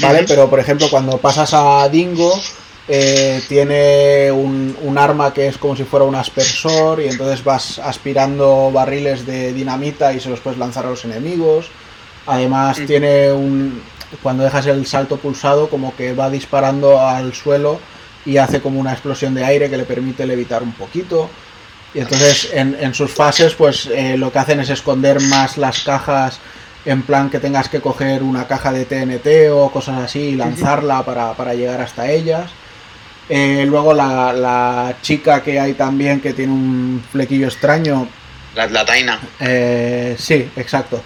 ¿vale? Pero por ejemplo, cuando pasas a Dingo, eh, tiene un, un arma que es como si fuera un aspersor y entonces vas aspirando barriles de dinamita y se los puedes lanzar a los enemigos. Además Ujú. tiene un... Cuando dejas el salto pulsado, como que va disparando al suelo y hace como una explosión de aire que le permite levitar un poquito. Y entonces en, en sus fases, pues eh, lo que hacen es esconder más las cajas en plan que tengas que coger una caja de TNT o cosas así y lanzarla para, para llegar hasta ellas. Eh, luego la, la chica que hay también que tiene un flequillo extraño. La, la Taina. eh, sí, exacto.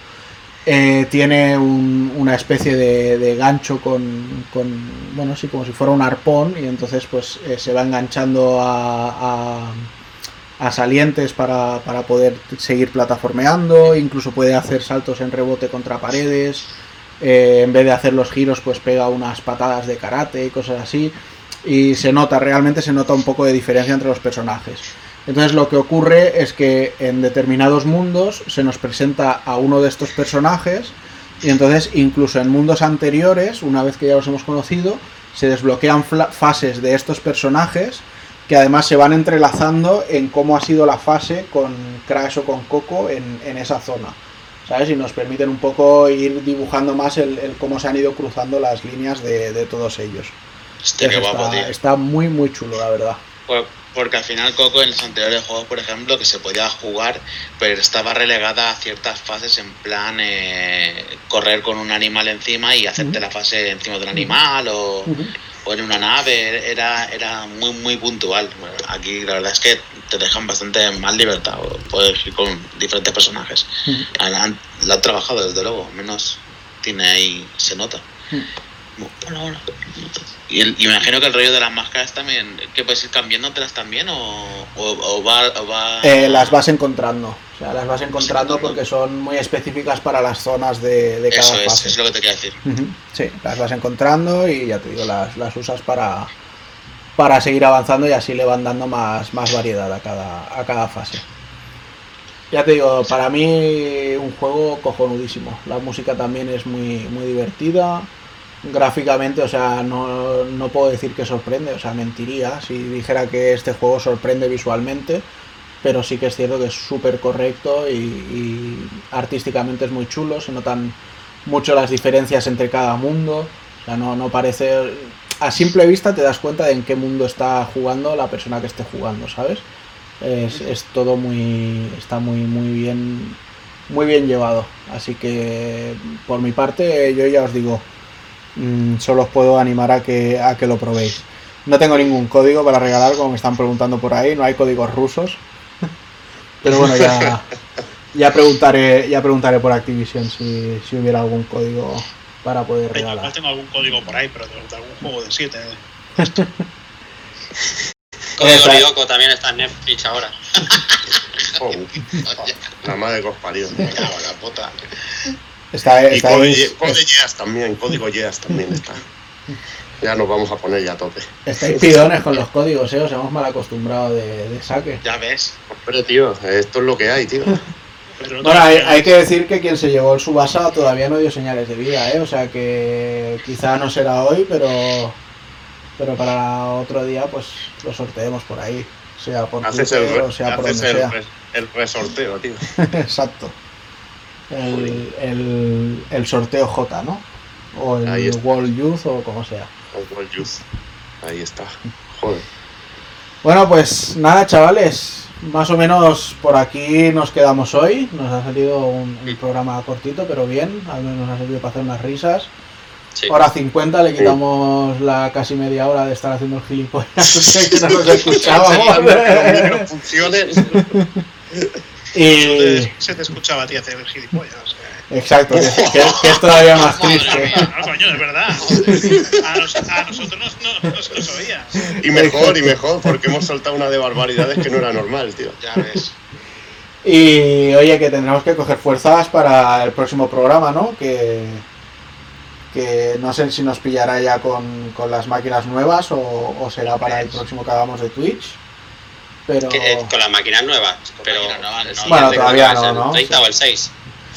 Eh, tiene un- una especie de, de gancho con, con, bueno, sí, como si fuera un arpón y entonces pues eh, se va enganchando a, a- a salientes para, para poder seguir plataformeando, incluso puede hacer saltos en rebote contra paredes, eh, en vez de hacer los giros pues pega unas patadas de karate y cosas así y se nota, realmente se nota un poco de diferencia entre los personajes. Entonces lo que ocurre es que en determinados mundos se nos presenta a uno de estos personajes y entonces incluso en mundos anteriores, una vez que ya los hemos conocido, se desbloquean fases de estos personajes que además se van entrelazando en cómo ha sido la fase con Crash o con Coco en, en esa zona. ¿Sabes? Y nos permiten un poco ir dibujando más el, el cómo se han ido cruzando las líneas de, de todos ellos. Eso guapo, está, tío. está muy muy chulo, la verdad. Por- Porque al final Coco en los anteriores juegos, por ejemplo, que se podía jugar, pero estaba relegada a ciertas fases en plan eh, correr con un animal encima y hacerte la fase encima de un animal o. o en una nave, era, era muy muy puntual. Bueno, aquí la verdad es que te dejan bastante más libertad, puedes ir con diferentes personajes. Ujú. Han- lo han trabajado desde luego, menos tiene ahí, se nota. Hmm. Bueno, bueno. Y, el- y me imagino que el rollo de las máscaras también, que puedes ir cambiándotelas también o, o, o va, o va- Eh, las vas encontrando. O sea, las vas encontrando porque son muy específicas para las zonas de, de cada Eso es, fase. es lo que te quería decir. Sí, las vas encontrando y ya te digo, las, las usas para, para seguir avanzando y así le van dando más, más variedad a cada, a cada fase. Ya te digo, para mí un juego cojonudísimo. La música también es muy, muy divertida. Gráficamente, o sea, no, no puedo decir que sorprende, o sea, mentiría si dijera que este juego sorprende visualmente, pero sí que es cierto que es súper correcto y, artísticamente es muy chulo, se notan mucho las diferencias entre cada mundo, o sea, no, no parece... A simple vista te das cuenta de en qué mundo está jugando la persona que esté jugando, ¿sabes? Es, es todo muy... está muy, muy bien... Muy bien llevado, así que por mi parte yo ya os digo, mm, solo os puedo animar a que, a que lo probéis. No tengo ningún código para regalar, como me están preguntando por ahí, no hay códigos rusos. Pero bueno, ya, ya preguntaré, ya preguntaré por Activision si, si hubiera algún código para poder Igual regalar. tengo algún código por ahí, pero de, de algún juego de 7. Código Esa- Lyoko también está en Netflix ahora. Oh, la madre que os parió. Me cago en la puta. Está, está Code, ahí- Ye- Code Geass también, código Yeas también está. Ya nos vamos a poner ya a tope. estáis pidones con los códigos, ¿eh? Os hemos mal acostumbrado de, de saque. Ya ves. Hombre, tío, esto es lo que hay, tío. Pero Bueno, hay, hay que decir que quien se llevó el Subasa todavía no dio señales de vida, ¿eh? O sea que quizá no será hoy, pero pero para otro día pues lo sorteemos por ahí, sea por Haces el, Twitter re- o sea por donde el, sea. el resorteo, tío. Exacto. El, el, el sorteo J, ¿no? O el. World Youth o como sea. El World Youth. Ahí está. Joder. Bueno, pues nada, chavales. Más o menos por aquí nos quedamos hoy. Nos ha salido un, un programa cortito, pero bien. Al menos nos ha servido para hacer unas risas. Sí. Hora 50, le quitamos la casi media hora de estar haciendo el gilipollas que no nos escuchábamos. Funcionen. y, se te escuchaba a ti hacer el gilipollas. Exacto, que, que- que es todavía más triste. mía. No, coño, es verdad. A, nos- a nosotros no, no- no se nos oía. Y mejor, y mejor, porque hemos soltado una de barbaridades que no era normal, tío. Ya ves. Y oye, que tendremos que coger fuerzas para el próximo programa, ¿no? Que, que no sé si nos pillará ya con, con las máquinas nuevas o, o será para el próximo que hagamos de Twitch. Pero Que, eh, con las máquinas nuevas. Pero máquinas nuevas, no. Bueno, todavía no, ¿no? El 30 o el 6.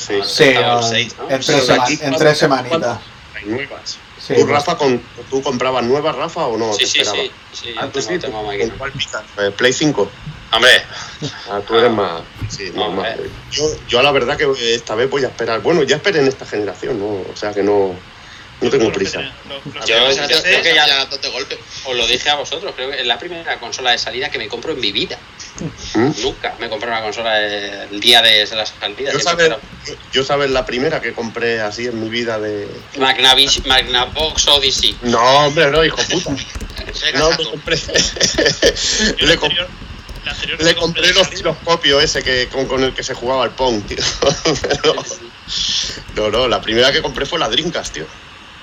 Sí. sí, no, seis, ¿no? en, tres Pero sema- aquí, en tres semanitas. Hay nuevas. Sí, ¿Tú, Rafa, con, ¿tú comprabas nuevas, Rafa, o no? Sí, sí, sí. sí Ah, tú tengo, sí, tengo ¿con máquina. cuál? Eh, Play 5. Hombre, Ah, tú eres más. Sí, normal. Hombre. Yo, yo, a la verdad, que esta vez voy a esperar. Bueno, ya esperé en esta generación, ¿no? O sea que no, no tengo prisa. Yo- yo creo que ya- ya de golpe. os lo dije a vosotros. Creo que es la primera consola de salida que me compro en mi vida. ¿Mm? Nunca me compré una consola el día de la salida. Yo sabes, yo, sabes la primera que compré así en mi vida de. Magnavox Odyssey. No, hombre, no, hijo puta. No, me compré. yo le, compré los osciloscopios ese que, con, con el que se jugaba al Pong, tío. No, no, la primera que compré fue la Dreamcast, tío.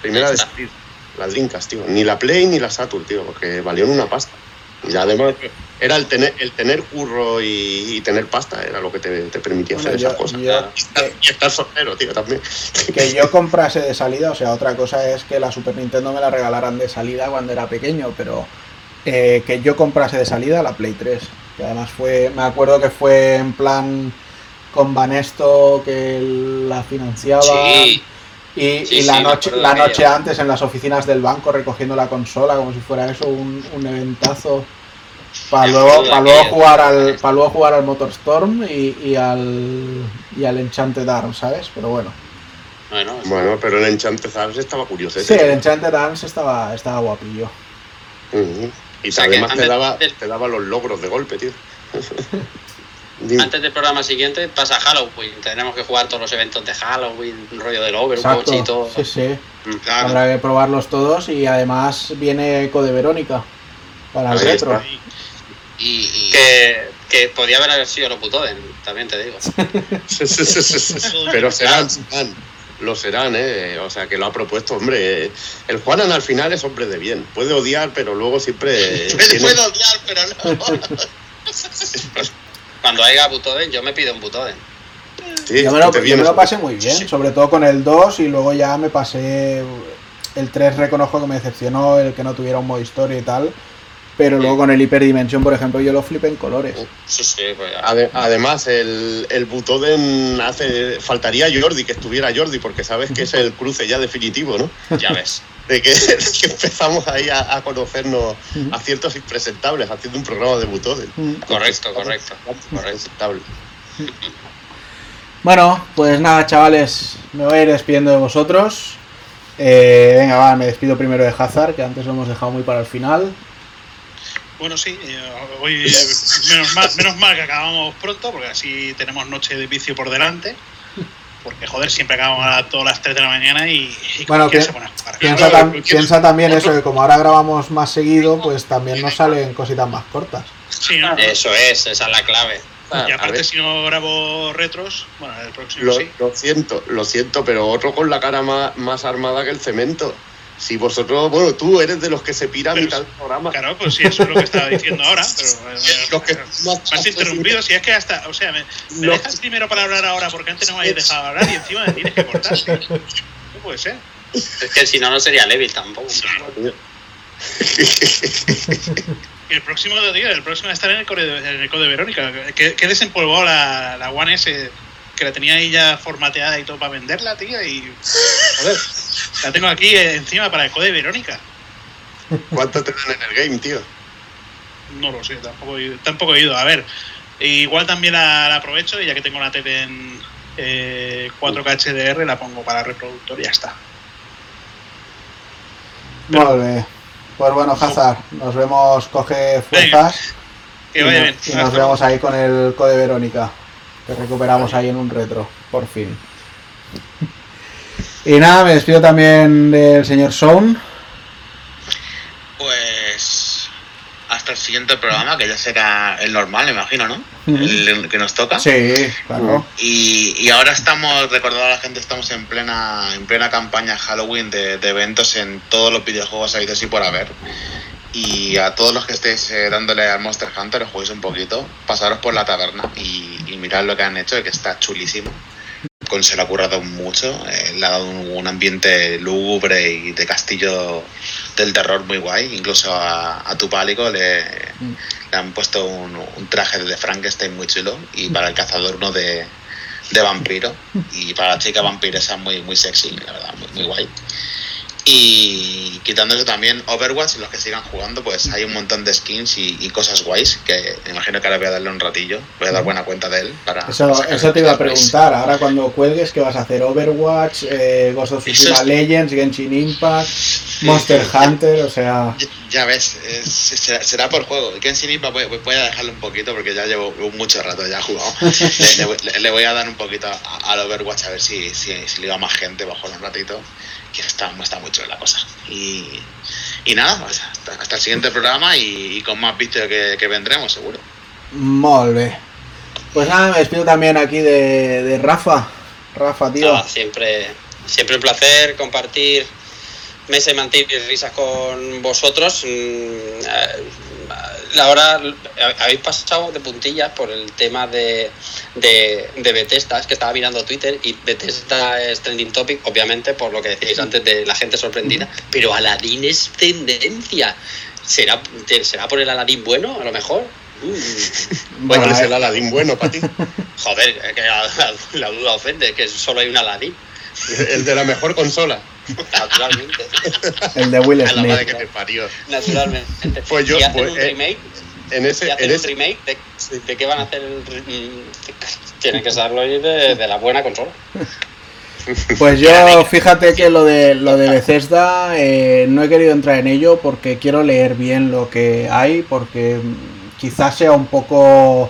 Primera de salir. La Dreamcast, tío. Ni la Play ni la Saturn, tío, porque valieron una pasta. Y además era el tener, el tener curro y, y tener pasta, era lo que te, te permitía bueno, hacer yo- esas cosas. yo- Y estar, y estar soltero, tío, también. que yo comprase de salida, o sea, otra cosa es que la Super Nintendo me la regalaran de salida cuando era pequeño, pero eh, que yo comprase de salida la Play 3, que además fue, me acuerdo que fue en plan con Banesto que la financiaba Sí, y, sí, y la sí, noche la noche antes en las oficinas del banco recogiendo la consola como si fuera eso un, un eventazo para luego, para luego jugar al para luego jugar al Motorstorm y, y al y al Enchanted Arms, ¿sabes? Pero bueno. bueno, Bueno, pero el Enchanted Arms estaba curioso. Sí, el Enchanted Arms estaba, estaba guapillo. Y O sea que además te daba, del- te daba los logros de golpe, tío. Antes del programa siguiente pasa Halloween. Tendremos que jugar todos los eventos de Halloween, un rollo del Overwatch Exacto. y todo. Sí, sí. Mm. Claro. Habrá que probarlos todos y además viene Eco de Verónica para el retro. Y, y- Que, que podía haber sido Loputoden, también te digo. Pero serán, serán. lo serán, ¿eh? O sea, que lo ha propuesto, hombre. eh, El Juanan al final es hombre de bien. Puede odiar, pero luego siempre. Me tiene- puedo odiar, pero no. Cuando haya Butoden, yo me pido un Butoden. Sí, yo me, lo, te yo vienes. me lo pasé muy bien, sobre todo con el 2 y luego ya me pasé el 3 reconozco que me decepcionó el que no tuviera un modo historia y tal, pero luego con el hiperdimensión, por ejemplo, yo lo flipé en colores. Sí, sí, pues Además, el, el Butoden hace. Faltaría Jordi, que estuviera Jordi, porque sabes que es el cruce ya definitivo, ¿no? ya ves. De que, de que empezamos ahí a, a conocernos a ciertos impresentables haciendo un programa de Butoden. Correcto, correcto. correcto. Impresentable. Bueno, pues nada, chavales, me voy a ir despidiendo de vosotros. Eh, venga, va, me despido primero de Hazard, que antes lo hemos dejado muy para el final. Bueno, sí, eh, hoy eh, menos mal, menos mal que acabamos pronto, porque así tenemos noche de vicio por delante. Porque, joder, siempre acabamos a todas las 3 de la mañana y, y Bueno, ¿quién pi- se pone a jugar? Piensa, Claro, tam- ¿quién- piensa también eso, que como ahora grabamos más seguido, pues también nos salen cositas más cortas. Sí, ¿no? Eso es, esa es la clave. y a aparte, si no grabo retros, bueno, el próximo Lo, sí. lo siento, lo siento, pero otro con la cara más, más armada que el cemento. Si vosotros, bueno, tú eres de los que se pira a Pero mitad del programa. Claro, pues sí, eso es lo que estaba diciendo ahora. Pero, eh, Los que- me has interrumpido, si es que hasta, o sea, me, me Los- dejas primero para hablar ahora porque antes no me habéis dejado hablar y encima me tienes que cortar. No puede ser. Es que si no, no sería Levil tampoco. El próximo día, el próximo estará en el Code, en el Code Verónica. Que, que he desempolvado la, la One S que la tenía ahí ya formateada y todo para venderla, tía. Y. Joder, la tengo aquí eh, encima para el Code Verónica. ¿Cuánto te dan en el game, tío? No lo sé, tampoco, he ido- tampoco he ido. A ver, igual también la, la aprovecho y ya que tengo la tele en eh, 4K HDR, la pongo para reproductor y ya está. Vale. Pues bueno, Hazard, nos vemos, coge fuerzas Que y, vaya no- bien. y nos vemos ahí con el Code Verónica, que recuperamos ahí en un retro, por fin. Y nada, me despido también del señor Sound. Pues hasta el siguiente programa, que ya será el normal, me imagino, ¿no? El que nos toca. Sí, claro. Y, y ahora estamos, recordando a la gente, estamos en plena, en plena campaña Halloween de, de eventos en todos los videojuegos habidos y por haber. Y a todos los que estéis eh, dándole al Monster Hunter, os juguéis un poquito, pasaros por la taberna y, y mirad lo que han hecho, que está chulísimo. Con se le ha currado mucho, eh, le ha dado un, un ambiente lúgubre y de castillo del terror muy guay. Incluso a, a tu pálico le, le han puesto un, un traje de Frankenstein muy chulo y para el cazador uno de, de vampiro y para la chica vampiresa muy muy sexy la verdad muy, muy guay y quitando eso también Overwatch los que sigan jugando pues hay un montón de skins y, y cosas guays que me imagino que ahora voy a darle un ratillo voy a dar buena cuenta de él para Eso, eso te iba a preguntar. Ahora cuando cuelgues, ¿qué vas a hacer? Overwatch, eh, Ghost of Tsushima es- Legends, Genshin Impact, Monster sí. Hunter, o sea... Ya, ya ves, es- será, será por juego. Y Genshin Impact voy, voy a dejarlo un poquito porque ya llevo mucho rato ya jugado. le, le voy- le- le voy a dar un poquito a- al Overwatch a ver si, si, si le va más gente bajo un ratito. Que está, está muy chula la cosa. Y, y nada, pues hasta, hasta el siguiente programa y, y con más vídeos que, que vendremos, seguro. Molt bé. Pues nada, me despido también aquí de, de Rafa. Rafa, tío. Siempre, siempre un placer compartir mesa y mantil y risas con vosotros. Mm, eh, Ahora habéis pasado de puntillas por el tema de, de, de Bethesda, es que estaba mirando Twitter y Bethesda es trending topic, obviamente, por lo que decíais antes de la gente sorprendida, pero Aladdin es tendencia. ¿Será, ¿Será por el Aladdin bueno, a lo mejor? Mm. Bueno, ¿Cuál es eh, el Aladín bueno para ti? Joder, es que la, la- la duda ofende, que solo hay un Aladdin, El de la mejor consola. naturalmente. el de Will A la madre Smith. que te parió. Naturalmente. Pues yo, si hacen pues, un eh, remake, En si ese, hacen en un ese, remake, ¿de, de qué van a hacer el mm, Tienen que saberlo ahí de, de la buena consola. Pues yo, fíjate que lo de lo de Bethesda eh, no he querido entrar en ello porque quiero leer bien lo que hay, porque quizás sea un poco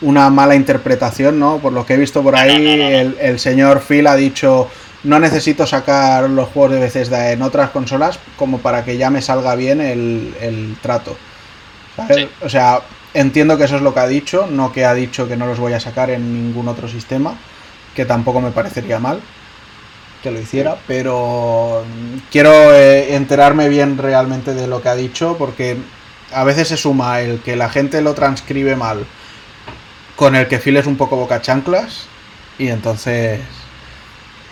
una mala interpretación, ¿no? Por lo que he visto por ahí, No, no, no, no. El, el señor Phil ha dicho no necesito sacar los juegos de Bethesda en otras consolas como para que ya me salga bien el, el trato. ¿sabes? Sí. O sea, entiendo que eso es lo que ha dicho, no que ha dicho que no los voy a sacar en ningún otro sistema, que tampoco me parecería mal. que lo hiciera, pero quiero eh, enterarme bien realmente de lo que ha dicho, porque a veces se suma el que la gente lo transcribe mal con el que Phil es un poco boca chanclas, y entonces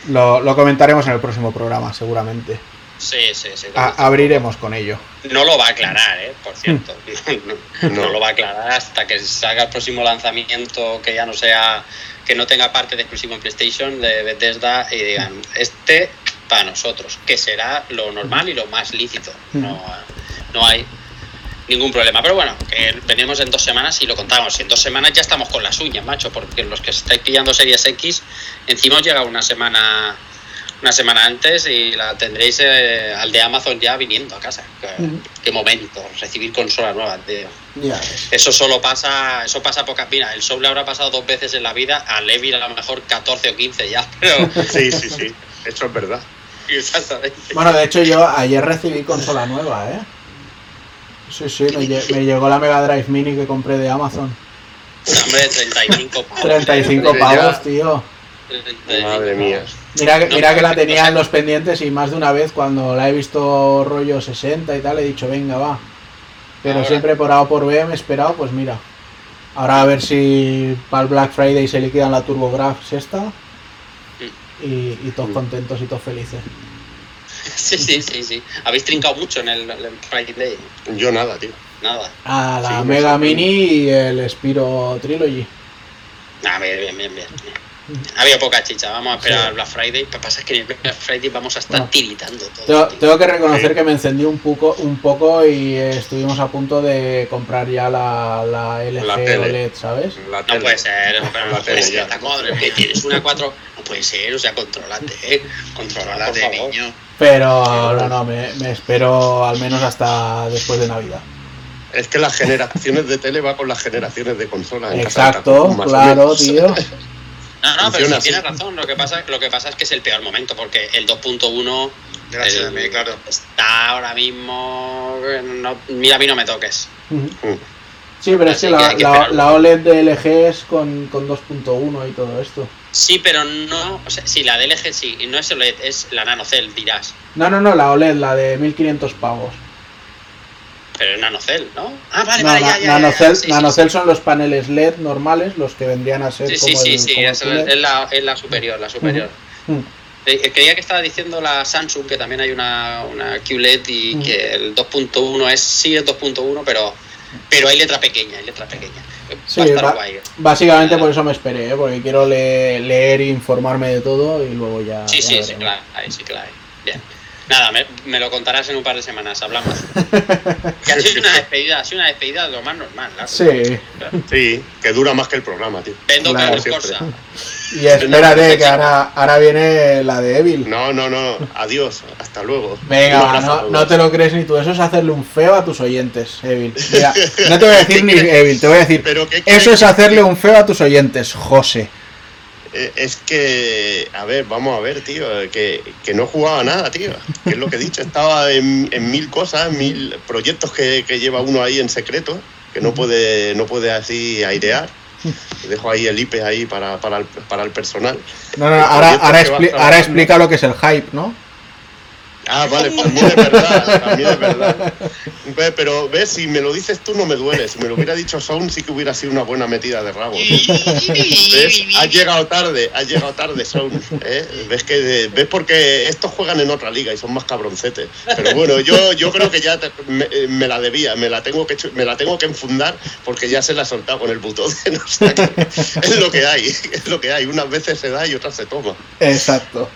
lo, lo comentaremos en el próximo programa, seguramente. Sí, sí, sí. A- abriremos con ello. No lo va a aclarar, ¿eh? Por cierto. No, no No. lo va a aclarar hasta que salga el próximo lanzamiento que ya no sea, que no tenga parte de exclusivo en PlayStation de Bethesda y digan, este para nosotros, que será lo normal y lo más lícito. No, no hay ningún problema. Pero bueno, que venimos en dos semanas y lo contamos. Y en dos semanas ya estamos con las uñas, macho, porque los que estáis pillando Series X, encima os llega una semana una semana antes y la tendréis eh, al de Amazon ya viniendo a casa. Qué, momento, recibir consolas nuevas, tío. Eso solo pasa, eso pasa pocas. Mira, el Soul le habrá pasado dos veces en la vida, a Levi a lo mejor 14 o 15 ya, pero Sí, sí, sí. Eso es verdad. exactamente. Bueno, de hecho yo ayer recibí consola nueva, ¿eh? Sí, sí, me, lle- me llegó la Mega Drive Mini que compré de Amazon. Hombre, 35 pavos. 35 Ya. pavos, tío. 35 Madre mía. Mira que, No, mira que la tenía en los pendientes y más de una vez cuando la he visto rollo 60 y tal, he dicho, venga, va. Pero Ahora. siempre por A o por B me he esperado, pues mira. Ahora a ver si para el Black Friday se liquidan la TurboGrafx esta. Y, y todos contentos y todos felices. Sí, sí, sí, sí. Habéis trincado mucho en el, el Friday. Yo nada, tío. Nada. A la Sí, Mega sorprende. Mini y el Spiro Trilogy. Ah, bien, bien, bien, bien. Había poca chicha, vamos a esperar Sí. Black Friday. Lo que pasa es que en el Black Friday vamos a estar Bueno. tiritando todo. Tengo, que reconocer Sí. que me encendí un poco, un poco y estuvimos a punto de comprar ya la, la LG La tele. OLED, ¿sabes? La No puede ser, pero no La puede ser. madre, que tienes una 4. No puede ser, o sea, controlate, eh. Controlate, niño. Pero no, no, me, me espero al menos hasta después de Navidad. Es que las generaciones de tele va con las generaciones de consolas. casa Exacto, claro, tío. No, no, pero sí tienes razón. Lo que, pasa, lo que pasa es que es el peor momento, porque el 2.1 De la el- HDMI, claro. está ahora mismo. no- mira, a mí no me toques. Sí, pero es Así que que la, la- la OLED de LG es con, con 2.1 y todo esto. Sí, pero no. O sea, sí, la DLG sí, y no es OLED, es la NanoCell, dirás. No, no, no, la OLED, la de 1500 pavos. Pero es NanoCell, ¿no? Ah, vale, No, vale, na- ya, ya, nanocell, sí, nanocell son los paneles LED normales, los que vendrían a ser Sí, sí, como sí, el, sí, como es, la, es la superior, la superior. Eh, eh, Creía que estaba diciendo la Samsung que también hay una, una QLED y Mm. que el 2.1 es sí es 2.1, pero pero hay letra pequeña, hay letra pequeña. Sí, Va a estar va- guay. Básicamente por eso me esperé, ¿eh? porque quiero le- leer e informarme de todo y luego ya. Sí, ya sí, sí, claro, ahí sí, claro. Bien. Nada, me, me lo contarás en un par de semanas, hablamos. Que ha sido una despedida, ha sido una despedida de lo más normal, claro. Sí, Sí, que dura más que el programa, tío. Vendo Claro. Y espérate, que ahora, ahora viene la de Evil. No, no, no. Adiós. Hasta luego. Venga, no, no te lo crees ni tú, eso es hacerle un feo a tus oyentes, Evil. Mira, no te voy a decir ni Evil, te voy a decir, Pero ¿qué eso es hacerle un feo a tus oyentes, José. Eh, Es que, a ver, vamos a ver, tío, que, que no jugaba nada, tío. Que es lo que he dicho, estaba en, en mil cosas, mil proyectos que, que lleva uno ahí en secreto, que no puede, no puede así airear. Dejo ahí el IP ahí para, para, el, para el personal. No, no, ahora, ahora, expli- ahora explica lo que es el hype, ¿no? Ah, vale, también es verdad, también es verdad. Ve, Pero ves, si me lo dices tú no me duele. Si me lo hubiera dicho Sound sí que hubiera sido una buena metida de rabo. ¿Ves? Has llegado tarde, has llegado tarde, Sound. ¿eh? ¿Ves que ves porque estos juegan en otra liga y son más cabroncetes? Pero bueno, yo, yo creo que ya te- me, eh, me la debía, me la tengo que me la tengo que enfundar porque ya se la he soltado con el butón. O sea es lo que hay, es lo que hay. Unas veces se da y otras se toma. Exacto.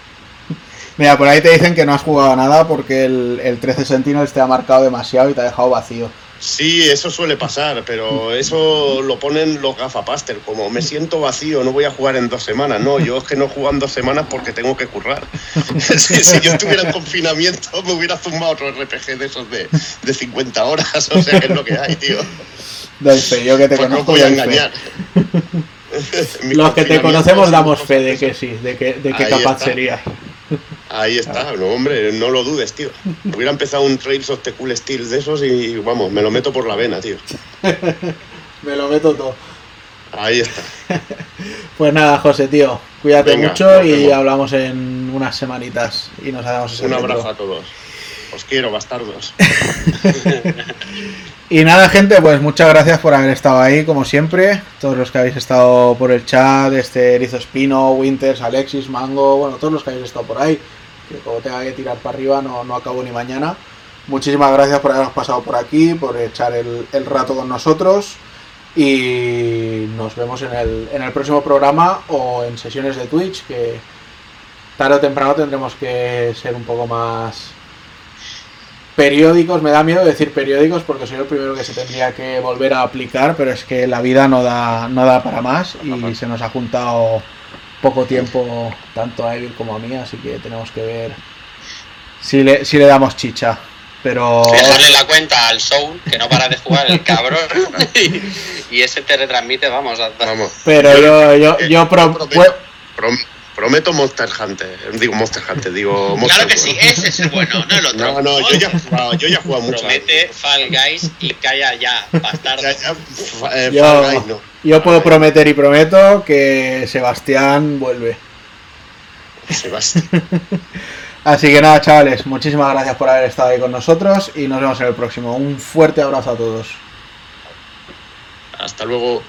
Mira, por ahí te dicen que no has jugado nada porque el, el 13 Sentinels te ha marcado demasiado y te ha dejado vacío. Sí, eso suele pasar, pero eso lo ponen los gafapaster, como me siento vacío, no voy a jugar en dos semanas. No, yo es que no juego en dos semanas porque tengo que currar. si, si yo estuviera en confinamiento me hubiera zumbado otro RPG de esos de, de 50 horas, o sea que es lo que hay, tío. Del fe, yo que te Pues no conozco. voy a doy engañar. Los que te conocemos damos fe de que sí, de que, de que Ahí capaz está. sería. Ahí está, no, hombre, no lo dudes, tío. Hubiera empezado un Trails of the Cool Steel de esos y vamos, me lo meto por la vena, tío. Me lo meto todo. Ahí está. Pues nada, José, tío. Cuídate Venga, mucho y hablamos en unas semanitas y nos hagamos ese Un abrazo a todos. Os quiero, bastardos. Y nada, gente, pues muchas gracias por haber estado ahí, como siempre. Todos los que habéis estado por el chat, este Erizo Espino, Winters, Alexis, Mango, bueno, todos los que habéis estado por ahí. Que como tenga que tirar para arriba, no, no acabo ni mañana. Muchísimas gracias por haberos pasado por aquí, por echar el, el rato con nosotros. Y nos vemos en el, en el próximo programa o en sesiones de Twitch, que tarde o temprano tendremos que ser un poco más periódicos, me da miedo decir periódicos porque soy el primero que se tendría que volver a aplicar, pero es que la vida no da, no da para más y se nos ha juntado poco tiempo tanto a Evil como a mí, así que tenemos que ver si le, si le damos chicha. Pero Dejarle la cuenta al Soul, que no para de jugar el cabrón. y, y ese te retransmite, vamos, a, Vamos. pero yo, yo, yo pro- prometo, pues- prom- prometo Monster Hunter. Digo Monster Hunter, digo Monster Claro que sí, ese es el bueno, no el otro. No, no, yo ya he jugado, yo ya he jugado mucho. promete Fall Guys y calla ya, bastardo. Ya, ya, fa- eh, yo, Fall Guys no. yo puedo prometer y prometo que Sebastián vuelve. Sebastián. Así que nada, chavales, muchísimas gracias por haber estado ahí con nosotros y nos vemos en el próximo. Un fuerte abrazo a todos. Hasta luego.